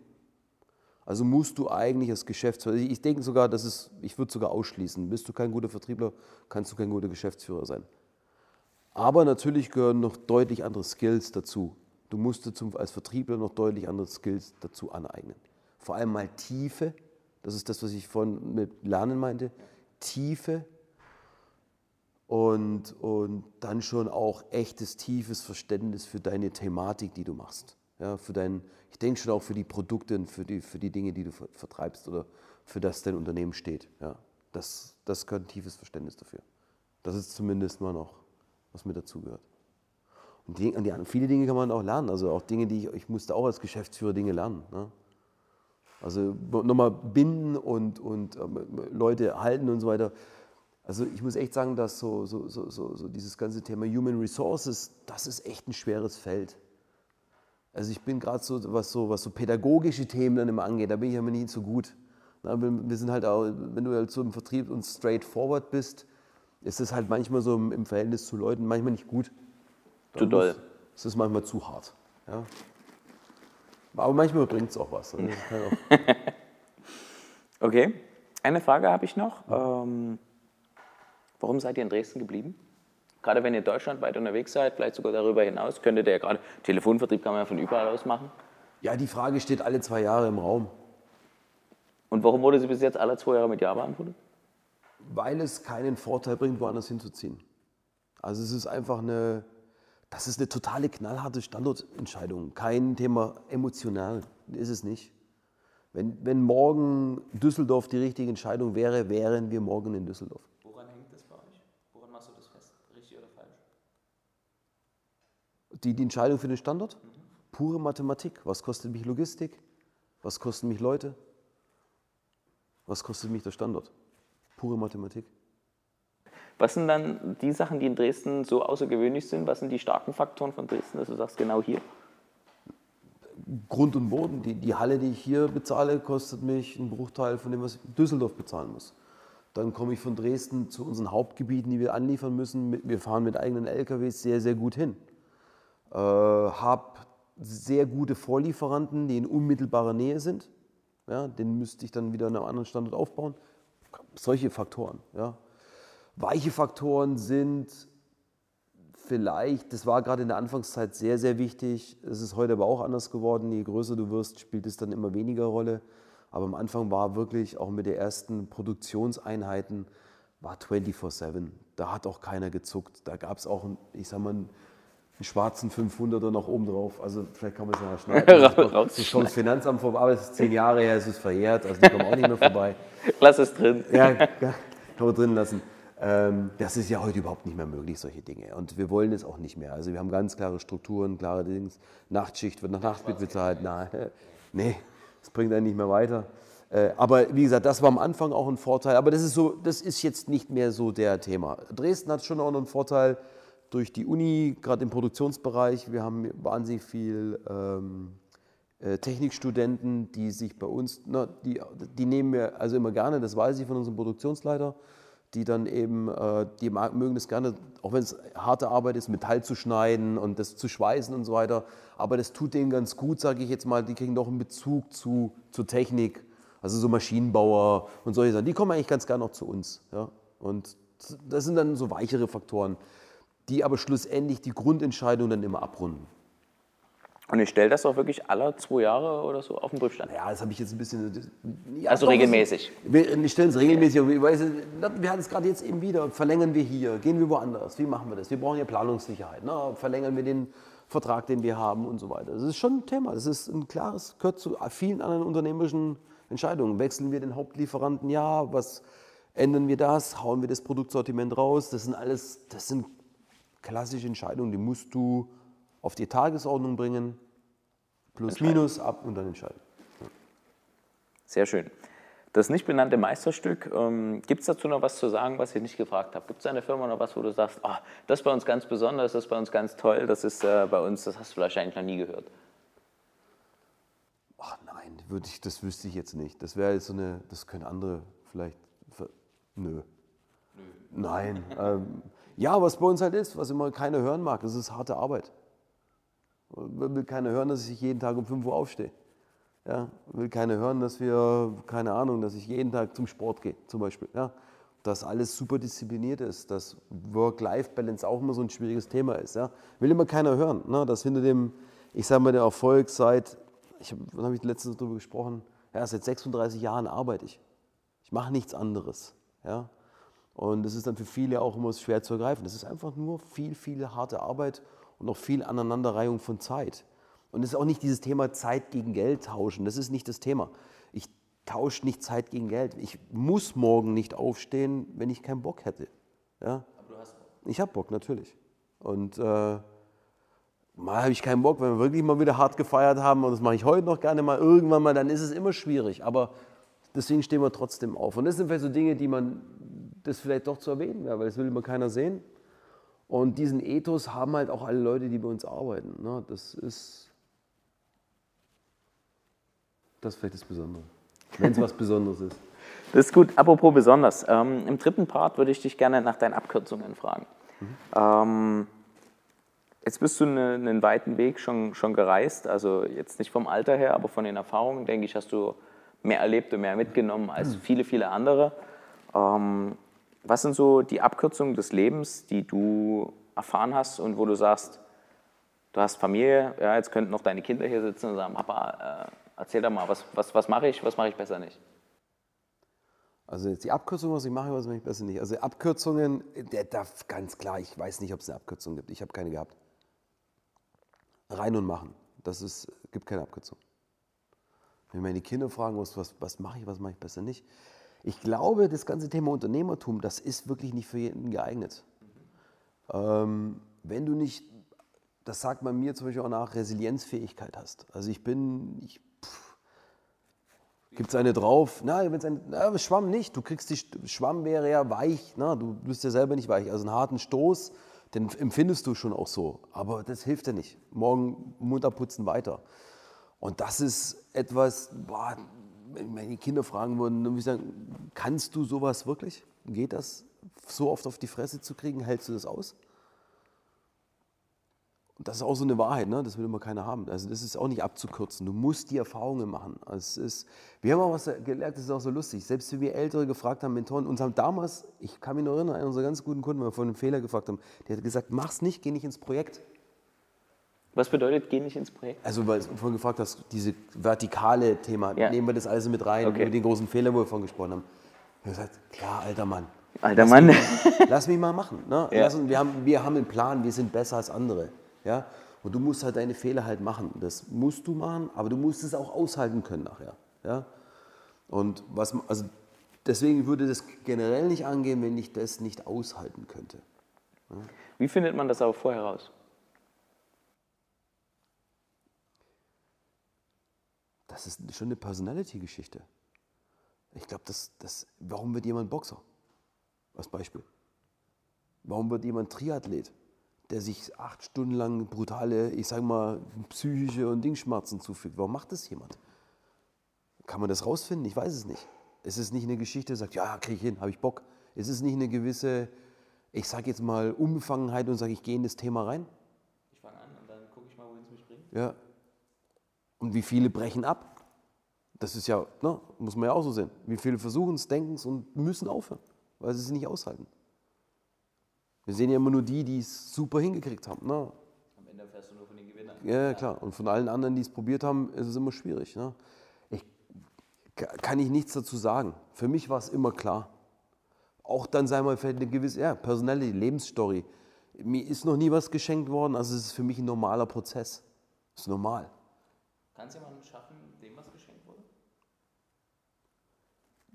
Also musst du eigentlich als Geschäftsführer, ich denke sogar, das ist, ich würde sogar ausschließen, bist du kein guter Vertriebler, kannst du kein guter Geschäftsführer sein. Aber natürlich gehören noch deutlich andere Skills dazu. Du musst zum, als Vertriebler noch deutlich andere Skills dazu aneignen. Vor allem mal Tiefe, das ist das, was ich vorhin mit Lernen meinte, Tiefe und, und dann schon auch echtes, tiefes Verständnis für deine Thematik, die du machst. Ja, für dein, ich denke schon auch für die Produkte und für die, für die Dinge, die du vertreibst oder für das dein Unternehmen steht. Ja, das, das gehört ein tiefes Verständnis dafür. Das ist zumindest mal noch, was mir dazugehört. Und, die, und die, viele Dinge kann man auch lernen. Also auch Dinge, die ich, ich musste auch als Geschäftsführer Dinge lernen. Ne? Also nochmal binden und, und ähm, Leute halten und so weiter. Also ich muss echt sagen, dass so, so, so, so, dieses ganze Thema Human Resources, das ist echt ein schweres Feld. Also ich bin gerade so was, so, was so pädagogische Themen dann immer angeht, da bin ich aber nicht so gut. Na, wir sind halt auch, wenn du halt so im Vertrieb und straightforward bist, ist es halt manchmal so im, im Verhältnis zu Leuten manchmal nicht gut. Zu doll. Es ist manchmal zu hart. Ja. Aber manchmal bringt es auch was. Also auch *laughs* okay, eine Frage habe ich noch. Ähm, warum seid ihr in Dresden geblieben? Gerade wenn ihr deutschlandweit unterwegs seid, vielleicht sogar darüber hinaus, könntet ihr ja gerade, Telefonvertrieb kann man ja von überall aus machen. Ja, die Frage steht alle zwei Jahre im Raum. Und warum wurde sie bis jetzt alle zwei Jahre mit Ja beantwortet? Weil es keinen Vorteil bringt, woanders hinzuziehen. Also es ist einfach eine, das ist eine totale knallharte Standortentscheidung. Kein Thema emotional, ist es nicht. Wenn, wenn morgen Düsseldorf die richtige Entscheidung wäre, wären wir morgen in Düsseldorf. Woran hängt das bei euch? Woran machst du das fest? Richtig oder falsch? Die, die Entscheidung für den Standort? Mhm. Pure Mathematik. Was kostet mich Logistik? Was kosten mich Leute? Was kostet mich der Standort? Pure Mathematik. Was sind dann die Sachen, die in Dresden so außergewöhnlich sind? Was sind die starken Faktoren von Dresden, dass du sagst, genau hier? Grund und Boden. Die, die Halle, die ich hier bezahle, kostet mich einen Bruchteil von dem, was ich in Düsseldorf bezahlen muss. Dann komme ich von Dresden zu unseren Hauptgebieten, die wir anliefern müssen. Wir fahren mit eigenen LKWs sehr, sehr gut hin. Äh, habe sehr gute Vorlieferanten, die in unmittelbarer Nähe sind. Ja, den müsste ich dann wieder an einem anderen Standort aufbauen. Solche Faktoren. Ja. Weiche Faktoren sind vielleicht, das war gerade in der Anfangszeit sehr, sehr wichtig. Es ist heute aber auch anders geworden. Je größer du wirst, spielt es dann immer weniger Rolle. Aber am Anfang war wirklich auch mit den ersten Produktionseinheiten war 24-7. Da hat auch keiner gezuckt. Da gab es auch, ich sag mal, einen, einen schwarzen 500er noch oben drauf. Also vielleicht kann man es noch schneiden. *laughs* Das ist schon das Finanzamt vorbei, aber es ist zehn Jahre her, es ist verjährt, also die kommen auch nicht mehr vorbei. *laughs* Lass es drin. Ja, kann man drin lassen. Ähm, das ist ja heute überhaupt nicht mehr möglich, solche Dinge. Und wir wollen es auch nicht mehr. Also wir haben ganz klare Strukturen, klare Dinge. Nachtschicht wird nach Nachtbild bezahlt. Nein, *laughs* nee, das bringt einen nicht mehr weiter. Äh, aber wie gesagt, das war am Anfang auch ein Vorteil. Aber das ist, so, das ist jetzt nicht mehr so der Thema. Dresden hat schon auch noch einen Vorteil durch die Uni, gerade im Produktionsbereich. Wir haben wahnsinnig viel ähm, äh, Technikstudenten, die sich bei uns, na, die, die nehmen wir also immer gerne, das weiß ich von unserem Produktionsleiter die dann eben, äh, die mögen es gerne, auch wenn es harte Arbeit ist, Metall zu schneiden und das zu schweißen und so weiter. Aber das tut denen ganz gut, sage ich jetzt mal. Die kriegen doch einen Bezug zu, zur Technik. Also so Maschinenbauer und solche Sachen. Die kommen eigentlich ganz gerne auch zu uns. Ja? Und das sind dann so weichere Faktoren, die aber schlussendlich die Grundentscheidung dann immer abrunden. Und ich stelle das auch wirklich alle zwei Jahre oder so auf den Prüfstand. Ja, das habe ich jetzt ein bisschen. Ja, also doch, regelmäßig. Wir stellen es regelmäßig. Ich weiß, wir hatten es gerade jetzt eben wieder. Verlängern wir hier, gehen wir woanders. Wie machen wir das? Wir brauchen ja Planungssicherheit. Ne? Verlängern wir den Vertrag, den wir haben und so weiter. Das ist schon ein Thema. Das ist ein klares, gehört zu vielen anderen unternehmerischen Entscheidungen. Wechseln wir den Hauptlieferanten? Ja. Was ändern wir das? Hauen wir das Produktsortiment raus? Das sind alles, das sind klassische Entscheidungen, die musst du auf die Tagesordnung bringen, plus minus ab und dann entscheiden. Ja. Sehr schön. Das nicht benannte Meisterstück, ähm, gibt es dazu noch was zu sagen, was ich nicht gefragt habe? Gibt es eine Firma noch was, wo du sagst, oh, das ist bei uns ganz besonders, das ist bei uns ganz toll, das ist äh, bei uns, das hast du wahrscheinlich noch nie gehört? Ach nein, würde ich, das wüsste ich jetzt nicht. Das wäre jetzt so eine, das können andere vielleicht, nö. nö. Nein. ähm, ja, was bei uns halt ist, was immer keiner hören mag, das ist harte Arbeit. Will keiner hören, dass ich jeden Tag um 5 Uhr aufstehe. Ja, will keiner hören, dass wir, keine Ahnung, dass ich jeden Tag zum Sport gehe, zum Beispiel. Ja, dass alles super diszipliniert ist, dass Work-Life-Balance auch immer so ein schwieriges Thema ist. Ja, will immer keiner hören, ne? dass hinter dem, ich sage mal, der Erfolg seit, ich habe hab ich letztens darüber gesprochen, ja, seit 36 Jahren arbeite ich. Ich mache nichts anderes. Ja? Und das ist dann für viele auch immer schwer zu ergreifen. Das ist einfach nur viel, viel harte Arbeit und noch viel Aneinanderreihung von Zeit. Und es ist auch nicht dieses Thema Zeit gegen Geld tauschen. Das ist nicht das Thema. Ich tausche nicht Zeit gegen Geld. Ich muss morgen nicht aufstehen, wenn ich keinen Bock hätte. Ja? Aber du hast Bock. Ich habe Bock, natürlich. Und äh, mal habe ich keinen Bock, wenn wir wirklich mal wieder hart gefeiert haben, und das mache ich heute noch gerne mal, irgendwann mal, dann ist es immer schwierig. Aber deswegen stehen wir trotzdem auf. Und das sind vielleicht so Dinge, die man, das vielleicht doch zu erwähnen wäre, weil das will immer keiner sehen. Und diesen Ethos haben halt auch alle Leute, die bei uns arbeiten. Ne? Das ist das ist vielleicht das Besondere, wenn es was Besonderes ist. *laughs* Das ist gut. Apropos besonders. Ähm, Im dritten Part würde ich dich gerne nach deinen Abkürzungen fragen. Mhm. Ähm, jetzt bist du eine, einen weiten Weg schon, schon gereist. Also jetzt nicht vom Alter her, aber von den Erfahrungen, denke ich, hast du mehr erlebt und mehr mitgenommen als mhm. viele, viele andere. Ähm, was sind so die Abkürzungen des Lebens, die du erfahren hast und wo du sagst, du hast Familie, ja, jetzt könnten noch deine Kinder hier sitzen und sagen, Papa, äh, erzähl doch mal, was, was, was mache ich, was mache ich besser nicht? Also jetzt die Abkürzung, was ich mache, was mache ich besser nicht. Also Abkürzungen, der darf ganz klar, ich weiß nicht, ob es eine Abkürzung gibt. Ich habe keine gehabt. Rein und machen. Das ist, gibt keine Abkürzung. Wenn meine Kinder fragen, was, was, was mache ich, was mache ich besser nicht, ich glaube, das ganze Thema Unternehmertum, das ist wirklich nicht für jeden geeignet. Ähm, wenn du nicht, das sagt man mir zum Beispiel auch nach, Resilienzfähigkeit hast. Also ich bin, ich, gibt es eine drauf? Na, wenn es ein na, Schwamm nicht. Du kriegst die Schwamm wäre ja weich. Na, du bist ja selber nicht weich. Also einen harten Stoß, den empfindest du schon auch so. Aber das hilft dir nicht. Morgen munter putzen weiter. Und das ist etwas, boah, wenn meine Kinder fragen würden, dann würde ich sagen, kannst du sowas wirklich? Geht das, so oft auf die Fresse zu kriegen? Hältst du das aus? Und das ist auch so eine Wahrheit, ne? das will immer keiner haben. Also das ist auch nicht abzukürzen. Du musst die Erfahrungen machen. Also es ist, wir haben auch was gelernt, das ist auch so lustig. Selbst wenn wir Ältere gefragt haben, Mentoren, uns haben damals, ich kann mich noch erinnern, einen unserer ganz guten Kunden, wir von einem Fehler gefragt haben, der hat gesagt, mach's nicht, geh nicht ins Projekt. Was bedeutet, geh nicht ins Projekt? Also, weil du vorhin gefragt hast, diese vertikale Thema, Ja. nehmen wir das alles mit rein, Okay. über den großen Fehler, wo wir vorhin gesprochen haben. Ich habe gesagt, klar, alter Mann, Alter Mann. lass mich mal machen. Ne? Ja. Lass uns, wir, haben, wir haben einen Plan, wir sind besser als andere. Ja? Und du musst halt deine Fehler halt machen. Das musst du machen, aber du musst es auch aushalten können nachher. Ja? Und was, also deswegen würde das generell nicht angehen, wenn ich das nicht aushalten könnte. Wie findet man das aber vorher raus? Das ist schon eine Personality-Geschichte. Ich glaube, das, das, warum wird jemand Boxer? Als Beispiel. Warum wird jemand Triathlet, der sich acht Stunden lang brutale, ich sage mal, psychische und Dingschmerzen zufügt? Warum macht das jemand? Kann man das rausfinden? Ich weiß es nicht. Es ist nicht eine Geschichte, sagt, ja, kriege ich hin, habe ich Bock. Es ist nicht eine gewisse, ich sage jetzt mal, Unbefangenheit und sage, ich gehe in das Thema rein. Ich fange an und dann gucke ich mal, wohin es mich bringt. Ja. Und wie viele brechen ab? Das ist ja, ne, muss man ja auch so sehen. Wie viele versuchen es, denken es und müssen aufhören, weil sie es nicht aushalten. Wir sehen ja immer nur die, die es super hingekriegt haben. Ne? Am Ende fährst du nur von den Gewinnern. Ja, klar. Und von allen anderen, die es probiert haben, ist es immer schwierig. Ne? Ich, ka- kann ich nichts dazu sagen. Für mich war es immer klar. Auch dann sei mal vielleicht eine gewisse ja, personelle Lebensstory. Mir ist noch nie was geschenkt worden, also es ist für mich ein normaler Prozess. Das ist normal. Kannst du jemanden schaffen, dem was geschenkt wurde?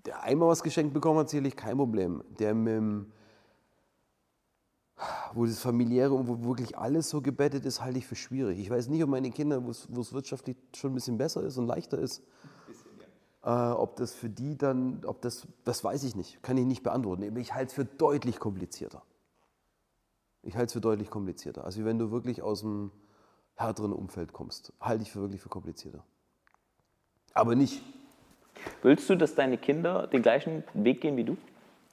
Der einmal was geschenkt bekommen hat, sicherlich kein Problem. Der mit dem, wo das familiäre und wo wirklich alles so gebettet ist, halte ich für schwierig. Ich weiß nicht, ob meine Kinder, wo es, es wirtschaftlich schon ein bisschen besser ist und leichter ist, äh, ob das für die dann, ob das, das weiß ich nicht, kann ich nicht beantworten. Ich halte es für deutlich komplizierter. Ich halte es für deutlich komplizierter. Also wenn du wirklich aus dem härteren Umfeld kommst, halte ich für wirklich für komplizierter. Aber nicht, Willst du, dass deine Kinder den gleichen Weg gehen wie du?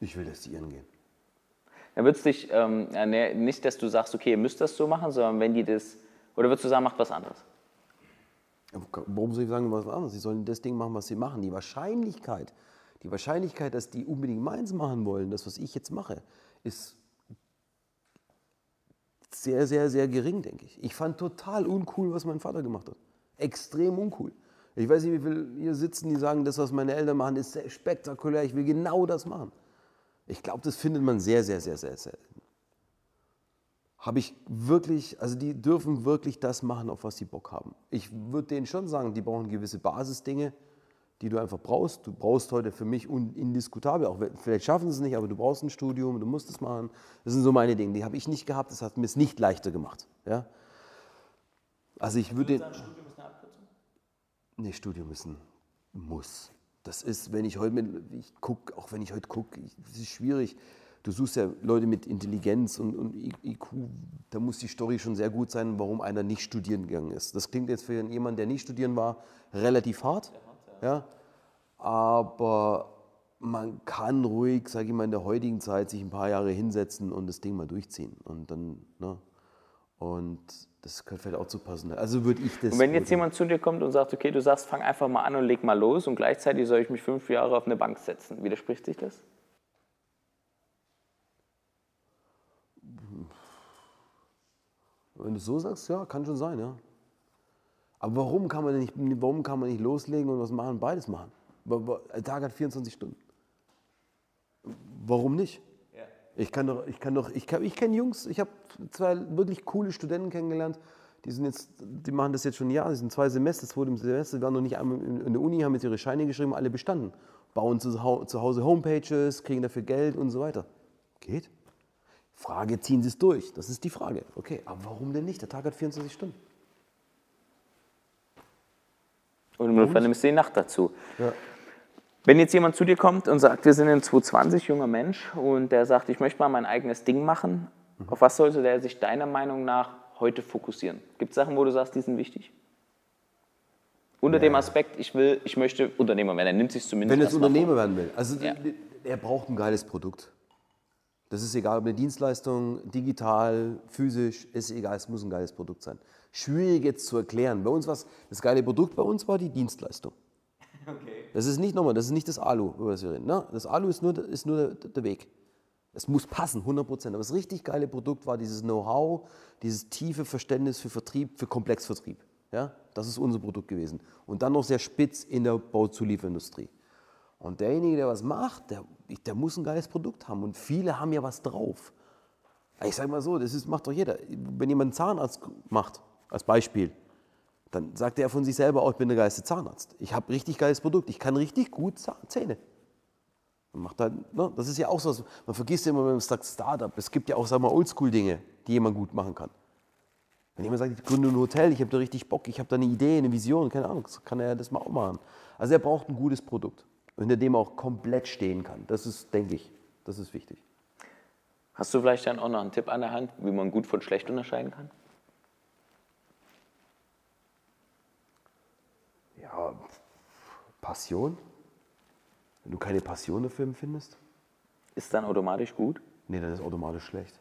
ich will, dass die ihren gehen. Dann würdest du dich, ähm, nicht, dass du sagst, okay, ihr müsst das so machen, sondern wenn die das, oder würdest du sagen, macht was anderes? Warum soll ich sagen, was anderes? Sie sollen das Ding machen, was sie machen. Die Wahrscheinlichkeit, die Wahrscheinlichkeit, dass die unbedingt meins machen wollen, das, was ich jetzt mache, ist sehr, sehr, sehr gering, denke ich. Ich fand total uncool, was mein Vater gemacht hat. Extrem uncool. Ich weiß nicht, wie viele hier sitzen, die sagen, das, was meine Eltern machen, ist spektakulär. Ich will genau das machen. Ich glaube, das findet man sehr, sehr, sehr, sehr selten. Habe ich wirklich, also die dürfen wirklich das machen, auf was sie Bock haben. Ich würde denen schon sagen, die brauchen gewisse Basisdinge, die du einfach brauchst. Du brauchst heute für mich indiskutabel, auch vielleicht schaffen sie es nicht, aber du brauchst ein Studium, du musst es machen. Das sind so meine Dinge. Die habe ich nicht gehabt, das hat mir es nicht leichter gemacht. Ja? Also ich würde den, Studium ist eine Abkürzung? Nee, Studium ist ein Muss. Das ist, wenn ich heute mit, ich gucke, auch wenn ich heute gucke, es ist schwierig. Du suchst ja Leute mit Intelligenz und, und IQ, da muss die Story schon sehr gut sein, warum einer nicht studieren gegangen ist. Das klingt jetzt für jemanden, der nicht studieren war, relativ hart. Ja, aber man kann ruhig, sage ich mal, in der heutigen Zeit sich ein paar Jahre hinsetzen und das Ding mal durchziehen. Und dann, ne? Und das gehört vielleicht auch zu Personal. Also würde ich das. Und wenn jetzt jemand zu dir kommt und sagt, okay, du sagst, fang einfach mal an und leg mal los und gleichzeitig soll ich mich fünf Jahre auf eine Bank setzen, widerspricht sich das? Wenn du es so sagst, ja, kann schon sein, ja. Aber warum kann man denn nicht, warum kann man nicht loslegen und was machen, beides machen? Ein Tag hat 24 Stunden. Warum nicht? Ich kann doch, ich kann doch, ich, kann, ich kenne Jungs, ich habe zwei wirklich coole Studenten kennengelernt, die sind jetzt, die machen das jetzt schon ein Jahr, die sind zwei Semester, das wurde im Semester, waren noch nicht einmal in der Uni, haben jetzt ihre Scheine geschrieben, alle bestanden. Bauen zu Hause Homepages, kriegen dafür Geld und so weiter. Geht. Frage, ziehen sie es durch? Das ist die Frage. Okay, aber warum denn nicht? Der Tag hat 24 Stunden. Und im Notfall nimmst du die Nacht dazu. Ja. Wenn jetzt jemand zu dir kommt und sagt, wir sind in 2020, junger Mensch, und der sagt, ich möchte mal mein eigenes Ding machen, auf was sollte der sich deiner Meinung nach heute fokussieren? Gibt es Sachen, wo du sagst, die sind wichtig? Unter dem Aspekt, ich will, ich möchte Unternehmer werden, er nimmt sich zumindest Wenn er jetzt erstmal Unternehmer werden will, also Ja. er braucht ein geiles Produkt. Das ist egal, ob eine Dienstleistung, digital, physisch, ist egal, es muss ein geiles Produkt sein. Schwierig jetzt zu erklären. Bei uns war das geile Produkt bei uns war die Dienstleistung. Okay. Das ist nicht nochmal, das ist nicht das Alu, über das wir reden. Ne? Das Alu ist nur, ist nur der, der Weg. Es muss passen, 100 Prozent. Aber das richtig geile Produkt war dieses Know-how, dieses tiefe Verständnis für Vertrieb, für Komplexvertrieb. Ja? Das ist unser Produkt gewesen. Und dann noch sehr spitz in der Bauzulieferindustrie. Und derjenige, der was macht, der, der muss ein geiles Produkt haben. Und viele haben ja was drauf. Ich sage mal so, das ist, macht doch jeder. Wenn jemand einen Zahnarzt macht, als Beispiel, dann sagt er von sich selber auch, ich bin der geilste Zahnarzt. Ich habe richtig geiles Produkt. Ich kann richtig gut Zähne. Man macht halt, ne? Das ist ja auch so, man vergisst immer, wenn man sagt Startup. Es gibt ja auch, sagen wir Oldschool-Dinge, die jemand gut machen kann. Wenn jemand sagt, ich gründe ein Hotel, ich habe da richtig Bock, ich habe da eine Idee, eine Vision, keine Ahnung, kann er das mal auch machen. Also er braucht ein gutes Produkt hinter dem er auch komplett stehen kann. Das ist, denke ich, das ist wichtig. Hast du vielleicht dann auch noch einen Tipp an der Hand, wie man gut von schlecht unterscheiden kann? Ja, Passion. Wenn du keine Passion dafür empfindest. Ist dann automatisch gut? Nee, dann ist automatisch schlecht.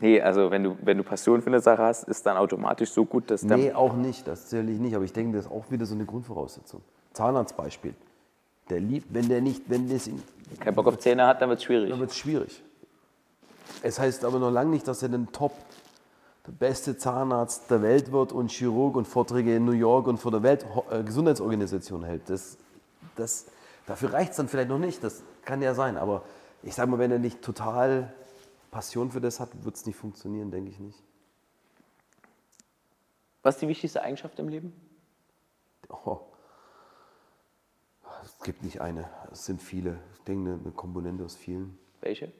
Nee, also wenn du, wenn du Passion für eine Sache hast, ist dann automatisch so gut, dass... Nee, auch nicht, das zähle ich nicht, aber ich denke, das ist auch wieder so eine Grundvoraussetzung. Zahnarztbeispiel. Der liebt, wenn der nicht, wenn das kein Bock auf Zähne hat, dann wird es schwierig. Dann wird es schwierig. Es heißt aber noch lange nicht, dass er den Top, beste Zahnarzt der Welt wird und Chirurg und Vorträge in New York und vor der Weltgesundheitsorganisation äh, hält. Das, das, dafür reicht es dann vielleicht noch nicht, das kann ja sein. Aber ich sage mal, wenn er nicht total Passion für das hat, wird es nicht funktionieren, denke ich nicht. Was ist die wichtigste Eigenschaft im Leben? Oh, es gibt nicht eine, es sind viele. Ich denke, eine, Komponente aus vielen. Welche?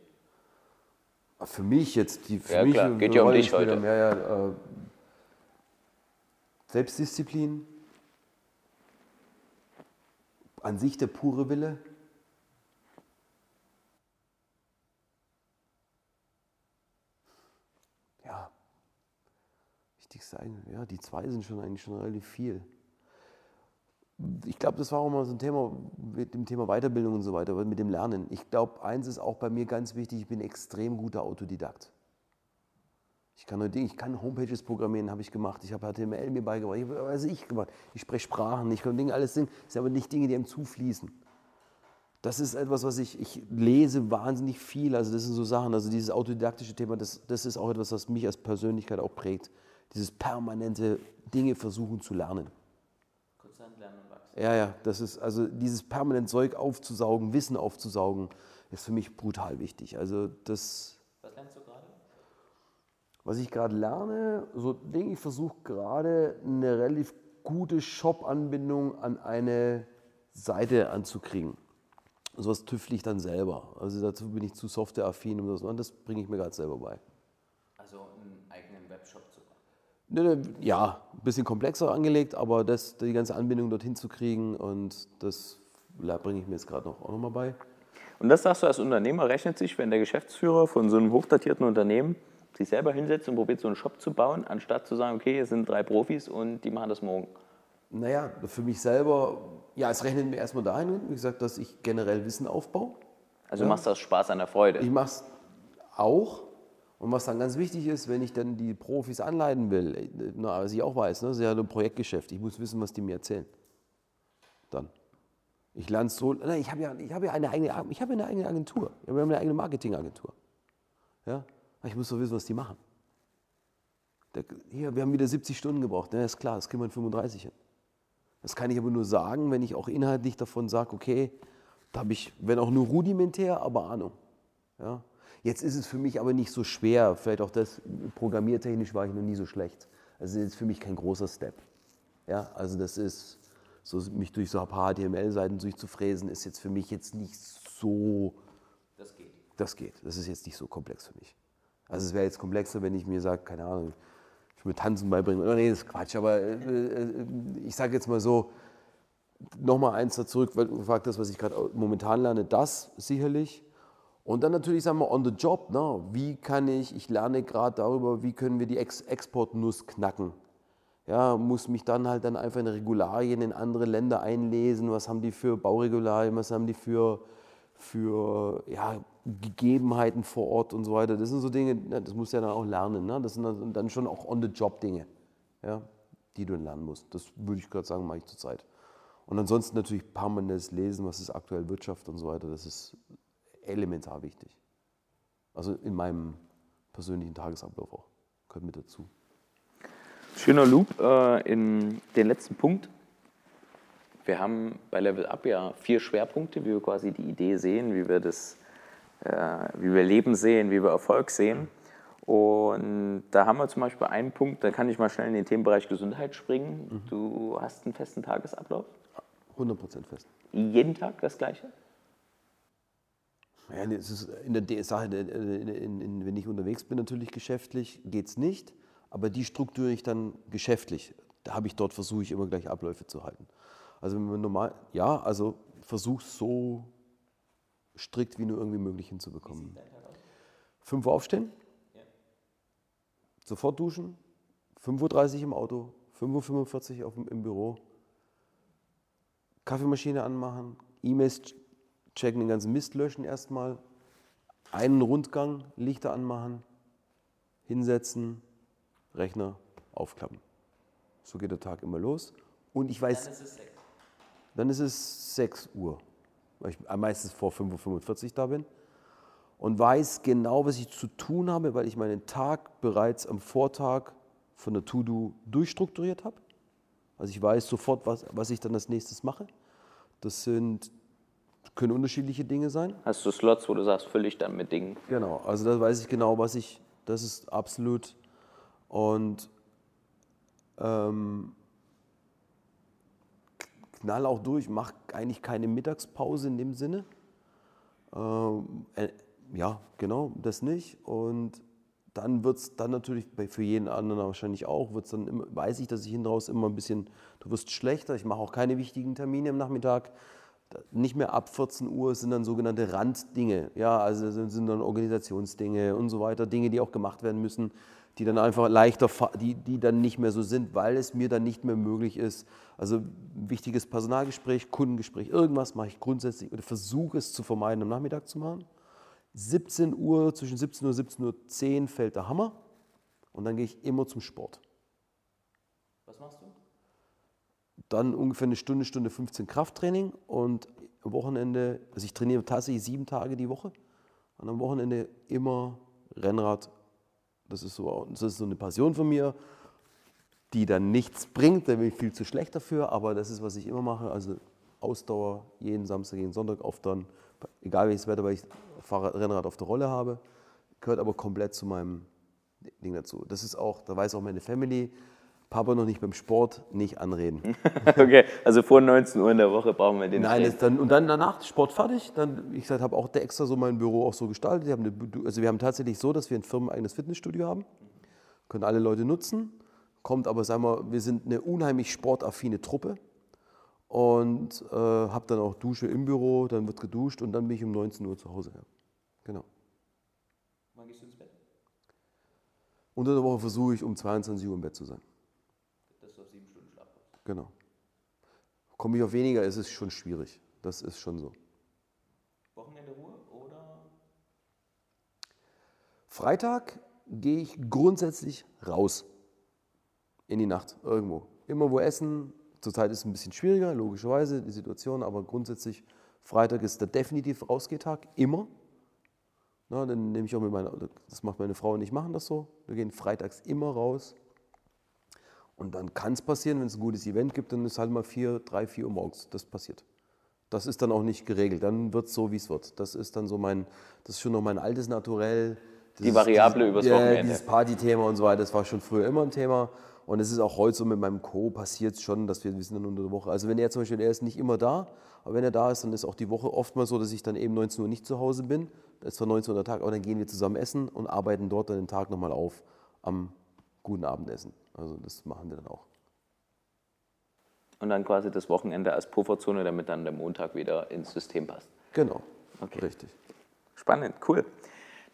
Für mich jetzt, die für ja, mich klar. geht ja um dich heute. Mehr, ja, äh, Selbstdisziplin, an sich der pure Wille. Ja, wichtigste ja, die zwei sind schon eigentlich schon relativ viel ich glaube, das war auch mal so ein Thema mit dem Thema Weiterbildung und so weiter, mit dem Lernen. Ich glaube, eins ist auch bei mir ganz wichtig, ich bin extrem guter Autodidakt. Ich kann Dinge, ich kann Homepages programmieren, habe ich gemacht. Ich habe HTML mir beigebracht, ich also ich gemacht. Ich spreche Sprachen, ich kann Dinge alles singen. Das sind aber nicht Dinge, die einem zufließen. Das ist etwas, was ich, ich lese wahnsinnig viel. Also das sind so Sachen, also dieses autodidaktische Thema, das, das ist auch etwas, was mich als Persönlichkeit auch prägt. Dieses permanente Dinge versuchen zu lernen. Ja, ja, das ist also dieses permanent Zeug aufzusaugen, Wissen aufzusaugen, ist für mich brutal wichtig. Also das. Was lernst du gerade? Was ich gerade lerne, so denke ich, versuche gerade eine relativ gute Shop-Anbindung an eine Seite anzukriegen. Sowas tüftle ich dann selber. Also dazu bin ich zu softwareaffin und so. Und das bringe ich mir gerade selber bei. Ne, ne, ja, ein bisschen komplexer angelegt, aber das, die ganze Anbindung dorthin zu kriegen und das bringe ich mir jetzt gerade noch, auch nochmal bei. Und das sagst du als Unternehmer, rechnet sich, wenn der Geschäftsführer von so einem hochdatierten Unternehmen sich selber hinsetzt und probiert, so einen Shop zu bauen, anstatt zu sagen, okay, hier sind drei Profis und die machen das morgen? Naja, für mich selber, ja, es rechnet mir erstmal dahin, wie gesagt, dass ich generell Wissen aufbaue. Also ja. du machst das Spaß an der Freude? Ich mache es auch, und was dann ganz wichtig ist, wenn ich dann die Profis anleiten will, na, was ich auch weiß, ne, das ist ja ein Projektgeschäft, ich muss wissen, was die mir erzählen. Dann. Ich lerne so, nein, ich habe ja, hab ja eine eigene, ich habe eine eigene Agentur, wir haben eine eigene Marketingagentur. Ja? Ich muss doch wissen, was die machen. Der, hier, wir haben wieder 70 Stunden gebraucht, ja, ist klar, das kriegen wir in 35 hin. Das kann ich aber nur sagen, wenn ich auch inhaltlich davon sage, okay, da habe ich, wenn auch nur rudimentär, aber Ahnung. Ja? Jetzt ist es für mich aber nicht so schwer, vielleicht auch das, programmiertechnisch war ich noch nie so schlecht. Also das ist für mich kein großer Step. Ja, also das ist, so mich durch so ein paar HTML-Seiten durchzufräsen, ist jetzt für mich jetzt nicht so... Das geht. Das geht. Das ist jetzt nicht so komplex für mich. Also es wäre jetzt komplexer, wenn ich mir sage, keine Ahnung, ich will mir Tanzen beibringen. Oder nee, das ist Quatsch. Aber äh, äh ich sage jetzt mal so, nochmal eins da zurück, weil du fragst das, was ich gerade momentan lerne, das sicherlich. Und dann natürlich, sagen wir, on the job, ne? wie kann ich, ich lerne gerade darüber, wie können wir die Ex Exportnuss knacken. Ja, muss mich dann halt dann einfach in Regularien in andere Länder einlesen, was haben die für Bauregularien, was haben die für, für ja, Gegebenheiten vor Ort und so weiter. Das sind so Dinge, das musst du ja dann auch lernen. Ne? Das sind dann schon auch on-the-job-Dinge, ja, die du lernen musst. Das würde ich gerade sagen, mache ich zurzeit. Und ansonsten natürlich permanentes Lesen, was ist aktuell Wirtschaft und so weiter. Das ist elementar wichtig. Also in meinem persönlichen Tagesablauf auch. Gehört mit dazu. Schöner Loop äh, in den letzten Punkt. Wir haben bei Level Up ja vier Schwerpunkte, wie wir quasi die Idee sehen, wie wir das, äh, wie wir Leben sehen, wie wir Erfolg sehen. Und da haben wir zum Beispiel einen Punkt, da kann ich mal schnell in den Themenbereich Gesundheit springen. Mhm. Du hast einen festen Tagesablauf? 100% fest. Jeden Tag das Gleiche? Ja, das ist in der Sache, in, wenn ich unterwegs bin, natürlich geschäftlich, geht es nicht. Aber die strukturiere ich dann geschäftlich. Da habe ich dort, versuche ich immer gleich Abläufe zu halten. Also wenn man normal, ja, also versuch so strikt wie nur irgendwie möglich hinzubekommen. 5 Uhr aufstehen, ja. sofort duschen, 5.30 Uhr im Auto, 5.45 Uhr im Büro, Kaffeemaschine anmachen, E-Mails checken, den ganzen Mist löschen erstmal, einen Rundgang, Lichter anmachen, hinsetzen, Rechner aufklappen. So geht der Tag immer los. Und ich weiß. Dann ist es 6. Dann ist es 6 Uhr, weil ich meistens vor 5.45 Uhr da bin. Und weiß genau, was ich zu tun habe, weil ich meinen Tag bereits am Vortag von der To-Do durchstrukturiert habe. Also ich weiß sofort, was, was ich dann als nächstes mache. Das sind, können unterschiedliche Dinge sein. Hast du Slots, wo du sagst, fülle ich dann mit Dingen? Genau, also da weiß ich genau, was ich, das ist absolut. Und ähm, knall auch durch, mache eigentlich keine Mittagspause in dem Sinne. Ähm, äh, ja, genau, das nicht. Und dann wird es dann natürlich für jeden anderen wahrscheinlich auch, wird's dann immer, weiß ich, dass ich hinten raus immer ein bisschen, du wirst schlechter. Ich mache auch keine wichtigen Termine am Nachmittag. Nicht mehr ab 14 Uhr sind dann sogenannte Randdinge. Ja, also sind dann Organisationsdinge und so weiter, Dinge, die auch gemacht werden müssen, die dann einfach leichter, die, die dann nicht mehr so sind, weil es mir dann nicht mehr möglich ist. Also wichtiges Personalgespräch, Kundengespräch, irgendwas mache ich grundsätzlich oder versuche es zu vermeiden, am Nachmittag zu machen. 17 Uhr, zwischen 17 Uhr und 17 Uhr 10 fällt der Hammer und dann gehe ich immer zum Sport. Was machst du? Dann ungefähr eine Stunde, Stunde 15 Krafttraining und am Wochenende, also ich trainiere tatsächlich sieben Tage die Woche und am Wochenende immer Rennrad das ist, so, das ist so eine Passion von mir, die dann nichts bringt, da bin ich viel zu schlecht dafür, aber das ist, was ich immer mache. Also Ausdauer jeden Samstag, jeden Sonntag auf dann, egal welches Wetter, weil ich Fahrrad, Rennrad auf der Rolle habe, gehört aber komplett zu meinem Ding dazu. Das ist auch, da weiß auch meine Family, Papa noch nicht beim Sport, nicht anreden. *laughs* okay, also vor 19 Uhr in der Woche brauchen wir den Nein, nicht. Dann, und dann danach Sport fertig. Dann, ich habe auch extra so mein Büro auch so gestaltet. Eine, also wir haben tatsächlich so, dass wir ein firmeneigenes Fitnessstudio haben. Können alle Leute nutzen. Kommt aber, sagen wir, wir sind eine unheimlich sportaffine Truppe. Und äh, habe dann auch Dusche im Büro, dann wird geduscht und dann bin ich um 19 Uhr zu Hause. Ja. Genau. Wann gehst du ins Bett? Unter der Woche versuche ich um 22 Uhr im Bett zu sein. Genau. Komme ich auf weniger, ist es schon schwierig. Das ist schon so. Wochenende Ruhe oder? Freitag gehe ich grundsätzlich raus. In die Nacht, irgendwo. Immer wo essen. Zurzeit ist es ein bisschen schwieriger, logischerweise, die Situation, aber grundsätzlich, Freitag ist der definitiv Rausgehtag, immer. Na, dann nehme ich auch mit meiner, das macht meine Frau und ich machen das so. Wir gehen freitags immer raus. Und dann kann es passieren, wenn es ein gutes Event gibt, dann ist halt mal vier, drei, vier Uhr morgens. Das passiert. Das ist dann auch nicht geregelt. Dann wird es so, wie es wird. Das ist dann so mein, das ist schon noch mein altes Naturell. Die Variable dieses, übers Wochenende. Ja, dieses Partythema und so weiter, das war schon früher immer ein Thema. Und es ist auch heute so mit meinem Co. passiert schon, dass wir, wir sind dann unter der Woche. Also wenn er zum Beispiel, er ist nicht immer da, aber wenn er da ist, dann ist auch die Woche oftmals so, dass ich dann eben 19 Uhr nicht zu Hause bin. Das ist zwar 19 Uhr der Tag, aber dann gehen wir zusammen essen und arbeiten dort dann den Tag nochmal auf am guten Abendessen. Also das machen wir dann auch. Und dann quasi das Wochenende als Pufferzone, damit dann der Montag wieder ins System passt. Genau. Okay. Richtig. Spannend, cool.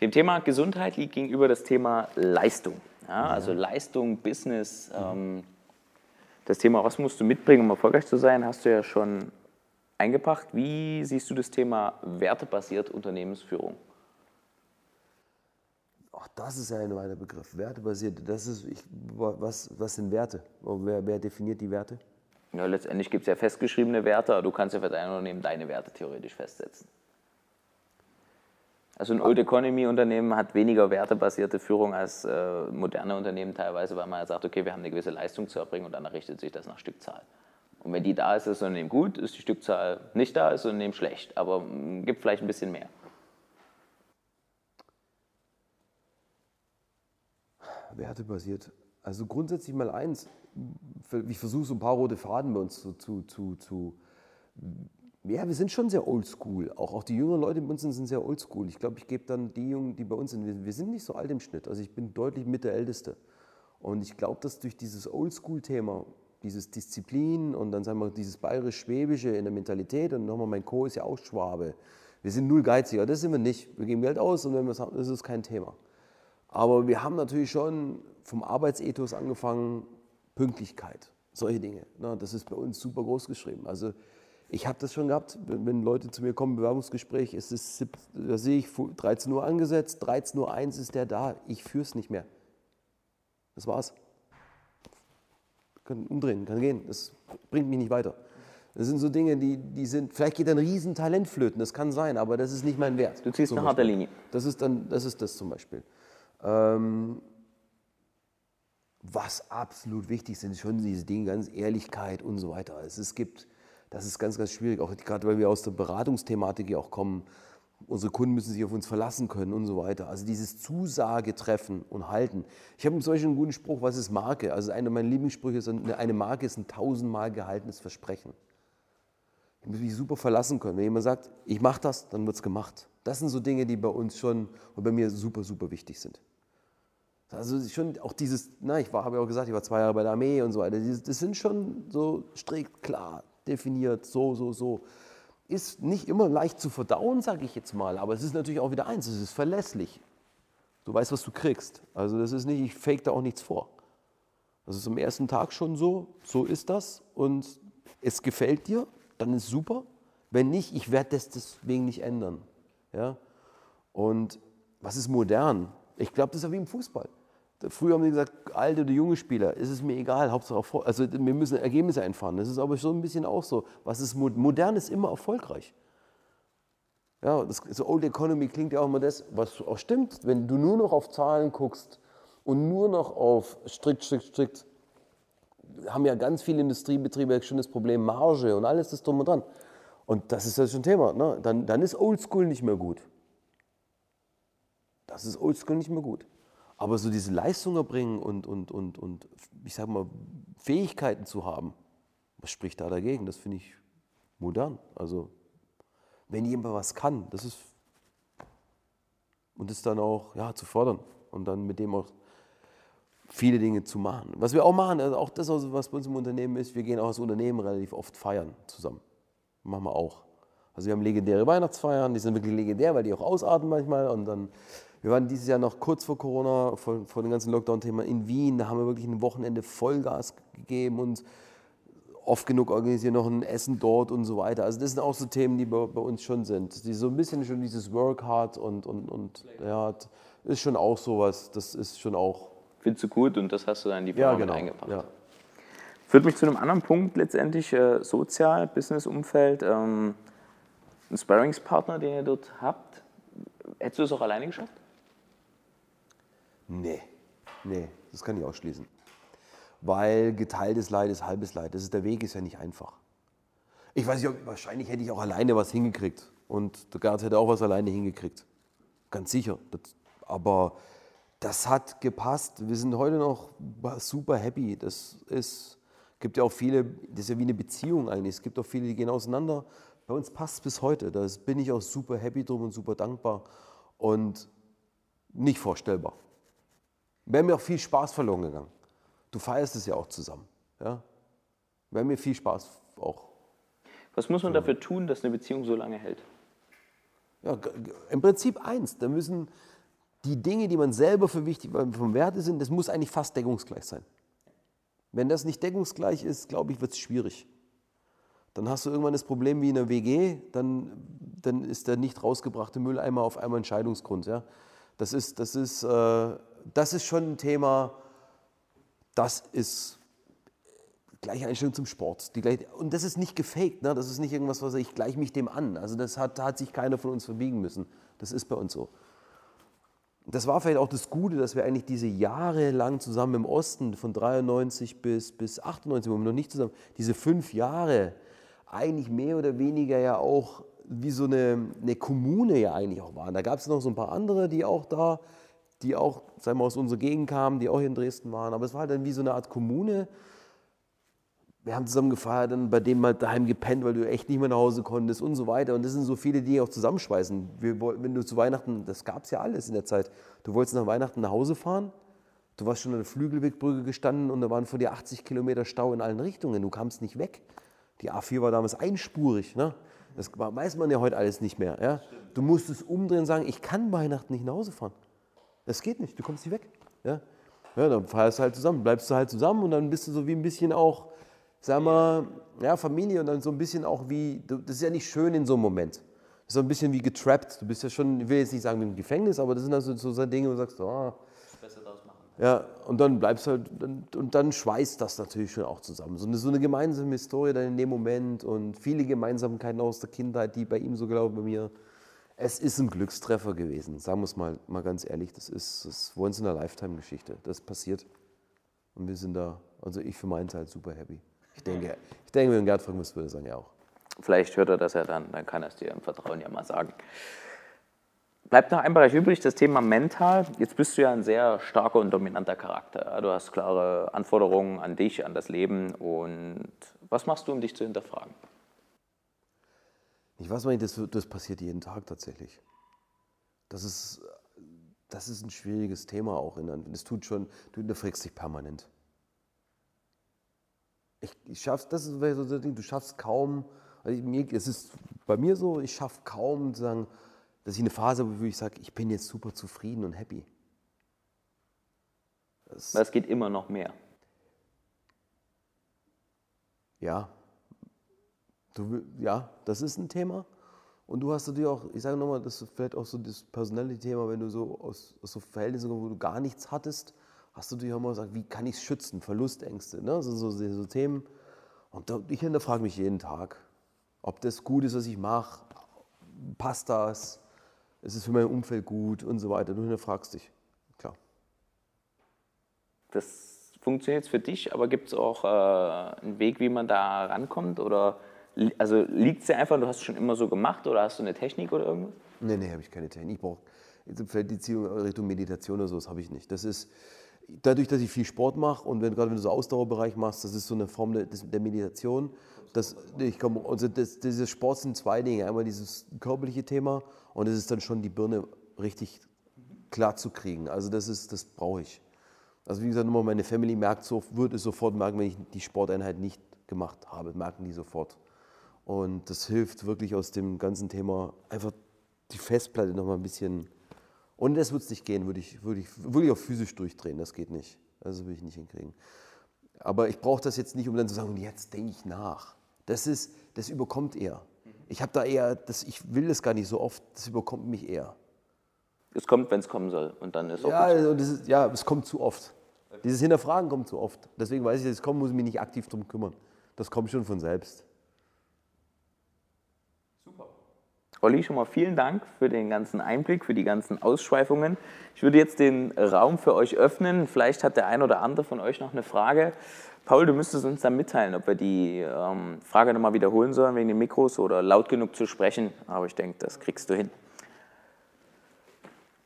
Dem Thema Gesundheit liegt gegenüber das Thema Leistung. Ja, also Leistung, Business. Ähm, das Thema, was musst du mitbringen, um erfolgreich zu sein, hast du ja schon eingebracht. Wie siehst du das Thema wertebasiert Unternehmensführung? Ach, das ist ja ein weiter Begriff. Wertebasiert. Das ist, ich, was, was sind Werte? Wer, wer definiert die Werte? Ja, letztendlich gibt es ja festgeschriebene Werte, aber du kannst ja für dein Unternehmen deine Werte theoretisch festsetzen. Also ein Old Economy Unternehmen hat weniger wertebasierte Führung als äh, moderne Unternehmen teilweise, weil man ja sagt, okay, wir haben eine gewisse Leistung zu erbringen und dann richtet sich das nach Stückzahl. Und wenn die da ist, ist das Unternehmen gut, ist die Stückzahl nicht da, ist das Unternehmen schlecht, aber mh, mm, gibt vielleicht ein bisschen mehr. Wertebasiert. Also grundsätzlich mal eins, ich versuche so ein paar rote Faden bei uns zu, zu, zu, zu ja, wir sind schon sehr oldschool. Auch, auch die jüngeren Leute bei uns sind sehr oldschool. Ich glaube, ich gebe dann die Jungen, die bei uns sind, wir, wir, sind nicht so alt im Schnitt. Also ich bin deutlich mit der Älteste. Und ich glaube, dass durch dieses Oldschool-Thema, dieses Disziplin und dann sagen wir dieses bayerisch-schwäbische in der Mentalität und nochmal mein Co. ist ja auch Schwabe. Wir sind null geiziger, das sind wir nicht. Wir geben Geld aus und wenn wir es haben, das ist kein Thema. Aber wir haben natürlich schon vom Arbeitsethos angefangen, Pünktlichkeit, solche Dinge. Das ist bei uns super groß geschrieben. Also ich habe das schon gehabt, wenn Leute zu mir kommen, Bewerbungsgespräch, ist es, da sehe ich 13 Uhr angesetzt, 13.01 Uhr ist der da, ich führe es nicht mehr. Das war's. Kann umdrehen, kann gehen, das bringt mich nicht weiter. Das sind so Dinge, die, die sind, vielleicht geht ein Riesentalent flöten, das kann sein, aber das ist nicht mein Wert. Du ziehst eine harte Linie. Das ist, dann, das ist das zum Beispiel. Ähm, was absolut wichtig sind, schon diese Dinge, ganz Ehrlichkeit und so weiter. Es, es gibt das ist ganz, ganz schwierig, auch gerade weil wir aus der Beratungsthematik ja auch kommen. Unsere Kunden müssen sich auf uns verlassen können und so weiter. Also dieses Zusage treffen und halten. Ich habe zum Beispiel einen guten Spruch, was ist Marke? Also einer meiner Lieblingssprüche ist, eine Marke ist ein tausendmal gehaltenes Versprechen. Ich muss mich super verlassen können. Wenn jemand sagt, ich mache das, dann wird es gemacht. Das sind so Dinge, die bei uns schon und bei mir super, super wichtig sind. Also schon auch dieses, na, ich habe ja auch gesagt, ich war zwei Jahre bei der Armee und so weiter. Das sind schon so strikt klar definiert, so, so, so. Ist nicht immer leicht zu verdauen, sage ich jetzt mal, aber es ist natürlich auch wieder eins, es ist verlässlich. Du weißt, was du kriegst. Also das ist nicht, ich fake da auch nichts vor. Das ist am ersten Tag schon so, so ist das und es gefällt dir, dann ist super. Wenn nicht, ich werde das deswegen nicht ändern. Ja? Und was ist modern? Ich glaube, das ist ja wie im Fußball. Früher haben die gesagt, alte oder junge Spieler, ist es mir egal, Hauptsache Erfolg. Also wir müssen Ergebnisse einfahren. Das ist aber schon ein bisschen auch so. Was ist modern ist immer erfolgreich. Ja, das, so Old Economy klingt ja auch immer das, was auch stimmt. Wenn du nur noch auf Zahlen guckst und nur noch auf strikt, strikt, strikt, haben ja ganz viele Industriebetriebe schon das Problem Marge und alles das drum und dran. Und das ist ja schon ein Thema. Ne? Dann, dann ist Oldschool nicht mehr gut. Das ist Oldschool nicht mehr gut. Aber so diese Leistung erbringen und, und, und, und ich sag mal, Fähigkeiten zu haben, was spricht da dagegen? Das finde ich modern. Also, wenn jemand was kann, das ist. Und das dann auch ja, zu fördern und dann mit dem auch viele Dinge zu machen. Was wir auch machen, also auch das, was bei uns im Unternehmen ist, wir gehen auch als Unternehmen relativ oft feiern zusammen. Machen wir auch. Also wir haben legendäre Weihnachtsfeiern, die sind wirklich legendär, weil die auch ausarten manchmal und dann wir waren dieses Jahr noch kurz vor Corona, vor, vor dem ganzen Lockdown-Thema in Wien. Da haben wir wirklich ein Wochenende Vollgas gegeben und oft genug organisieren noch ein Essen dort und so weiter. Also das sind auch so Themen, die bei, bei uns schon sind. Die so ein bisschen schon dieses Work hard und, und, und ja, ist schon auch sowas. Das ist schon auch. Findest du gut und das hast du dann in die Firma ja, genau, eingebracht. Ja. Führt mich zu einem anderen Punkt letztendlich, äh, sozial, Business-Umfeld. Ähm, ein Sparringspartner, den ihr dort habt. Hättest du es auch alleine geschafft? Nee, nee, das kann ich ausschließen. Weil geteiltes Leid ist halbes Leid. Das ist, der Weg ist ja nicht einfach. Ich weiß nicht, wahrscheinlich hätte ich auch alleine was hingekriegt. Und der Gerd hätte auch was alleine hingekriegt. Ganz sicher. Das, aber das hat gepasst. Wir sind heute noch super happy. Das ist, gibt ja auch viele, das ist ja wie eine Beziehung eigentlich. Es gibt auch viele, die gehen auseinander. Bei uns passt es bis heute. Da bin ich auch super happy drum und super dankbar. Und nicht vorstellbar. Wäre mir auch viel Spaß verloren gegangen. Du feierst es ja auch zusammen. Ja? Wäre mir viel Spaß auch. Was muss man dafür tun, dass eine Beziehung so lange hält? Ja, Im Prinzip eins. Da müssen die Dinge, die man selber für wichtig vom Werte sind, das muss eigentlich fast deckungsgleich sein. Wenn das nicht deckungsgleich ist, glaube ich, wird es schwierig. Dann hast du irgendwann das Problem wie in der WG, dann, dann ist der nicht rausgebrachte Mülleimer auf einmal ein Scheidungsgrund. Ja? Das, ist, das, ist, äh, das ist schon ein Thema, das ist gleiche Einstellung zum Sport. Die gleiche, und das ist nicht gefaked, ne? das ist nicht irgendwas, was ich gleiche mich dem an. Also das hat, hat sich keiner von uns verbiegen müssen. Das ist bei uns so. Das war vielleicht auch das Gute, dass wir eigentlich diese Jahre lang zusammen im Osten, von 93 bis, bis 98, wo wir noch nicht zusammen, diese fünf Jahre, eigentlich mehr oder weniger ja auch wie so eine, eine Kommune ja eigentlich auch waren. Da gab es noch so ein paar andere, die auch da, die auch, sagen wir, aus unserer Gegend kamen, die auch hier in Dresden waren. Aber es war halt dann wie so eine Art Kommune, wir haben zusammen gefeiert, dann bei dem mal daheim gepennt, weil du echt nicht mehr nach Hause konntest und so weiter. Und das sind so viele Dinge auch zusammenschweißen. Wir, wenn du zu Weihnachten, das gab es ja alles in der Zeit, du wolltest nach Weihnachten nach Hause fahren, du warst schon an der Flügelwegbrücke gestanden und da waren vor dir 80 Kilometer Stau in allen Richtungen, du kamst nicht weg. Die A4 war damals einspurig. Ne? Das weiß man ja heute alles nicht mehr. Ja? Du musstest umdrehen und sagen, ich kann Weihnachten nicht nach Hause fahren. Das geht nicht, du kommst nicht weg. Ja? Ja, dann feierst du halt zusammen, bleibst du halt zusammen und dann bist du so wie ein bisschen auch sagen wir, ja, Familie und dann so ein bisschen auch wie, das ist ja nicht schön in so einem Moment. Das ist so ein bisschen wie getrappt. Du bist ja schon, ich will jetzt nicht sagen wie im Gefängnis, aber das sind also so, so Dinge, wo du sagst, oh, Besser draus machen. Ja, und dann bleibst du halt, und dann schweißt das natürlich schon auch zusammen. So eine, so eine gemeinsame Historie dann in dem Moment und viele Gemeinsamkeiten aus der Kindheit, die bei ihm so glauben, bei mir. Es ist ein Glückstreffer gewesen, sagen wir es mal, mal ganz ehrlich. Das ist, das ist once in a lifetime Geschichte. Das passiert. Und wir sind da, also ich für meinen Teil super happy. Ich denke, ich denke wenn Gerd fragen müsste, würde er sagen, ja auch. Vielleicht hört er das ja dann, dann kann er es dir im Vertrauen ja mal sagen. Bleibt noch ein Bereich übrig, das Thema mental. Jetzt bist du ja ein sehr starker und dominanter Charakter. Du hast klare Anforderungen an dich, an das Leben. Und was machst du, um dich zu hinterfragen? Ich weiß nicht, das, das passiert jeden Tag tatsächlich. Das ist, das ist ein schwieriges Thema auch. Das tut schon, du hinterfragst dich permanent ich, ich schaff's, das ist so das Ding, du schaffst kaum, also mir, es ist bei mir so, ich schaffe kaum, sagen, dass ich eine Phase habe, wo ich sage, ich bin jetzt super zufrieden und happy. Das, es geht immer noch mehr. Ja. Du, ja, das ist ein Thema. Und du hast natürlich auch, ich sage nochmal, das ist vielleicht auch so das personelle Thema, wenn du so aus, aus so Verhältnissen kommst, wo du gar nichts hattest, hast du dir auch mal gesagt, wie kann ich es schützen, Verlustängste, ne? so, so, so Themen. Und ich hinterfrage mich jeden Tag, ob das gut ist, was ich mache, passt das, ist es für mein Umfeld gut und so weiter. Du hinterfragst dich, klar. Das funktioniert für dich, aber gibt es auch äh, einen Weg, wie man da rankommt? Oder also liegt es dir einfach, du hast es schon immer so gemacht oder hast du eine Technik oder irgendwas? Nee, nee, habe ich keine Technik. Ich brauche vielleicht die Ziehung Richtung Meditation oder so, das habe ich nicht. Das ist, dadurch, dass ich viel Sport mache und wenn, gerade wenn du so Ausdauerbereich machst, das ist so eine Form der, der Meditation. Das, ich komm, also das, dieser Sport sind zwei Dinge. Einmal dieses körperliche Thema und es ist dann schon die Birne richtig klar zu kriegen. Also das ist, das brauche ich. Also wie gesagt, meine Family merkt so, wird es sofort merken, wenn ich die Sporteinheit nicht gemacht habe, merken die sofort. Und das hilft wirklich aus dem ganzen Thema einfach die Festplatte noch mal ein bisschen und das wird es nicht gehen, würde ich, würde, ich, würde ich auch physisch durchdrehen, das geht nicht. Also würde ich nicht hinkriegen. Aber ich brauche das jetzt nicht, um dann zu sagen, jetzt denke ich nach. Das, ist, das überkommt eher. Ich habe da eher, das, ich will das gar nicht so oft, das überkommt mich eher. Es kommt, wenn es kommen soll und dann ist auch ja. Also ist, ja, es kommt zu oft. Dieses Hinterfragen kommt zu oft. Deswegen weiß ich, es kommt, muss ich mich nicht aktiv darum kümmern. Das kommt schon von selbst. Olli, schon mal vielen Dank für den ganzen Einblick, für die ganzen Ausschweifungen. Ich würde jetzt den Raum für euch öffnen. Vielleicht hat der ein oder andere von euch noch eine Frage. Paul, du müsstest uns dann mitteilen, ob wir die ähm, Frage nochmal wiederholen sollen wegen den Mikros oder laut genug zu sprechen. Aber ich denke, das kriegst du hin.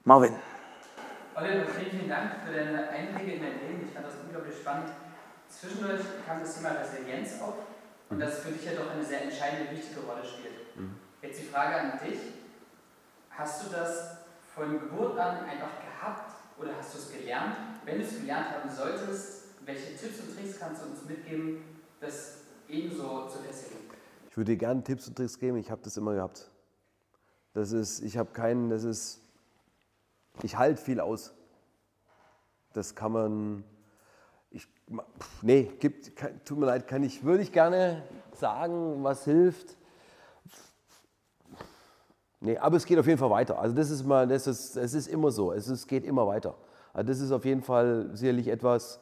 Marvin. Olli, vielen, vielen Dank für deine Einblicke in dein Leben. Ich fand das unglaublich spannend. Zwischendurch kam das Thema Resilienz auf und das für dich ja doch eine sehr entscheidende, wichtige Rolle spielt. Mhm. Jetzt die Frage an dich. Hast du das von Geburt an einfach gehabt oder hast du es gelernt? Wenn du es gelernt haben solltest, welche Tipps und Tricks kannst du uns mitgeben, das ebenso zu festigen? Ich würde dir gerne Tipps und Tricks geben, ich habe das immer gehabt. Das ist, ich habe keinen, das ist, ich halte viel aus. Das kann man, ich, nee, gibt, tut mir leid, kann ich, würde ich gerne sagen, was hilft. Nee, aber es geht auf jeden Fall weiter. Also das ist mal, das ist, es ist immer so. Es ist, geht immer weiter. Also das ist auf jeden Fall sicherlich etwas,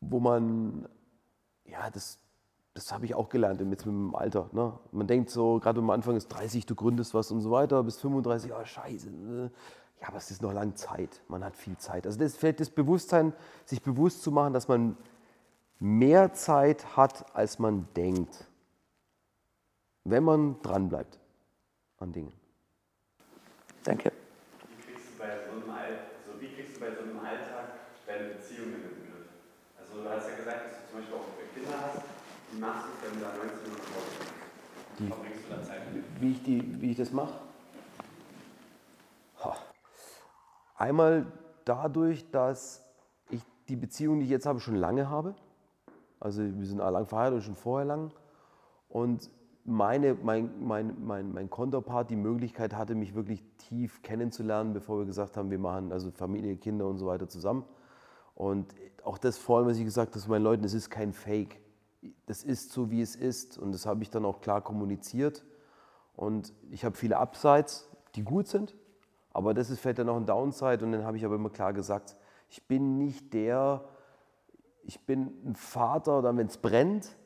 wo man, ja, das, das habe ich auch gelernt jetzt mit dem Alter. Ne? Man denkt so, gerade am Anfang ist 30, du gründest was und so weiter, bis 35, oh scheiße. Ne? Ja, aber es ist noch lange Zeit. Man hat viel Zeit. Also das fällt das Bewusstsein, sich bewusst zu machen, dass man mehr Zeit hat, als man denkt, wenn man dranbleibt an Dingen. Danke. Wie kriegst du bei so einem, also wie kriegst du bei so einem Alltag deine Beziehungen in den Griff? Also du hast ja gesagt, dass du zum Beispiel auch Kinder hast. Wie machst du es, wenn du da 19 Uhr Die- verbringst du da Zeit mit? Wie ich, die, wie ich das mache? Einmal dadurch, dass ich die Beziehung, die ich jetzt habe, schon lange habe. Also wir sind lang verheiratet und schon vorher lang. Und meine, mein, mein, mein, mein Konterpart die Möglichkeit hatte, mich wirklich tief kennenzulernen, bevor wir gesagt haben, wir machen also Familie, Kinder und so weiter zusammen. Und auch das vor allem, was ich gesagt habe zu meinen Leuten, es ist kein Fake. Das ist so, wie es ist. Und das habe ich dann auch klar kommuniziert. Und ich habe viele Upsides, die gut sind, aber das ist vielleicht dann noch ein Downside. Und dann habe ich aber immer klar gesagt, ich bin nicht der, ich bin ein Vater, dann wenn es brennt,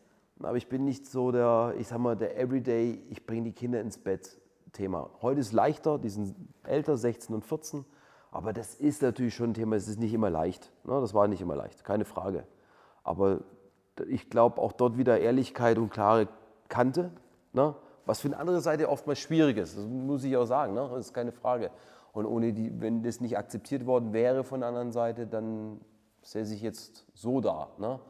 aber ich bin nicht so der, ich sag mal, der Everyday, ich bringe die Kinder ins Bett Thema. Heute ist leichter, die sind älter, 16 und 14, aber das ist natürlich schon ein Thema, es ist nicht immer leicht. Ne? Das war nicht immer leicht, keine Frage. Aber ich glaube auch dort wieder Ehrlichkeit und klare Kante, ne? was für eine andere Seite oftmals schwierig ist, das muss ich auch sagen, ne? das ist keine Frage. Und ohne die, wenn das nicht akzeptiert worden wäre von der anderen Seite, dann säße ich jetzt so da. Ne?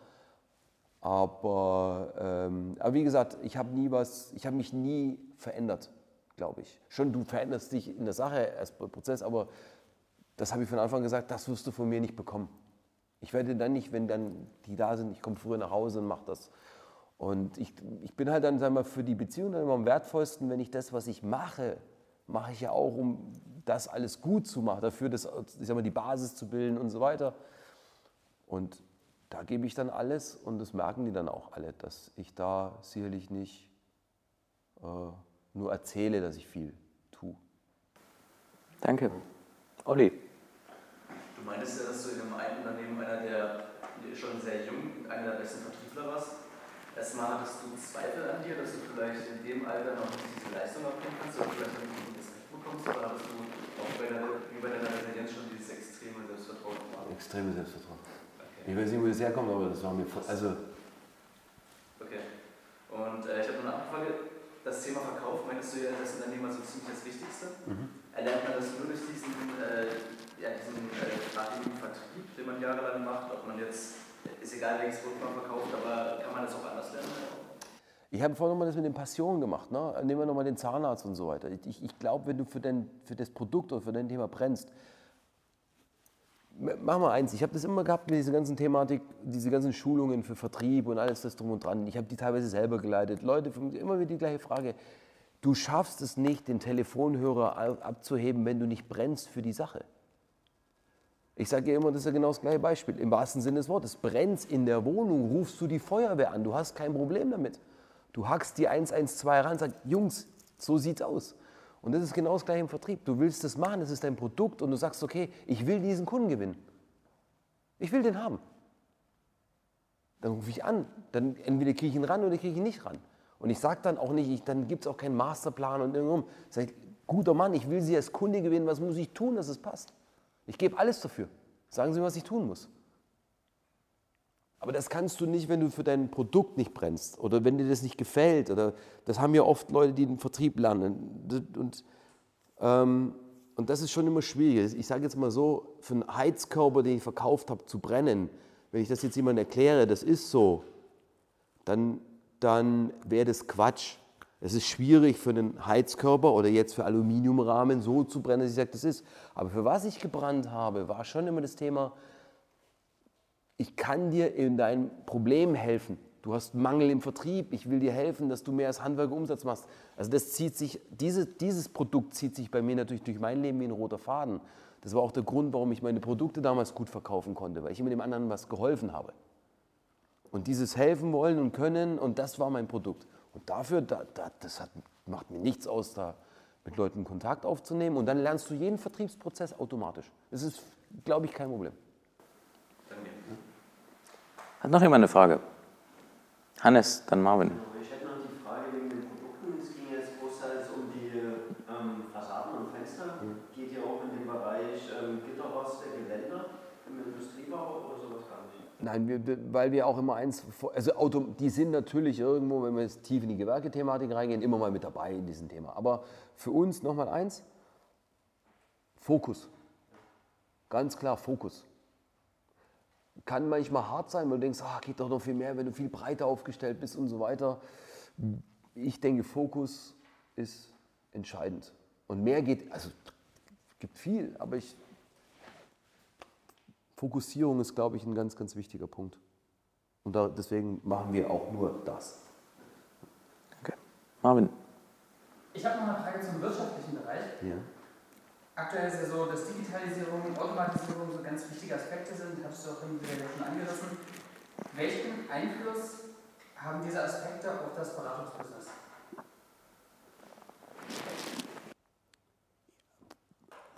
Aber, ähm, aber wie gesagt, ich habe nie was, ich habe mich nie verändert, glaube ich. Schon du veränderst dich in der Sache als Prozess, aber das habe ich von Anfang an gesagt, das wirst du von mir nicht bekommen. Ich werde dann nicht, wenn dann die da sind, ich komme früher nach Hause und mache das. Und ich, ich bin halt dann, sagen wir, für die Beziehung dann immer am wertvollsten, wenn ich das, was ich mache, mache ich ja auch, um das alles gut zu machen, dafür das, ich sag mal, die Basis zu bilden und so weiter. Und da gebe ich dann alles und das merken die dann auch alle, dass ich da sicherlich nicht äh, nur erzähle, dass ich viel tue. Danke. Olli. Du meintest ja, dass du in einem einen Unternehmen einer der schon sehr jung, einer der besten Vertriebler warst. Erstmal hattest du Zweifel an dir, dass du vielleicht in dem Alter noch nicht diese Leistung erbringen kannst oder vielleicht noch nicht ein gutes Recht bekommst, oder hattest du auch bei deiner, wie bei deiner Resilienz schon dieses extreme Selbstvertrauen? Extreme Selbstvertrauen. Ich weiß nicht, wo das herkommt, aber das war mir voll. Also, okay. Und äh, ich habe noch eine Abfrage. Das Thema Verkauf, meinst du ja, das Unternehmer so ziemlich das Wichtigste? Erlernt man das nur durch diesen, äh, ja, diesen äh, Vertrieb, den man jahrelang macht, ob man jetzt, ist egal welches Produkt man verkauft, aber kann man das auch anders lernen? ich habe vorhin nochmal das mit den Passionen gemacht. Ne? Nehmen wir nochmal den Zahnarzt und so weiter. Ich, ich glaube, wenn du für, dein, für das Produkt oder für dein Thema brennst, mach mal eins, ich habe das immer gehabt mit dieser ganzen Thematik, diese ganzen Schulungen für Vertrieb und alles das drum und dran. Ich habe die teilweise selber geleitet. Leute, immer wieder die gleiche Frage. Du schaffst es nicht, den Telefonhörer abzuheben, wenn du nicht brennst für die Sache. Ich sage ja immer, das ist ja genau das gleiche Beispiel. Im wahrsten Sinne des Wortes. Brennst in der Wohnung, rufst du die Feuerwehr an. Du hast kein Problem damit. Du hackst die 112 ran und sagst, Jungs, so sieht's aus. Und das ist genau das gleiche im Vertrieb. Du willst das machen, das ist dein Produkt und du sagst, okay, ich will diesen Kunden gewinnen. Ich will den haben. Dann rufe ich an. Dann entweder kriege ich ihn ran oder kriege ich ihn nicht ran. Und ich sage dann auch nicht, ich, dann gibt es auch keinen Masterplan und irgendwann. Sag ich, guter Mann, ich will Sie als Kunde gewinnen, was muss ich tun, dass es passt? Ich gebe alles dafür. Sagen Sie mir, was ich tun muss. Aber das kannst du nicht, wenn du für dein Produkt nicht brennst oder wenn dir das nicht gefällt. Oder das haben ja oft Leute, die den Vertrieb lernen. Und, ähm, und das ist schon immer schwierig. Ich sage jetzt mal so, für einen Heizkörper, den ich verkauft habe, zu brennen, wenn ich das jetzt jemandem erkläre, das ist so, dann, dann wäre das Quatsch. Es ist schwierig für einen Heizkörper oder jetzt für Aluminiumrahmen so zu brennen, dass ich sage, das ist. Aber für was ich gebrannt habe, war schon immer das Thema, ich kann dir in deinem Problem helfen. Du hast Mangel im Vertrieb, ich will dir helfen, dass du mehr als Handwerker Umsatz machst. Also das zieht sich, diese, dieses Produkt zieht sich bei mir natürlich durch mein Leben wie ein roter Faden. Das war auch der Grund, warum ich meine Produkte damals gut verkaufen konnte, weil ich immer dem anderen was geholfen habe. Und dieses helfen wollen und können, und das war mein Produkt. Und dafür, da, da, das hat, macht mir nichts aus, da mit Leuten Kontakt aufzunehmen. Und dann lernst du jeden Vertriebsprozess automatisch. Das ist, glaube ich, kein Problem. Hat noch jemand eine Frage? Hannes, dann Marvin. Ich hätte noch die Frage wegen den Produkten. Es ging jetzt großteils um die ähm, Fassaden und Fenster. Geht ihr auch in den Bereich ähm, Gitterroste, Geländer im Industriebau oder sowas gar nicht? Nein, wir, weil wir auch immer eins, also Auto, die sind natürlich irgendwo, wenn wir jetzt tief in die Gewerkethematik reingehen, immer mal mit dabei in diesem Thema. Aber für uns nochmal eins, Fokus. Ganz klar Fokus. Kann manchmal hart sein, weil du denkst, ah, geht doch noch viel mehr, wenn du viel breiter aufgestellt bist und so weiter. Ich denke, Fokus ist entscheidend. Und mehr geht, also gibt viel, aber ich, Fokussierung ist, glaube ich, ein ganz, ganz wichtiger Punkt. Und da, deswegen machen wir auch nur das. Okay. Marvin. Ich habe noch eine Frage zum wirtschaftlichen Bereich. Ja. Aktuell ist ja so, dass Digitalisierung und Automatisierung so ganz wichtige Aspekte sind, hast du auch wieder schon angerissen. Welchen Einfluss haben diese Aspekte auf das Beratungsbusiness?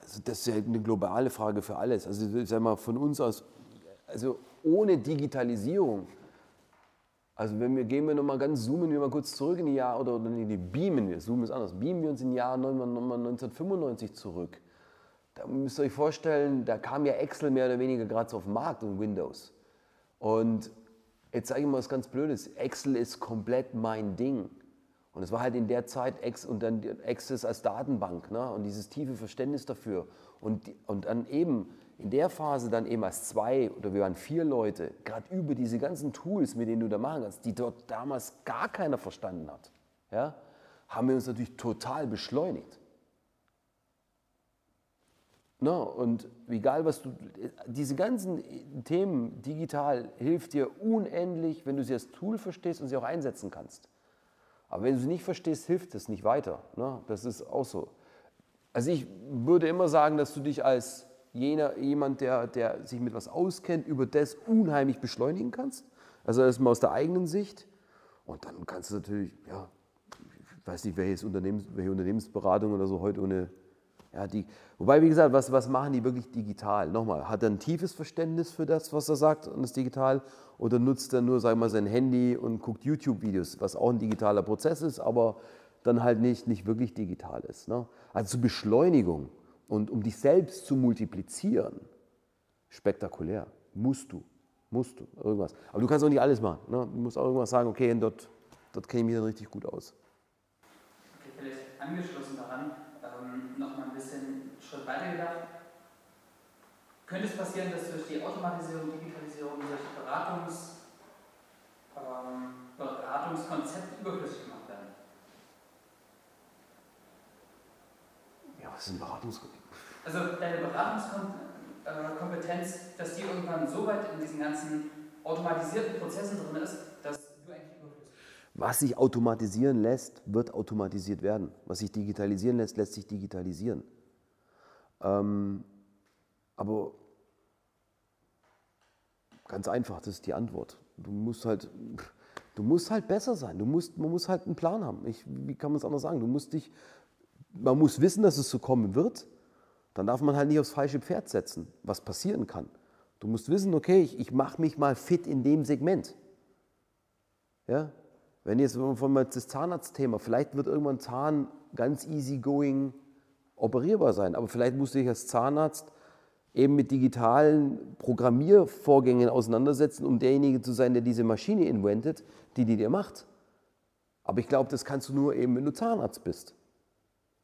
Also das ist ja eine globale Frage für alles. Also ich sag mal, von uns aus, also ohne Digitalisierung, also wenn wir gehen wir nochmal ganz, zoomen wir mal kurz zurück in die Jahre, oder, oder nee, beamen wir, zoomen ist anders, beamen wir uns in die Jahre 1995 zurück. Da müsst ihr euch vorstellen, da kam ja Excel mehr oder weniger gerade so auf den Markt und Windows. Und jetzt sage ich mal was ganz Blödes, Excel ist komplett mein Ding. Und es war halt in der Zeit Ex und dann Access als Datenbank ne? und dieses tiefe Verständnis dafür. Und, und dann eben in der Phase dann eben als zwei oder wir waren vier Leute, gerade über diese ganzen Tools, mit denen du da machen kannst, die dort damals gar keiner verstanden hat, ja, haben wir uns natürlich total beschleunigt. No, und egal was du, diese ganzen Themen digital hilft dir unendlich, wenn du sie als Tool verstehst und sie auch einsetzen kannst. Aber wenn du sie nicht verstehst, hilft es nicht weiter. Ne? Das ist auch so. Also ich würde immer sagen, dass du dich als jener, jemand, der, der sich mit was auskennt, über das unheimlich beschleunigen kannst. Also erstmal aus der eigenen Sicht. Und dann kannst du natürlich, ja, ich weiß nicht, welches Unternehmens, welche Unternehmensberatung oder so heute ohne ja, die, wobei, wie gesagt, was, was machen die wirklich digital? Nochmal, hat er ein tiefes Verständnis für das, was er sagt und ist digital? Oder nutzt er nur, sag mal, sein Handy und guckt YouTube-Videos, was auch ein digitaler Prozess ist, aber dann halt nicht, nicht wirklich digital ist. Ne? Also zur Beschleunigung und um dich selbst zu multiplizieren, spektakulär, musst du, musst du, irgendwas. Aber du kannst auch nicht alles machen. Ne? Du musst auch irgendwas sagen, okay, dort, dort kenne ich mich dann richtig gut aus. Okay, vielleicht angeschlossen daran, ähm, nochmal ein bisschen einen Schritt weiter gedacht. Könnte es passieren, dass durch die Automatisierung, Digitalisierung solche Beratungs, ähm, Beratungskonzepte überflüssig gemacht werden? Ja, was ist ein Beratungskonzept? Also deine Beratungskompetenz, dass die irgendwann so weit in diesen ganzen automatisierten Prozessen drin ist, dass du eigentlich überflüssig bist. Was sich automatisieren lässt, wird automatisiert werden. Was sich digitalisieren lässt, lässt sich digitalisieren. Ähm, aber ganz einfach, das ist die Antwort. Du musst halt, du musst halt besser sein. Du musst, man muss halt einen Plan haben. Ich, wie kann man es anders sagen? Du musst dich, man muss wissen, dass es so kommen wird. Dann darf man halt nicht aufs falsche Pferd setzen, was passieren kann. Du musst wissen, okay, ich, ich mache mich mal fit in dem Segment. Ja? Wenn jetzt von das Zahnarztthema, vielleicht wird irgendwann Zahn ganz easy going operierbar sein, aber vielleicht musst du dich als Zahnarzt eben mit digitalen Programmiervorgängen auseinandersetzen, um derjenige zu sein, der diese Maschine inventet, die die dir macht. Aber ich glaube, das kannst du nur eben, wenn du Zahnarzt bist.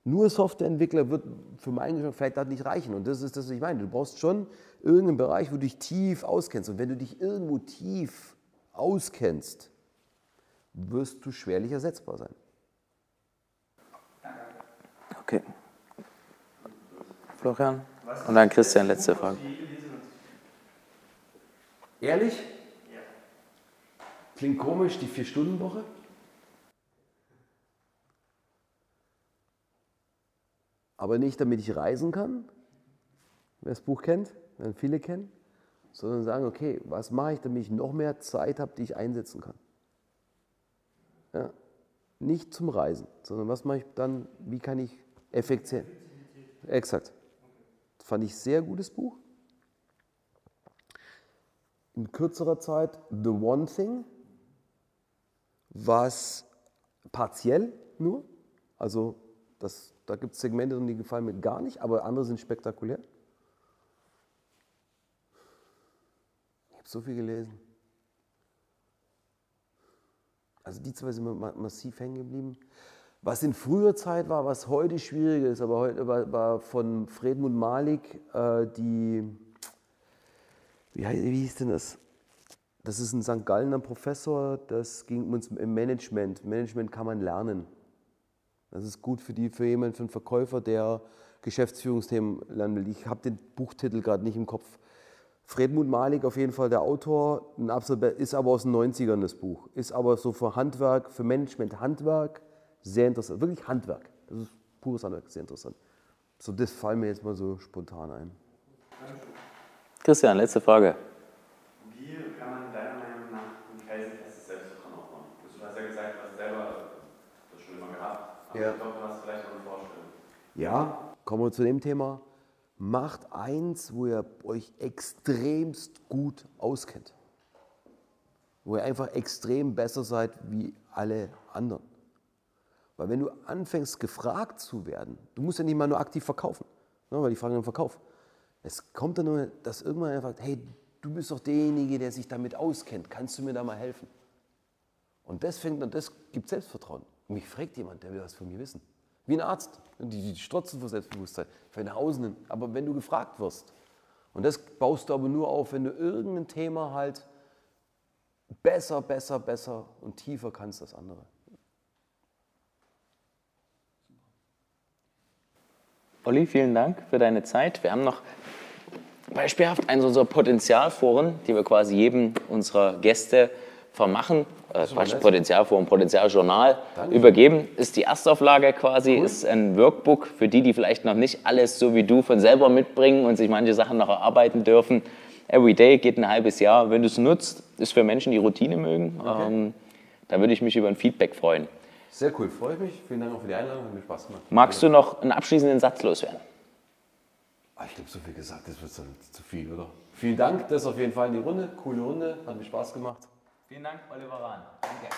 Nur Softwareentwickler wird für meinen Geschmack vielleicht das nicht reichen. Und das ist das, was ich meine. Du brauchst schon irgendeinen Bereich, wo du dich tief auskennst. Und wenn du dich irgendwo tief auskennst, wirst du schwerlich ersetzbar sein. Okay. Florian? Und dann Christian, letzte Frage. Ehrlich? Klingt komisch, die Vier-Stunden-Woche? Aber nicht, damit ich reisen kann, wer das Buch kennt, werden viele kennen, sondern sagen, okay, was mache ich, damit ich noch mehr Zeit habe, die ich einsetzen kann. Ja. Nicht zum Reisen, sondern was mache ich dann, wie kann ich effizient. Exakt. Das fand ich sehr gutes Buch. In kürzerer Zeit The One Thing, was partiell nur, also das, da gibt es Segmente die gefallen mir gar nicht, aber andere sind spektakulär. Ich habe so viel gelesen. Also die zwei sind ma- massiv hängen geblieben. Was in früher Zeit war, was heute schwieriger ist, aber heute war, war von Fredmund Malik äh, die, wie, wie hieß denn das? Das ist ein St. Gallener Professor, das ging uns im Management. Management kann man lernen. Das ist gut für, die, für jemanden, für einen Verkäufer, der Geschäftsführungsthemen lernen will. Ich habe den Buchtitel gerade nicht im Kopf. Fredmund Malik auf jeden Fall der Autor, ein absolut, ist aber aus den 90ern das Buch. Ist aber so für Handwerk, für Management Handwerk sehr interessant. Wirklich Handwerk. Das ist pures Handwerk, sehr interessant. So, das fallen mir jetzt mal so spontan ein. Christian, letzte Frage. Wie kann man deiner Meinung nach ein felsenfestes Selbstvertrauen aufbauen? Du hast ja gesagt, du hast selber das schon immer gehabt. Aber Ja. ich glaube, du hast vielleicht auch eine Vorstellung. Ja, kommen wir zu dem Thema. Macht eins, wo ihr euch extremst gut auskennt. Wo ihr einfach extrem besser seid wie alle anderen. Weil wenn du anfängst, gefragt zu werden, du musst ja nicht mal nur aktiv verkaufen, ne, weil die fragen im Verkauf. Es kommt dann nur, dass irgendwann einer fragt, hey, du bist doch derjenige, der sich damit auskennt, kannst du mir da mal helfen? Und das fängt an, das gibt Selbstvertrauen. Mich fragt jemand, der will was von mir wissen. Wie ein Arzt. Die, die strotzen vor Selbstbewusstsein. Für nach außen hin. Aber wenn du gefragt wirst, und das baust du aber nur auf, wenn du irgendein Thema halt besser, besser, besser und tiefer kannst als andere. Olli, vielen Dank für deine Zeit. Wir haben noch beispielhaft eines unserer Potenzialforen, die wir quasi jedem unserer Gäste vermachen. Äh, Quatsch. Potenzialforum, Potenzialjournal übergeben. Ist die Erstauflage quasi, ist ein Workbook für die, die vielleicht noch nicht alles so wie du von selber mitbringen und sich manche Sachen noch erarbeiten dürfen. Everyday geht ein halbes Jahr. Wenn du es nutzt, ist für Menschen, die Routine mögen. Ähm, da würde ich mich über ein Feedback freuen. Sehr cool, freue ich mich. Vielen Dank auch für die Einladung, hat mir Spaß gemacht. Magst du noch einen abschließenden Satz loswerden? Ah, Ich habe so viel gesagt, das wird zu viel, oder? Vielen Dank, das auf jeden Fall in die Runde. Coole Runde, hat mir Spaß gemacht. Vielen Dank, Oliver Rahn. Danke.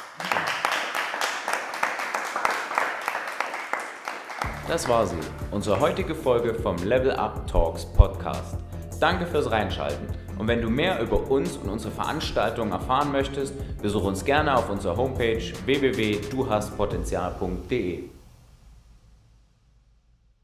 Das war sie, unsere heutige Folge vom Level Up Talks Podcast. Danke fürs Reinschalten. Und wenn du mehr über uns und unsere Veranstaltungen erfahren möchtest, besuche uns gerne auf unserer Homepage www.duhastpotenzial.de.